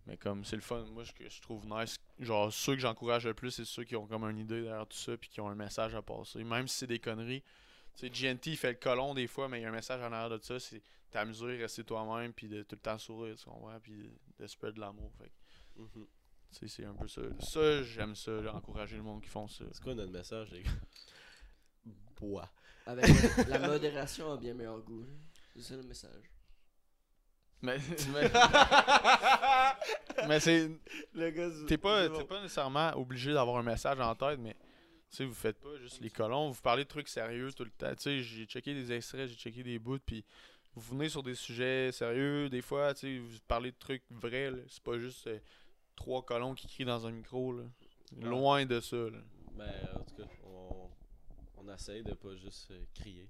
Speaker 3: Mais comme c'est le fun, moi, ce que je trouve nice, genre, ceux que j'encourage le plus, c'est ceux qui ont comme une idée derrière tout ça. Puis qui ont un message à passer. Même si c'est des conneries. Tu sais, GNT, il fait le colon des fois, mais il y a un message en arrière de ça. C'est t'amuser, rester toi-même. Puis de tout le temps sourire, tu comprends. Puis de spread de l'amour. Fait que,
Speaker 1: Mhm.
Speaker 3: tu sais, c'est un peu ça. Ça, j'aime ça, là, encourager le monde qui font ça.
Speaker 1: C'est quoi notre message, les gars? Bois.
Speaker 2: Avec la modération a bien meilleur goût. C'est ça le message.
Speaker 3: Mais, mais, mais c'est.
Speaker 1: Le gars, du-
Speaker 3: T'es pas, t'es pas nécessairement obligé d'avoir un message en tête, mais tu sais, vous faites pas juste les colons, vous parlez de trucs sérieux tout le temps. Tu sais, j'ai checké des extraits, j'ai checké des bouts, puis vous venez sur des sujets sérieux, des fois, tu sais, vous parlez de trucs vrais, là. c'est pas juste euh, trois colons qui crient dans un micro, là. Loin de ça, là.
Speaker 1: Ben, en tout cas, on, on essaye de pas juste euh, crier.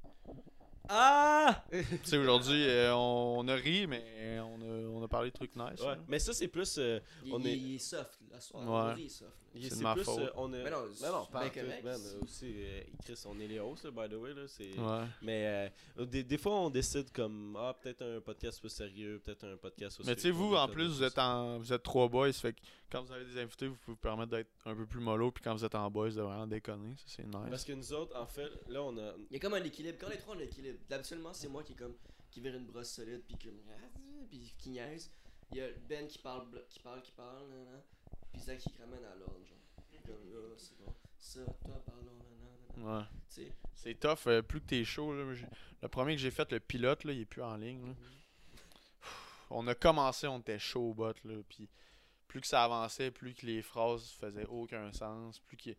Speaker 1: Ah!
Speaker 3: tu sais, aujourd'hui, euh, on, on a ri, mais on a, on a parlé de trucs nice.
Speaker 1: Ouais,
Speaker 3: là.
Speaker 1: mais ça, c'est plus. euh,
Speaker 2: Il,
Speaker 1: On
Speaker 2: il-
Speaker 1: est-
Speaker 2: il est soft, la soirée.
Speaker 3: Ouais.
Speaker 2: Il est soft.
Speaker 3: C'est de ma
Speaker 1: plus.
Speaker 3: faute.
Speaker 1: euh, on a...
Speaker 2: Mais non,
Speaker 1: mais non,
Speaker 2: c'est
Speaker 1: pas
Speaker 2: bien
Speaker 1: tout,
Speaker 2: correct.
Speaker 1: man, euh, aussi, euh, Chris, on est les hosts, là, by the way, là, c'est...
Speaker 3: Ouais.
Speaker 1: Mais euh, des, des fois, on décide comme, ah, peut-être un podcast plus sérieux, peut-être un podcast aussi...
Speaker 3: Mais tu sais, vous, en plus, vous êtes en vous êtes trois boys, fait que quand vous avez des invités, vous pouvez vous permettre d'être un peu plus mollo, puis quand vous êtes en boys, de vraiment déconner. Ça, c'est nice.
Speaker 1: Parce que nous autres, en fait, là, on a...
Speaker 2: Il y a comme un équilibre. Quand les trois ont un équilibre, habituellement, c'est moi qui est comme qui vire une brosse solide puis comme puis qui niaise. Il y a Ben qui parle qui parle qui parle nanana, puis Zach qui ramène à l'ordre genre. Comme là, c'est bon. Ça, toi parlons nanana.
Speaker 3: Ouais.
Speaker 2: Tu sais.
Speaker 3: C'est tough, euh, plus que t'es chaud. Là, le premier que j'ai fait, le pilote, là, il est plus en ligne. là. On a commencé, on était chaud au bot, là, puis plus que ça avançait, plus que les phrases faisaient aucun sens, plus que...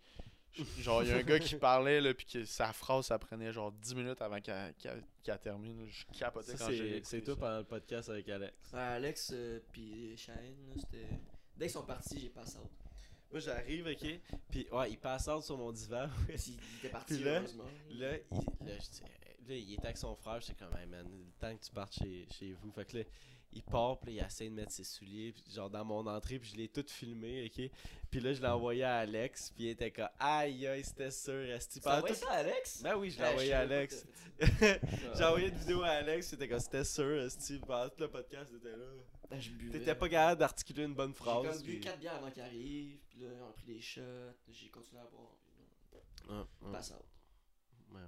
Speaker 3: Genre, il y a un gars qui parlait, là, puis que sa phrase, ça prenait genre 10 minutes avant qu'elle termine. Je capotais
Speaker 1: Ça,
Speaker 3: quand j'ai
Speaker 1: c'est
Speaker 3: ça.
Speaker 1: pendant le podcast avec Alex.
Speaker 2: Ouais, Alex euh, puis Shane, là, c'était dès qu'ils sont partis, j'ai passé out.
Speaker 1: Moi, j'arrive, ok, puis ouais, il passe out sur mon divan.
Speaker 2: Il était parti
Speaker 1: Puis là,
Speaker 2: heureusement.
Speaker 1: Là, il, là, je dis- là, il était avec son frère, j'étais comme, hey man, le temps que tu partes chez, chez vous. Fait que là, il part, puis il essaie de mettre ses souliers, puis genre dans mon entrée, puis je l'ai tout filmé, ok? Puis là, je l'ai envoyé à Alex, puis il était comme, aïe, aïe, c'était sûr, Esti.
Speaker 2: Tu envoyé ça à Alex?
Speaker 1: Ben oui, je l'ai
Speaker 2: Ah,
Speaker 1: envoyé à Alex. J'ai envoyé une vidéo à Alex, c'était comme, c'était sûr, Esti. Pendant tout le podcast, c'était là.
Speaker 2: Ben.
Speaker 1: T'étais pas capable d'articuler une bonne
Speaker 2: J'ai
Speaker 1: phrase.
Speaker 2: comme bu
Speaker 1: puis-
Speaker 2: 4 bières avant qu'il arrive, puis là on a pris des shots, j'ai continué à boire, puis là, passe out.
Speaker 1: ouais, ouais.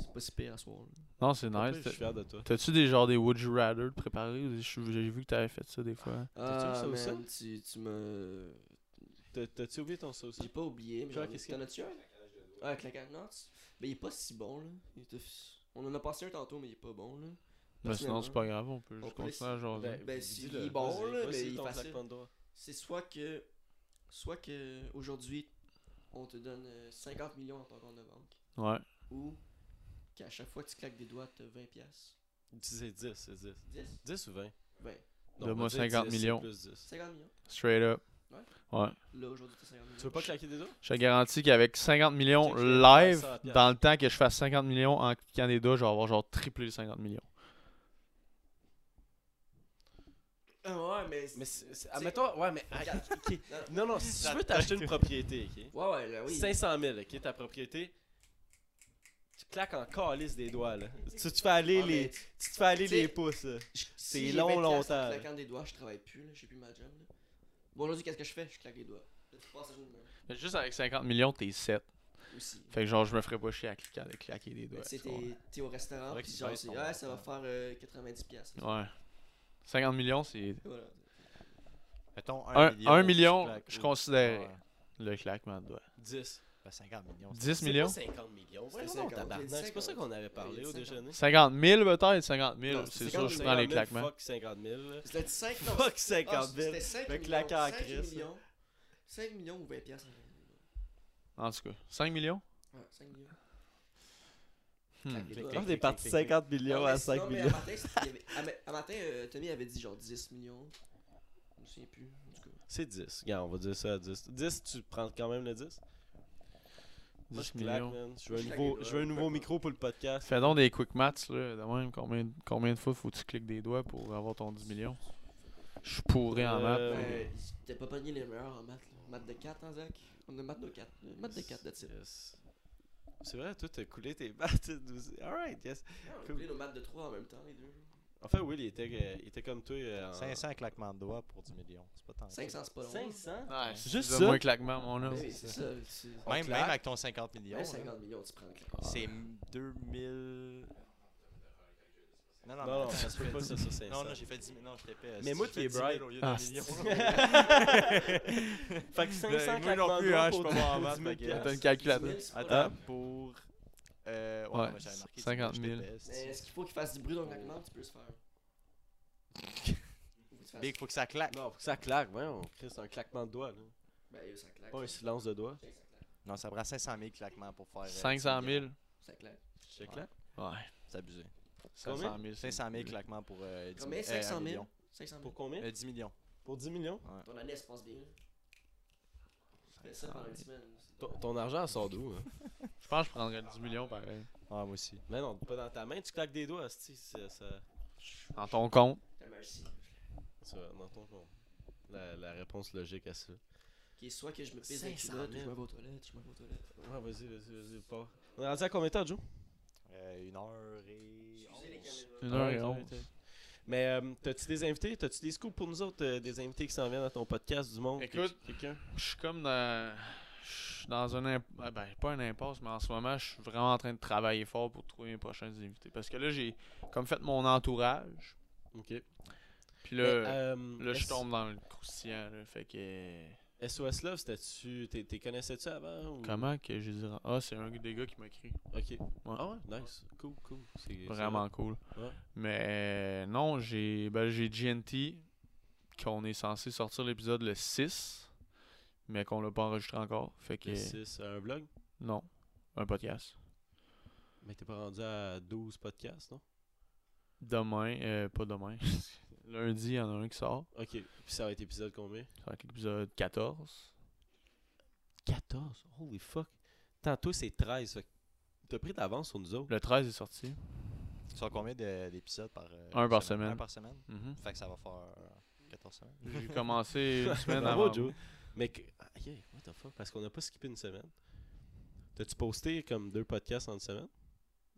Speaker 2: C'est pas si pire à soir. là.
Speaker 3: Non, c'est nice.
Speaker 1: Je suis fier de toi.
Speaker 3: T'as-tu des genre des Would You Rather des- J'ai vu que t'avais fait ça des fois?
Speaker 1: T'as-tu
Speaker 2: Ah,
Speaker 1: ça aussi?
Speaker 2: tu, me.
Speaker 1: T'as- T'as-tu oublié ton sauce?
Speaker 2: J'ai pas oublié, mais j'en-
Speaker 1: qu'est-ce qu'il y a?
Speaker 2: t'en as-tu un? Ah, claquant. Non, ben il est pas si bon là. On en a passé un tantôt, mais il est pas bon là.
Speaker 3: Mais sinon, c'est pas grave, on peut
Speaker 2: On
Speaker 3: juste
Speaker 2: peut
Speaker 3: continuer à jaser.
Speaker 1: Ben,
Speaker 2: Ben, si-
Speaker 1: dis-le,
Speaker 2: il est bon, là, mais il est facile. C'est soit que. Soit que aujourd'hui, on te donne euh, 50 millions dans ton compte de banque.
Speaker 3: Ouais.
Speaker 2: Ou qu'à chaque fois que tu claques des doigts, t'as 20 piastres.
Speaker 1: C'est 10, c'est 10.
Speaker 2: 10
Speaker 1: 10 ou 20
Speaker 2: 20.
Speaker 1: Non,
Speaker 3: Donne-moi
Speaker 1: on va dire
Speaker 3: 50
Speaker 1: 10, c'est
Speaker 3: millions.
Speaker 1: plus 10.
Speaker 2: 50 millions.
Speaker 3: Straight up.
Speaker 2: Ouais.
Speaker 3: Ouais.
Speaker 2: Là, aujourd'hui, t'as 50 millions.
Speaker 1: Tu veux pas claquer des doigts?
Speaker 3: Je te garantis qu'avec 50 millions live,
Speaker 1: faire 100 piastres.
Speaker 3: dans le temps que je fasse 50 millions en cliquant des doigts, je vais avoir genre triplé les 50 millions.
Speaker 2: Ah ouais, mais.
Speaker 1: Mais, admettons, ouais, mais.
Speaker 2: Non,
Speaker 1: Non, non, si tu veux t'acheter une propriété, ok?
Speaker 2: Ouais, ouais, là, oui.
Speaker 1: 500 000, ok, ta propriété. Tu claques en calice des doigts, là. Tu te fais aller
Speaker 2: Ah,
Speaker 1: les,
Speaker 2: mais
Speaker 1: tu te fais aller
Speaker 2: tu
Speaker 1: les pouces, c'est
Speaker 2: si
Speaker 1: long,
Speaker 2: 20 piastres
Speaker 1: longtemps,
Speaker 2: En claquant des doigts, je travaille plus, là. J'ai plus ma job, là. Bon, aujourd'hui, qu'est-ce que je fais? Je claque les doigts. Là, tu passes à journée
Speaker 3: Mais juste avec 50 millions, t'es 7.
Speaker 2: aussi.
Speaker 3: Fait que genre, je me ferais pas chier à cliquer, à claquer des doigts.
Speaker 2: Tu
Speaker 3: tu
Speaker 2: t'es- au restaurant, puis genre, c'est. ça va faire euh, 90 piastres.
Speaker 3: Ouais. 50 millions, c'est
Speaker 2: Voilà.
Speaker 4: Mettons
Speaker 3: Un-
Speaker 4: 1 million.
Speaker 3: un million,
Speaker 4: tu claques
Speaker 3: je considère.
Speaker 4: Ouais.
Speaker 3: le claquement de doigts.
Speaker 1: 10.
Speaker 4: Ben, 50 millions. c'est-
Speaker 3: 10
Speaker 1: C'est
Speaker 3: millions?
Speaker 1: pas 50 millions.
Speaker 2: C'est
Speaker 1: Ouais,
Speaker 2: 50,
Speaker 1: non, tabarnak.
Speaker 2: j'ai dit
Speaker 1: C'est pas ça
Speaker 2: 50.
Speaker 1: qu'on avait parlé au
Speaker 2: 50.
Speaker 1: déjeuner.
Speaker 3: 50 000 peut-être 50 000,
Speaker 2: Non, c'est
Speaker 3: c'est
Speaker 2: 50
Speaker 3: sûr, je prends les
Speaker 1: 50 000,
Speaker 3: claquements.
Speaker 1: Fuck 50 000. là.
Speaker 2: C'était 5
Speaker 1: Fuck 50 000.
Speaker 2: C'était 5
Speaker 1: Le
Speaker 2: millions.
Speaker 1: claquant à
Speaker 2: 5
Speaker 1: Chris,
Speaker 2: millions. 5 millions ou 20 piastres.
Speaker 3: En tout cas, 5 millions?
Speaker 2: Ouais, 5 millions. Les
Speaker 1: t'es
Speaker 4: clic,
Speaker 1: parti
Speaker 4: clic,
Speaker 1: 50 millions
Speaker 2: Non,
Speaker 1: à
Speaker 2: mais
Speaker 1: 5
Speaker 2: sinon, mais
Speaker 1: millions.
Speaker 2: À matin, euh, Tommy avait dit genre 10 millions. Je me souviens plus.
Speaker 1: C'est 10. Regarde, on va dire ça à 10. 10, tu prends quand même le 10 Moi,
Speaker 3: 10
Speaker 1: je claque,
Speaker 3: millions.
Speaker 1: man. Je veux un nouveau,
Speaker 2: les
Speaker 1: je veux un
Speaker 2: doigts.
Speaker 1: nouveau micro pour le podcast.
Speaker 3: Fais donc des quick maths, là, de même. Combien, combien de fois faut que tu cliques des doigts pour avoir ton 10 millions? Je suis pourri en maths.
Speaker 1: Euh,
Speaker 3: mais-
Speaker 2: Euh, T'as pas pogné les meilleurs en maths. là. Maths de 4, hein, Zach? On a maths de 4. Maths de 4, that's it.
Speaker 1: Yes. C'est vrai, toi, t'as coulé tes maths. Alright, yes.
Speaker 2: On a
Speaker 1: Cool.
Speaker 2: coulé nos maths de 3 en même temps, les deux.
Speaker 1: En fait, Will, il était, euh, il était comme toi. euh, en-
Speaker 4: 500 claquements de doigts pour 10 millions. C'est pas tant. que ça.
Speaker 2: 500, c'est pas long.
Speaker 1: 500
Speaker 3: Ouais,
Speaker 1: C'est juste ça?
Speaker 3: un claquement, mon homme.
Speaker 2: Ben oui, c'est ça.
Speaker 4: Même, avec ton 50 millions.
Speaker 2: Même
Speaker 4: là,
Speaker 2: 50 millions, tu prends le clap.
Speaker 4: C'est 2000. Non, non,
Speaker 1: Non, non, ça se peut pas, ça, ça, 500.
Speaker 4: Non, non, j'ai fait 10 000. Non, je t'ai fait.
Speaker 1: Mais moi qui est bright.
Speaker 4: au lieu
Speaker 3: Ah,
Speaker 4: d'un million.
Speaker 1: Fait que 500
Speaker 4: Ben, moi
Speaker 1: claquements
Speaker 4: non plus,
Speaker 1: de doigts
Speaker 4: hein, je
Speaker 1: pour
Speaker 4: suis pas bon en
Speaker 1: 10
Speaker 4: maths,
Speaker 1: 000
Speaker 4: fait que-
Speaker 1: piastres.
Speaker 3: T'as une calculatrice.
Speaker 2: 10 000, c'est pas
Speaker 4: Attends,
Speaker 2: long.
Speaker 4: pour. Euh, ouais,
Speaker 3: Ouais,
Speaker 4: mais j'avais marqué
Speaker 3: 50
Speaker 4: 10
Speaker 3: 000.
Speaker 4: je déteste.
Speaker 2: Mais est-ce qu'il faut qu'il fasse du bruit dans le claquement Tu peux le faire.
Speaker 4: Big, faut que ça claque.
Speaker 1: Non, faut que ça claque. Voyons, Chris, c'est un claquement de doigts. Là.
Speaker 2: Ben, ça claque.
Speaker 1: Pas un silence de doigts.
Speaker 2: Ça.
Speaker 4: Non, ça prend 500 000 claquements pour faire. euh,
Speaker 3: 500
Speaker 4: 10
Speaker 3: 000.
Speaker 4: millions.
Speaker 2: Ça claque.
Speaker 1: Je claque?
Speaker 3: Ouais.
Speaker 4: C'est abusé.
Speaker 3: 500 000.
Speaker 4: 500 000 claquements pour. Euh, 10
Speaker 2: Combien?
Speaker 4: euh,
Speaker 2: 500
Speaker 4: un
Speaker 2: 000
Speaker 4: million.
Speaker 2: 500 000.
Speaker 1: Pour combien?
Speaker 4: Euh, 10 millions.
Speaker 1: Pour 10 millions?
Speaker 2: Ton année, se passe bien. Tu fais ça pendant une semaine.
Speaker 1: Ton, ton argent sort d'où hein?
Speaker 3: Je pense que je prendrais 10 millions pareil.
Speaker 4: Ah, moi aussi.
Speaker 1: Mais non, pas dans ta main, tu claques des doigts. asti, Ça, ça,
Speaker 3: Dans ton compte.
Speaker 1: Ça, dans ton compte. La, la réponse logique à ça.
Speaker 2: Ok, soit que je me pisse dans les
Speaker 1: 500
Speaker 2: culottes,
Speaker 1: 000.
Speaker 2: je me vais aux toilettes, je me vais aux toilettes.
Speaker 1: Ouais, vas-y, vas-y, vas-y, pas. On est rendu à combien de temps, Joe?
Speaker 4: Euh, une heure et.
Speaker 2: Excusez les
Speaker 4: 11.
Speaker 2: caméras.
Speaker 3: Une heure et onze.
Speaker 1: Mais euh, t'as-tu des invités? T'as-tu des scoops pour nous autres euh, Des invités qui s'en viennent à ton podcast du monde?
Speaker 3: Écoute,
Speaker 1: quelqu'un?
Speaker 3: Je suis comme dans. Je suis dans un imp- ah ben pas un impasse, mais en ce moment, je suis vraiment en train de travailler fort pour trouver mes prochains invités. Parce que là, j'ai comme fait mon entourage.
Speaker 1: Ok.
Speaker 3: Puis là,
Speaker 1: euh,
Speaker 3: là je tombe dans le croustillant. Là, fait que.
Speaker 1: SOS Love, c'était-tu. t'es- connaissais-tu avant ou...
Speaker 3: Comment que j'ai dit. Ah, c'est un des gars qui m'a écrit.
Speaker 1: Ok. Ah ouais, nice. Cool, cool. C'est
Speaker 3: Vraiment cool.
Speaker 1: Ouais.
Speaker 3: Mais non, j'ai ben, j'ai GNT qu'on est censé sortir l'épisode le 6, mais qu'on l'a pas enregistré encore. Fait que
Speaker 1: Le 6, un vlog?
Speaker 3: non, un podcast.
Speaker 1: Mais t'es pas rendu à 12 podcasts, non?
Speaker 3: Demain, euh, pas demain. Lundi, il y en a un qui sort.
Speaker 1: Ok. Puis ça va être épisode combien?
Speaker 3: Ça va être l'épisode 14.
Speaker 1: 14. Holy fuck. Tantôt, c'est 13. fait que T'as pris d'avance sur nous autres.
Speaker 3: Le 13 est sorti.
Speaker 4: Tu sors combien de- d'épisodes par. euh,
Speaker 3: Un par semaine?
Speaker 4: Un par semaine?
Speaker 3: Mhm.
Speaker 4: Fait que ça va faire euh, 14 semaines.
Speaker 3: J'ai commencé une semaine avant.
Speaker 1: Joe. Mais, que- ah, yeah, what the fuck, parce qu'on a pas skippé une semaine. T'as-tu posté comme deux podcasts en une semaine?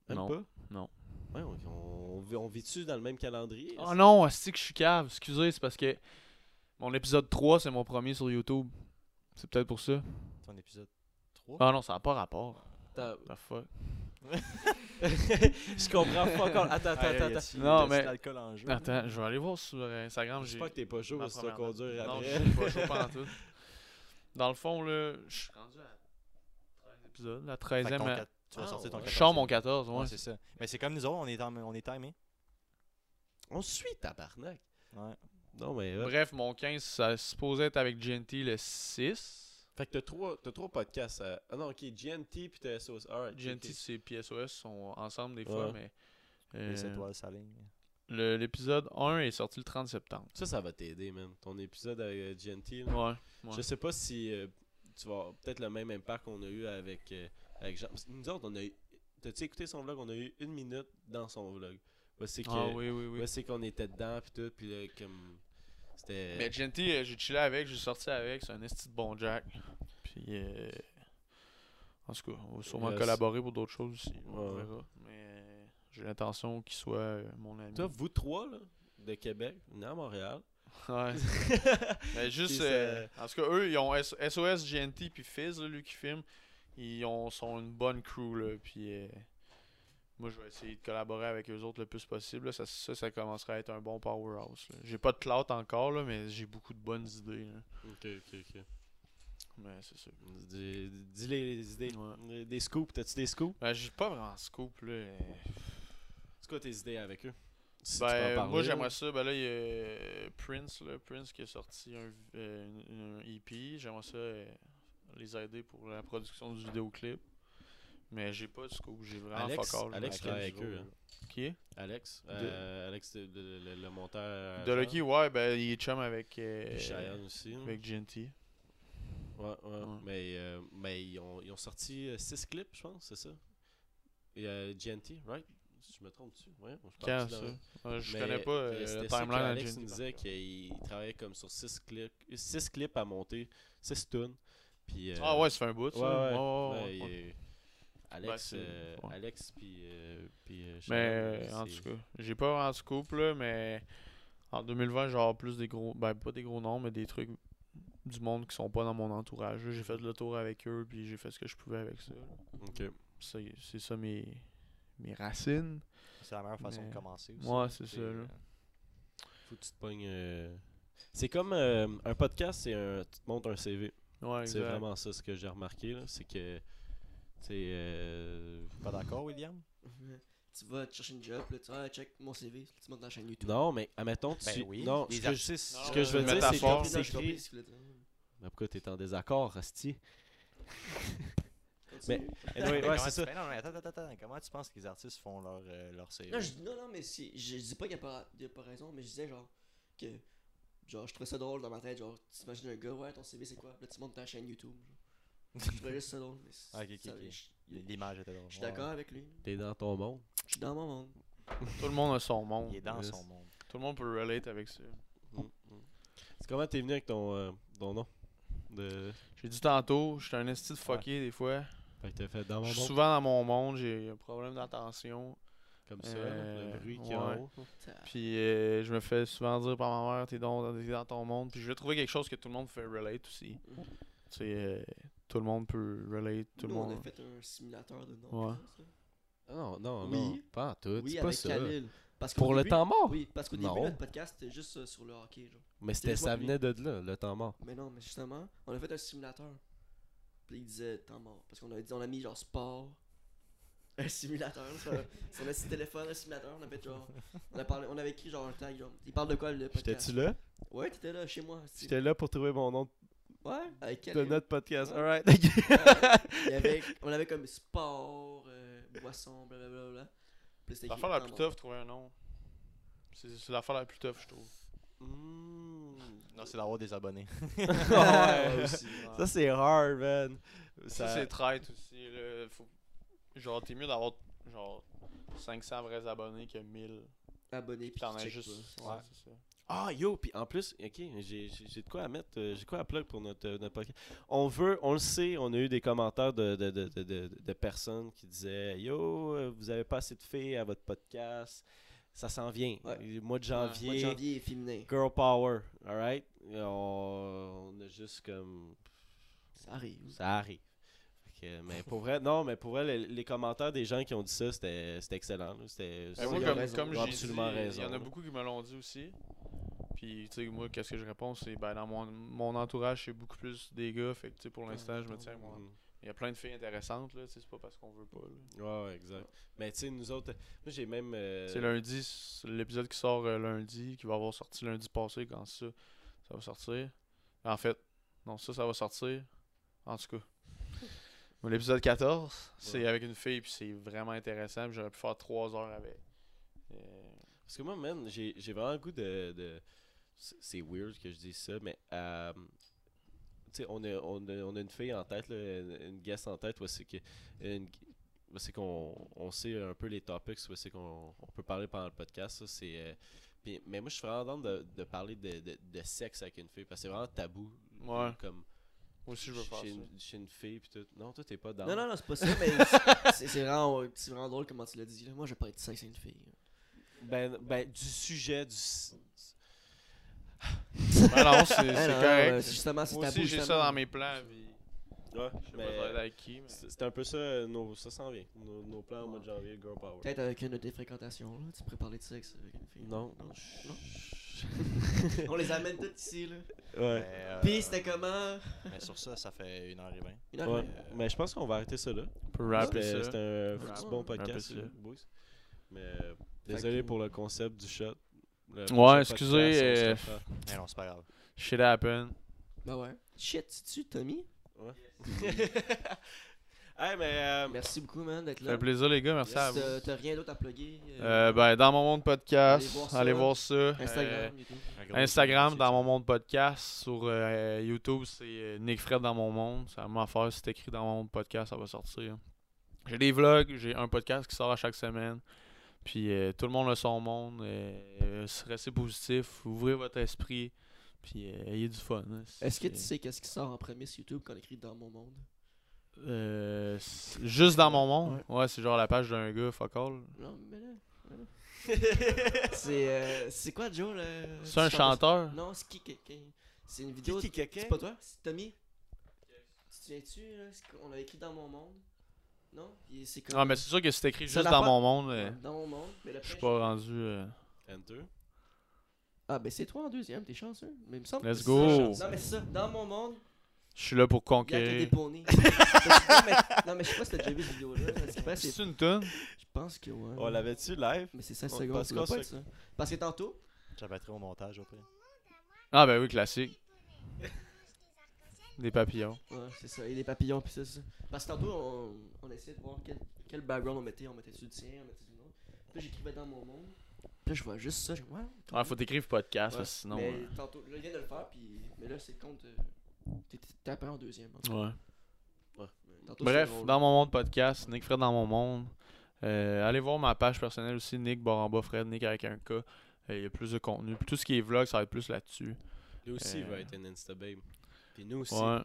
Speaker 1: Même
Speaker 3: Non.
Speaker 1: pas?
Speaker 3: Non.
Speaker 1: Ouais, on, on, vit- on vit-tu dans le même calendrier?
Speaker 3: Oh non, c'est que je suis cave. Excusez, c'est parce que mon épisode 3, c'est mon premier sur YouTube. C'est peut-être pour ça.
Speaker 4: Ton épisode 3.
Speaker 3: Ah non, ça n'a pas rapport. The fuck?
Speaker 1: je comprends pas encore. Attends, attends, attends. attends.
Speaker 3: Non, mais-
Speaker 4: l'alcool en jeu?
Speaker 3: Attends, je vais aller voir sur euh, Instagram.
Speaker 1: J'espère que t'es pas chaud parce que tu vas conduire
Speaker 3: Non,
Speaker 1: après.
Speaker 3: je suis pas chaud pantoute. Dans le fond, là, je suis rendu à 13 épisodes. La
Speaker 4: Fait que
Speaker 3: 13e.
Speaker 4: ton
Speaker 3: à-
Speaker 4: quat- Tu vas
Speaker 1: Ah,
Speaker 4: sortir ton
Speaker 1: ouais.
Speaker 3: Je
Speaker 4: 14e.
Speaker 3: sors mon 14, ouais.
Speaker 4: Ouais, c'est ça. Mais c'est comme nous autres, on est, en- on est timé.
Speaker 1: On suit tabarnak.
Speaker 4: Ouais.
Speaker 1: Non, mais. ouais.
Speaker 3: Bref, mon 15, ça supposait être avec GNT le 6.
Speaker 1: Fait que t'as trois, t'as trois podcasts. euh, Ah non, ok, GNT puis t'as SOS. Alright.
Speaker 3: GNT
Speaker 1: ok.
Speaker 3: et PSOS sont ensemble des fois,
Speaker 1: Ouais.
Speaker 3: mais.
Speaker 4: Les
Speaker 3: euh,
Speaker 4: étoiles s'alignent.
Speaker 3: Le- L'épisode 1 est sorti le 30 septembre.
Speaker 1: Ça, ça va t'aider, man. Ton épisode avec euh, GNT. là.
Speaker 3: Ouais. ouais.
Speaker 1: Je sais pas si euh, tu vas avoir peut-être le même impact qu'on a eu avec, euh, avec Jean. Nous autres, on a eu. T'as-tu écouté son vlog? On a eu une minute dans son vlog. Ouais, c'est que.
Speaker 3: Ah oui,
Speaker 1: qu'on était dedans, puis tout, puis là, comme. C'était.
Speaker 3: Mais GNT, euh, j'ai chillé avec, j'ai sorti avec, c'est un esti de bon Jack. Puis, euh, en tout cas, on va sûrement collaborer pour d'autres choses aussi. On
Speaker 1: Ouais.
Speaker 3: verra. Mais j'ai l'intention qu'il soit euh, mon ami.
Speaker 1: Toi, vous trois, là, de Québec, venez à Montréal.
Speaker 3: Ouais. Mais juste,
Speaker 1: Puis
Speaker 3: euh, en tout cas, eux, ils ont S- SOS, GNT, puis Fizz, là, lui qui filme. Ils ont, sont une bonne crew, là. Puis, euh, moi, je vais essayer de collaborer avec eux autres le plus possible. là. Ça, ça, ça commencerait à être un bon powerhouse. J'ai pas de clout encore, là, mais j'ai beaucoup de bonnes idées. là.
Speaker 1: Ok, ok, ok.
Speaker 3: Mais c'est ça.
Speaker 1: Dis, dis les, les idées.
Speaker 3: Ouais.
Speaker 1: Des scoops, t'as-tu des scoops?
Speaker 3: Ben, j'ai pas vraiment de scoop, là.
Speaker 1: Quoi tes idées avec eux Si
Speaker 3: Ben,
Speaker 1: parler,
Speaker 3: moi j'aimerais ça. Ben là, il y a euh, Prince, là, Prince qui a sorti un, euh, un- un EP. J'aimerais ça euh, les aider pour la production du vidéoclip. Mais j'ai pas de scoop, j'ai vraiment
Speaker 1: Alex,
Speaker 3: fuck all.
Speaker 1: Alex travaille avec eux. hein.
Speaker 3: Qui?
Speaker 1: Alex, euh, Alex de- de- le, le monteur.
Speaker 3: De Lucky, ouais, ben il est chum avec. euh,
Speaker 1: Cheyenne aussi. hein.
Speaker 3: avec GNT.
Speaker 1: Ouais, ouais.
Speaker 3: Ouais.
Speaker 1: Mais, euh, mais ils, ont, ils ont sorti 6 clips, je pense, c'est ça? Et euh, GNT, right? Si je me trompe dessus. Ouais, je
Speaker 3: Quand ça?
Speaker 1: dans-
Speaker 3: Euh, Je
Speaker 1: Mais,
Speaker 3: connais pas
Speaker 1: euh,
Speaker 3: euh, le
Speaker 1: ça
Speaker 3: timeline GNT.
Speaker 1: nous disait qu'il travaillait comme sur 6 clips, six clips à monter, 6 tunes. Puis, euh,
Speaker 3: Ah ouais, ça fait un bout,
Speaker 1: ouais, Alex, euh. Alex, puis, euh, puis euh,
Speaker 3: Mais euh, en tout cas, j'ai pas vraiment de scoop là, mais en 2020, genre plus des gros. Ben, pas des gros noms, mais des trucs du monde qui sont pas dans mon entourage. J'ai fait le tour avec eux, puis j'ai fait ce que je pouvais avec ça. là.
Speaker 1: Ok.
Speaker 3: C'est c'est ça mes, mes racines.
Speaker 4: C'est la meilleure façon
Speaker 3: Mais-
Speaker 4: de commencer aussi.
Speaker 3: Ouais, c'est ça, là.
Speaker 4: euh,
Speaker 1: Faut que tu te pognes. euh, C'est comme euh, un podcast, c'est un. Tu te montes un CV.
Speaker 3: Ouais,
Speaker 1: C'est vraiment ça ce que j'ai remarqué, là. C'est que. Tu euh,
Speaker 4: Pas d'accord, William?
Speaker 2: tu vas te chercher une job, là, tu vas, ah, check mon CV, tu montes dans la chaîne YouTube.
Speaker 1: Non, mais admettons, tu.
Speaker 4: Ben oui.
Speaker 1: Non, ce que, je, ce que je veux dire, c'est que. Mais pourquoi t'es en désaccord, Asti? Anyway,
Speaker 4: Mais
Speaker 1: ouais, c'est ça.
Speaker 4: mais non, mais attends, attends, attends. Comment tu penses que les artistes font leur, euh, leur CV?
Speaker 2: Non, je, non, non, mais si, je, je dis pas qu'il n'y a, pas- il y a pas raison, mais je disais genre que. Genre, je trouvais ça drôle dans ma tête. Genre, tu imagines un gars, ouais, ton CV c'est quoi? Là, tu montes ta chaîne YouTube. Genre. je trouvais juste ça drôle. Mais
Speaker 4: Ah, ok, L'image était drôle.
Speaker 2: Je suis d'accord avec lui.
Speaker 1: T'es dans ton monde?
Speaker 2: Je suis dans mon monde.
Speaker 3: Tout le monde a son monde.
Speaker 4: Il est dans
Speaker 1: Yes.
Speaker 4: son monde.
Speaker 3: Tout le monde peut relate avec ça.
Speaker 1: Mm, mm. C'est comment t'es venu avec ton, euh, ton nom? De...
Speaker 3: J'ai dit tantôt, je suis un esti de fucké des fois.
Speaker 1: Fait que t'as fait dans mon
Speaker 3: Je suis
Speaker 1: monde.
Speaker 3: souvent dans mon monde, j'ai un problème d'attention.
Speaker 1: Comme ça,
Speaker 3: Euh,
Speaker 1: le bruit qu'il y a
Speaker 3: ouais. Puis euh, je me fais souvent dire par ma mère, t'es dans, dans ton monde. Puis je vais trouver quelque chose que tout le monde fait relate aussi.
Speaker 2: Mhm.
Speaker 3: Tu sais, euh, tout le monde peut relate, tout
Speaker 2: Nous,
Speaker 3: le
Speaker 2: on
Speaker 3: monde.
Speaker 2: a fait un simulateur de nom.
Speaker 3: Ouais.
Speaker 1: Ah Non, non,
Speaker 2: Oui.
Speaker 1: non. Pas en tout.
Speaker 2: Oui,
Speaker 1: c'est pas
Speaker 2: avec
Speaker 1: ça.
Speaker 2: Khalil. Parce
Speaker 1: Pour le temps mort?
Speaker 2: Oui, parce qu'au début, notre podcast, c'était juste euh, sur le hockey. Genre.
Speaker 1: Mais c'était, ça venait de là, le temps mort.
Speaker 2: Mais non, mais justement, on a fait un simulateur. Puis il disait temps mort. Parce qu'on a dit, on a mis genre sport, un simulateur. Sur, sur notre téléphone, un simulateur. On a fait genre. On, a parlé, on avait écrit genre un tag. Genre, il parle de quoi le podcast?
Speaker 1: J'étais-tu là?
Speaker 2: Ouais, t'étais là chez moi.
Speaker 1: J'étais là pour trouver mon nom
Speaker 2: Ouais, avec
Speaker 1: de notre podcast.
Speaker 2: Ouais.
Speaker 1: Alright.
Speaker 2: Avait, on avait comme sport, euh, boisson, blablabla. Puis c'était écrit
Speaker 3: L'affaire la plus tough, trouver un nom. C'est l'affaire la plus tough, je trouve.
Speaker 1: Mm.
Speaker 4: Non, c'est d'avoir des abonnés.
Speaker 1: ouais,
Speaker 2: aussi.
Speaker 1: Ça, c'est hard, man.
Speaker 3: Ça,
Speaker 1: Ça-
Speaker 3: c'est traite aussi. Là. Faut... Genre, t'es mieux d'avoir genre 500 vrais abonnés que 1000.
Speaker 2: Abonné,
Speaker 3: Puis t'en as juste. Ouais, c'est ça.
Speaker 1: Ah, yo, puis en plus, ok, j'ai j'ai- j'ai de quoi à mettre, euh, j'ai de quoi à plug pour notre, euh, notre podcast. On veut, on le sait, on a eu des commentaires de, de, de, de, de- de personnes qui disaient Yo, euh, vous avez pas assez de filles à votre podcast, ça s'en vient.
Speaker 2: Ouais.
Speaker 1: Le mois de
Speaker 2: Mois de
Speaker 1: janvier,
Speaker 2: janvier est féminin.
Speaker 1: Girl Power, alright? On, on a juste comme.
Speaker 2: Ça arrive.
Speaker 1: Ça arrive. Fait que, mais pour vrai, non, mais pour vrai, les, les commentaires des gens qui ont dit ça, c'était c'était excellent. C'était.
Speaker 3: Ben, moi, comme,
Speaker 2: raison.
Speaker 3: j'ai dit,
Speaker 1: absolument raison,
Speaker 3: il y en a beaucoup qui me l'ont dit aussi. Puis, tu sais, moi, qu'est-ce que je réponds C'est, ben, dans mon, mon entourage, c'est beaucoup plus des gars. Fait que, tu sais, pour l'instant, je me tiens, moi. Il y a plein de filles intéressantes, là, tu sais, c'est pas parce qu'on veut pas, là.
Speaker 1: Ouais, ouais, exact. Mais tu sais, nous autres, moi j'ai même. euh,
Speaker 3: C'est lundi, c'est l'épisode qui sort euh, lundi, qui va avoir sorti lundi passé, quand ça, ça va sortir. En fait, non, ça, ça va sortir. En tout cas. Mais L'épisode 14, c'est
Speaker 1: Ouais.
Speaker 3: avec une fille, puis c'est vraiment intéressant. puis J'aurais pu faire 3 heures avec. Euh,
Speaker 1: Parce que moi, man, j'ai j'ai vraiment le goût de. de- c'est c'est weird que je dise ça, mais. Tu sais, on a, on, a, on a une fille en tête, là, une, une guest en tête, où c'est que. Une, où c'est qu'on on sait un peu les topics, où c'est qu'on on peut parler pendant le podcast. Ça, c'est. euh, mais moi, je suis vraiment dans de, de parler de, de, de sexe avec une fille, parce que c'est vraiment tabou.
Speaker 3: Ouais.
Speaker 1: Comme.
Speaker 3: Moi aussi, je veux faire
Speaker 1: une, chez une fille, puis tout. Non, toi, t'es pas dans.
Speaker 2: Non, non, non, c'est pas ça, mais c'est- vraiment, c'est vraiment drôle comment tu l'as dit. Là. Moi, je vais pas être sexe avec une fille.
Speaker 1: Ben, ben, du sujet, du.
Speaker 3: Ben non, c'est c'est
Speaker 2: non,
Speaker 3: correct.
Speaker 2: c'est justement, c'est
Speaker 3: Moi
Speaker 2: tabou.
Speaker 3: aussi, j'ai ça
Speaker 2: justement.
Speaker 3: dans mes plans. Puis,
Speaker 1: Ouais,
Speaker 3: je sais
Speaker 1: mais-
Speaker 3: pas ça va être avec qui. Mais...
Speaker 1: C'est c'est un peu ça, nos, ça s'en vient. Nos, nos plans au mois de janvier, Girl Power.
Speaker 2: Peut-être avec une de tes fréquentations, là. Tu pourrais parler de sexe avec une fille.
Speaker 1: Non.
Speaker 2: On les amène toutes ici, là.
Speaker 1: Ouais.
Speaker 4: Euh,
Speaker 2: Puis c'était comment?
Speaker 4: mais sur ça, ça fait 1h20.
Speaker 2: Une heure
Speaker 1: Ouais.
Speaker 2: et demie.
Speaker 1: Mais je pense qu'on va arrêter ça là.
Speaker 3: On peut rapper
Speaker 1: C'était
Speaker 3: ça.
Speaker 1: c'était un foutu bon podcast,
Speaker 3: ça.
Speaker 1: là, boys. Mais euh, désolé
Speaker 2: que-
Speaker 1: pour le concept du shot. Le
Speaker 3: Ouais, excusez, euh.
Speaker 4: Mais non, c'est pas grave.
Speaker 3: Shit happen.
Speaker 2: Bah ouais. Shit, c'est-tu, Tommy?
Speaker 1: Hey, mais. euh,
Speaker 2: Merci beaucoup, man, d'être
Speaker 3: Ça
Speaker 2: là.
Speaker 3: fait plaisir, les gars. Merci
Speaker 1: Yes.
Speaker 3: à vous.
Speaker 2: T'as t'as rien d'autre à plugger
Speaker 3: Euh, ben, dans mon monde podcast,
Speaker 2: Allez
Speaker 3: allez
Speaker 2: voir ça.
Speaker 3: ça. Euh,
Speaker 2: Instagram, YouTube.
Speaker 3: Instagram, dans mon monde podcast. Sur euh, YouTube, c'est euh, Nick Fred dans mon monde. C'est la même affaire. Si c'est écrit dans mon monde podcast, ça va sortir. J'ai des vlogs, j'ai un podcast qui sort à chaque semaine. Puis euh, tout le monde a son monde. Euh, restez positif, ouvrez votre esprit. Puis euh, ayez du fun. hein.
Speaker 2: Est-ce que tu sais qu'est-ce qui sort en premier sur YouTube quand on écrit dans mon monde?
Speaker 3: Euh, juste dans mon monde? Ouais, c'est genre la page d'un gars, fuck all.
Speaker 2: Non, mais là. voilà. c'est euh, c'est quoi, Joe le...
Speaker 3: C'est un chanteur?
Speaker 2: Non, c'est qui, qui- qui- C'est une vidéo. C'est pas toi? C'est Tommy Tu te souviens-tu là, ce qu'on a écrit dans mon monde? Non? C'est comme.
Speaker 3: Ah, mais c'est sûr que c'est écrit juste dans mon monde. euh,
Speaker 2: Dans mon monde. Mais
Speaker 3: Je suis pas rendu. euh,
Speaker 1: Enter.
Speaker 2: Ah, ben c'est toi en deuxième, t'es chanceux. Mais il me semble
Speaker 3: Let's
Speaker 2: que
Speaker 3: go.
Speaker 2: ça. Non, mais c'est ça. Dans mon monde,
Speaker 3: Je suis là pour
Speaker 2: il y a que des
Speaker 3: conquérir.
Speaker 2: non, mais, non, mais je sais pas si t'as déjà vu cette vidéo-là. c'est
Speaker 3: une tonne.
Speaker 2: Je pense que ouais.
Speaker 1: On l'avait-tu live?
Speaker 2: Mais c'est 16
Speaker 1: On-
Speaker 2: secondes,
Speaker 1: parce
Speaker 2: pas ça. Que tantôt,
Speaker 4: J'avais au montage au pire.
Speaker 3: Ah, ben oui, classique. Des papillons.
Speaker 2: ouais, c'est ça, et les papillons, pis ça, ça. Parce que tantôt, on, on essayait de voir quel, quel background on mettait. On mettait-tu le tien, on mettait du nôtre. Puis j'écrivais dans mon monde. Puis là, je vois juste ça. Je ouais.
Speaker 3: Ah, faut t'écrire podcast,
Speaker 2: Ouais,
Speaker 3: parce que sinon.
Speaker 2: Mais
Speaker 3: euh,
Speaker 2: tantôt, là, je viens de le faire, puis. Mais là, c'est le compte. euh, T'es t'es tapé en deuxième. en.
Speaker 3: Ouais.
Speaker 2: Tantôt,
Speaker 3: Bref, dans mon monde podcast, Nick Fred dans mon monde. Euh, allez voir ma page personnelle aussi, Nick Baramba Fred, Nick avec un K. Euh, Il y a plus de contenu. Puis tout ce qui est vlog, ça va être plus là-dessus.
Speaker 1: Lui aussi, il va être un Instababe. Puis nous aussi.
Speaker 3: Ouais.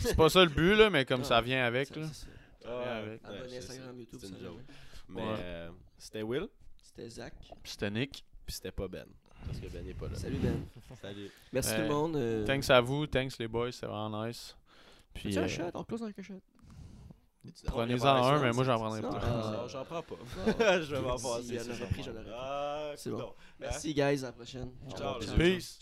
Speaker 3: C'est pas ça le but, là, mais comme
Speaker 2: Non,
Speaker 3: ça vient avec,
Speaker 2: Ça,
Speaker 3: là.
Speaker 2: ça.
Speaker 1: Ah, ouais,
Speaker 3: avec.
Speaker 1: ouais,
Speaker 2: Abonné
Speaker 1: c'est-
Speaker 2: Instagram, YouTube,
Speaker 1: c'est une joke.
Speaker 2: jamais.
Speaker 1: Mais
Speaker 3: Ouais.
Speaker 1: euh, c'était Will,
Speaker 2: C'était Zach.
Speaker 3: Puis c'était Nick.
Speaker 1: puis c'était pas Ben. Parce que Ben n'est pas là.
Speaker 2: Salut Ben.
Speaker 1: Salut.
Speaker 2: Merci
Speaker 3: Euh,
Speaker 2: tout le monde. euh,
Speaker 3: Thanks à vous, thanks les boys, c'est vraiment nice. Puis
Speaker 2: Fais-tu un
Speaker 3: euh,
Speaker 2: shot, on close avec un shot.
Speaker 3: prenez-en un, mais moi j'en prendrai
Speaker 2: pas.
Speaker 1: Ah,
Speaker 2: Ah.
Speaker 1: J'en prends pas.
Speaker 2: Ah,
Speaker 1: Je vais m'en
Speaker 2: si,
Speaker 1: passer.
Speaker 2: il y en
Speaker 1: c'est
Speaker 2: aurait
Speaker 1: ça.
Speaker 2: pris, j'en aurais pris.
Speaker 1: Ah,
Speaker 2: C'est bon.
Speaker 1: coudonc.
Speaker 2: Merci guys, à la prochaine.
Speaker 1: Ciao,
Speaker 3: Peace.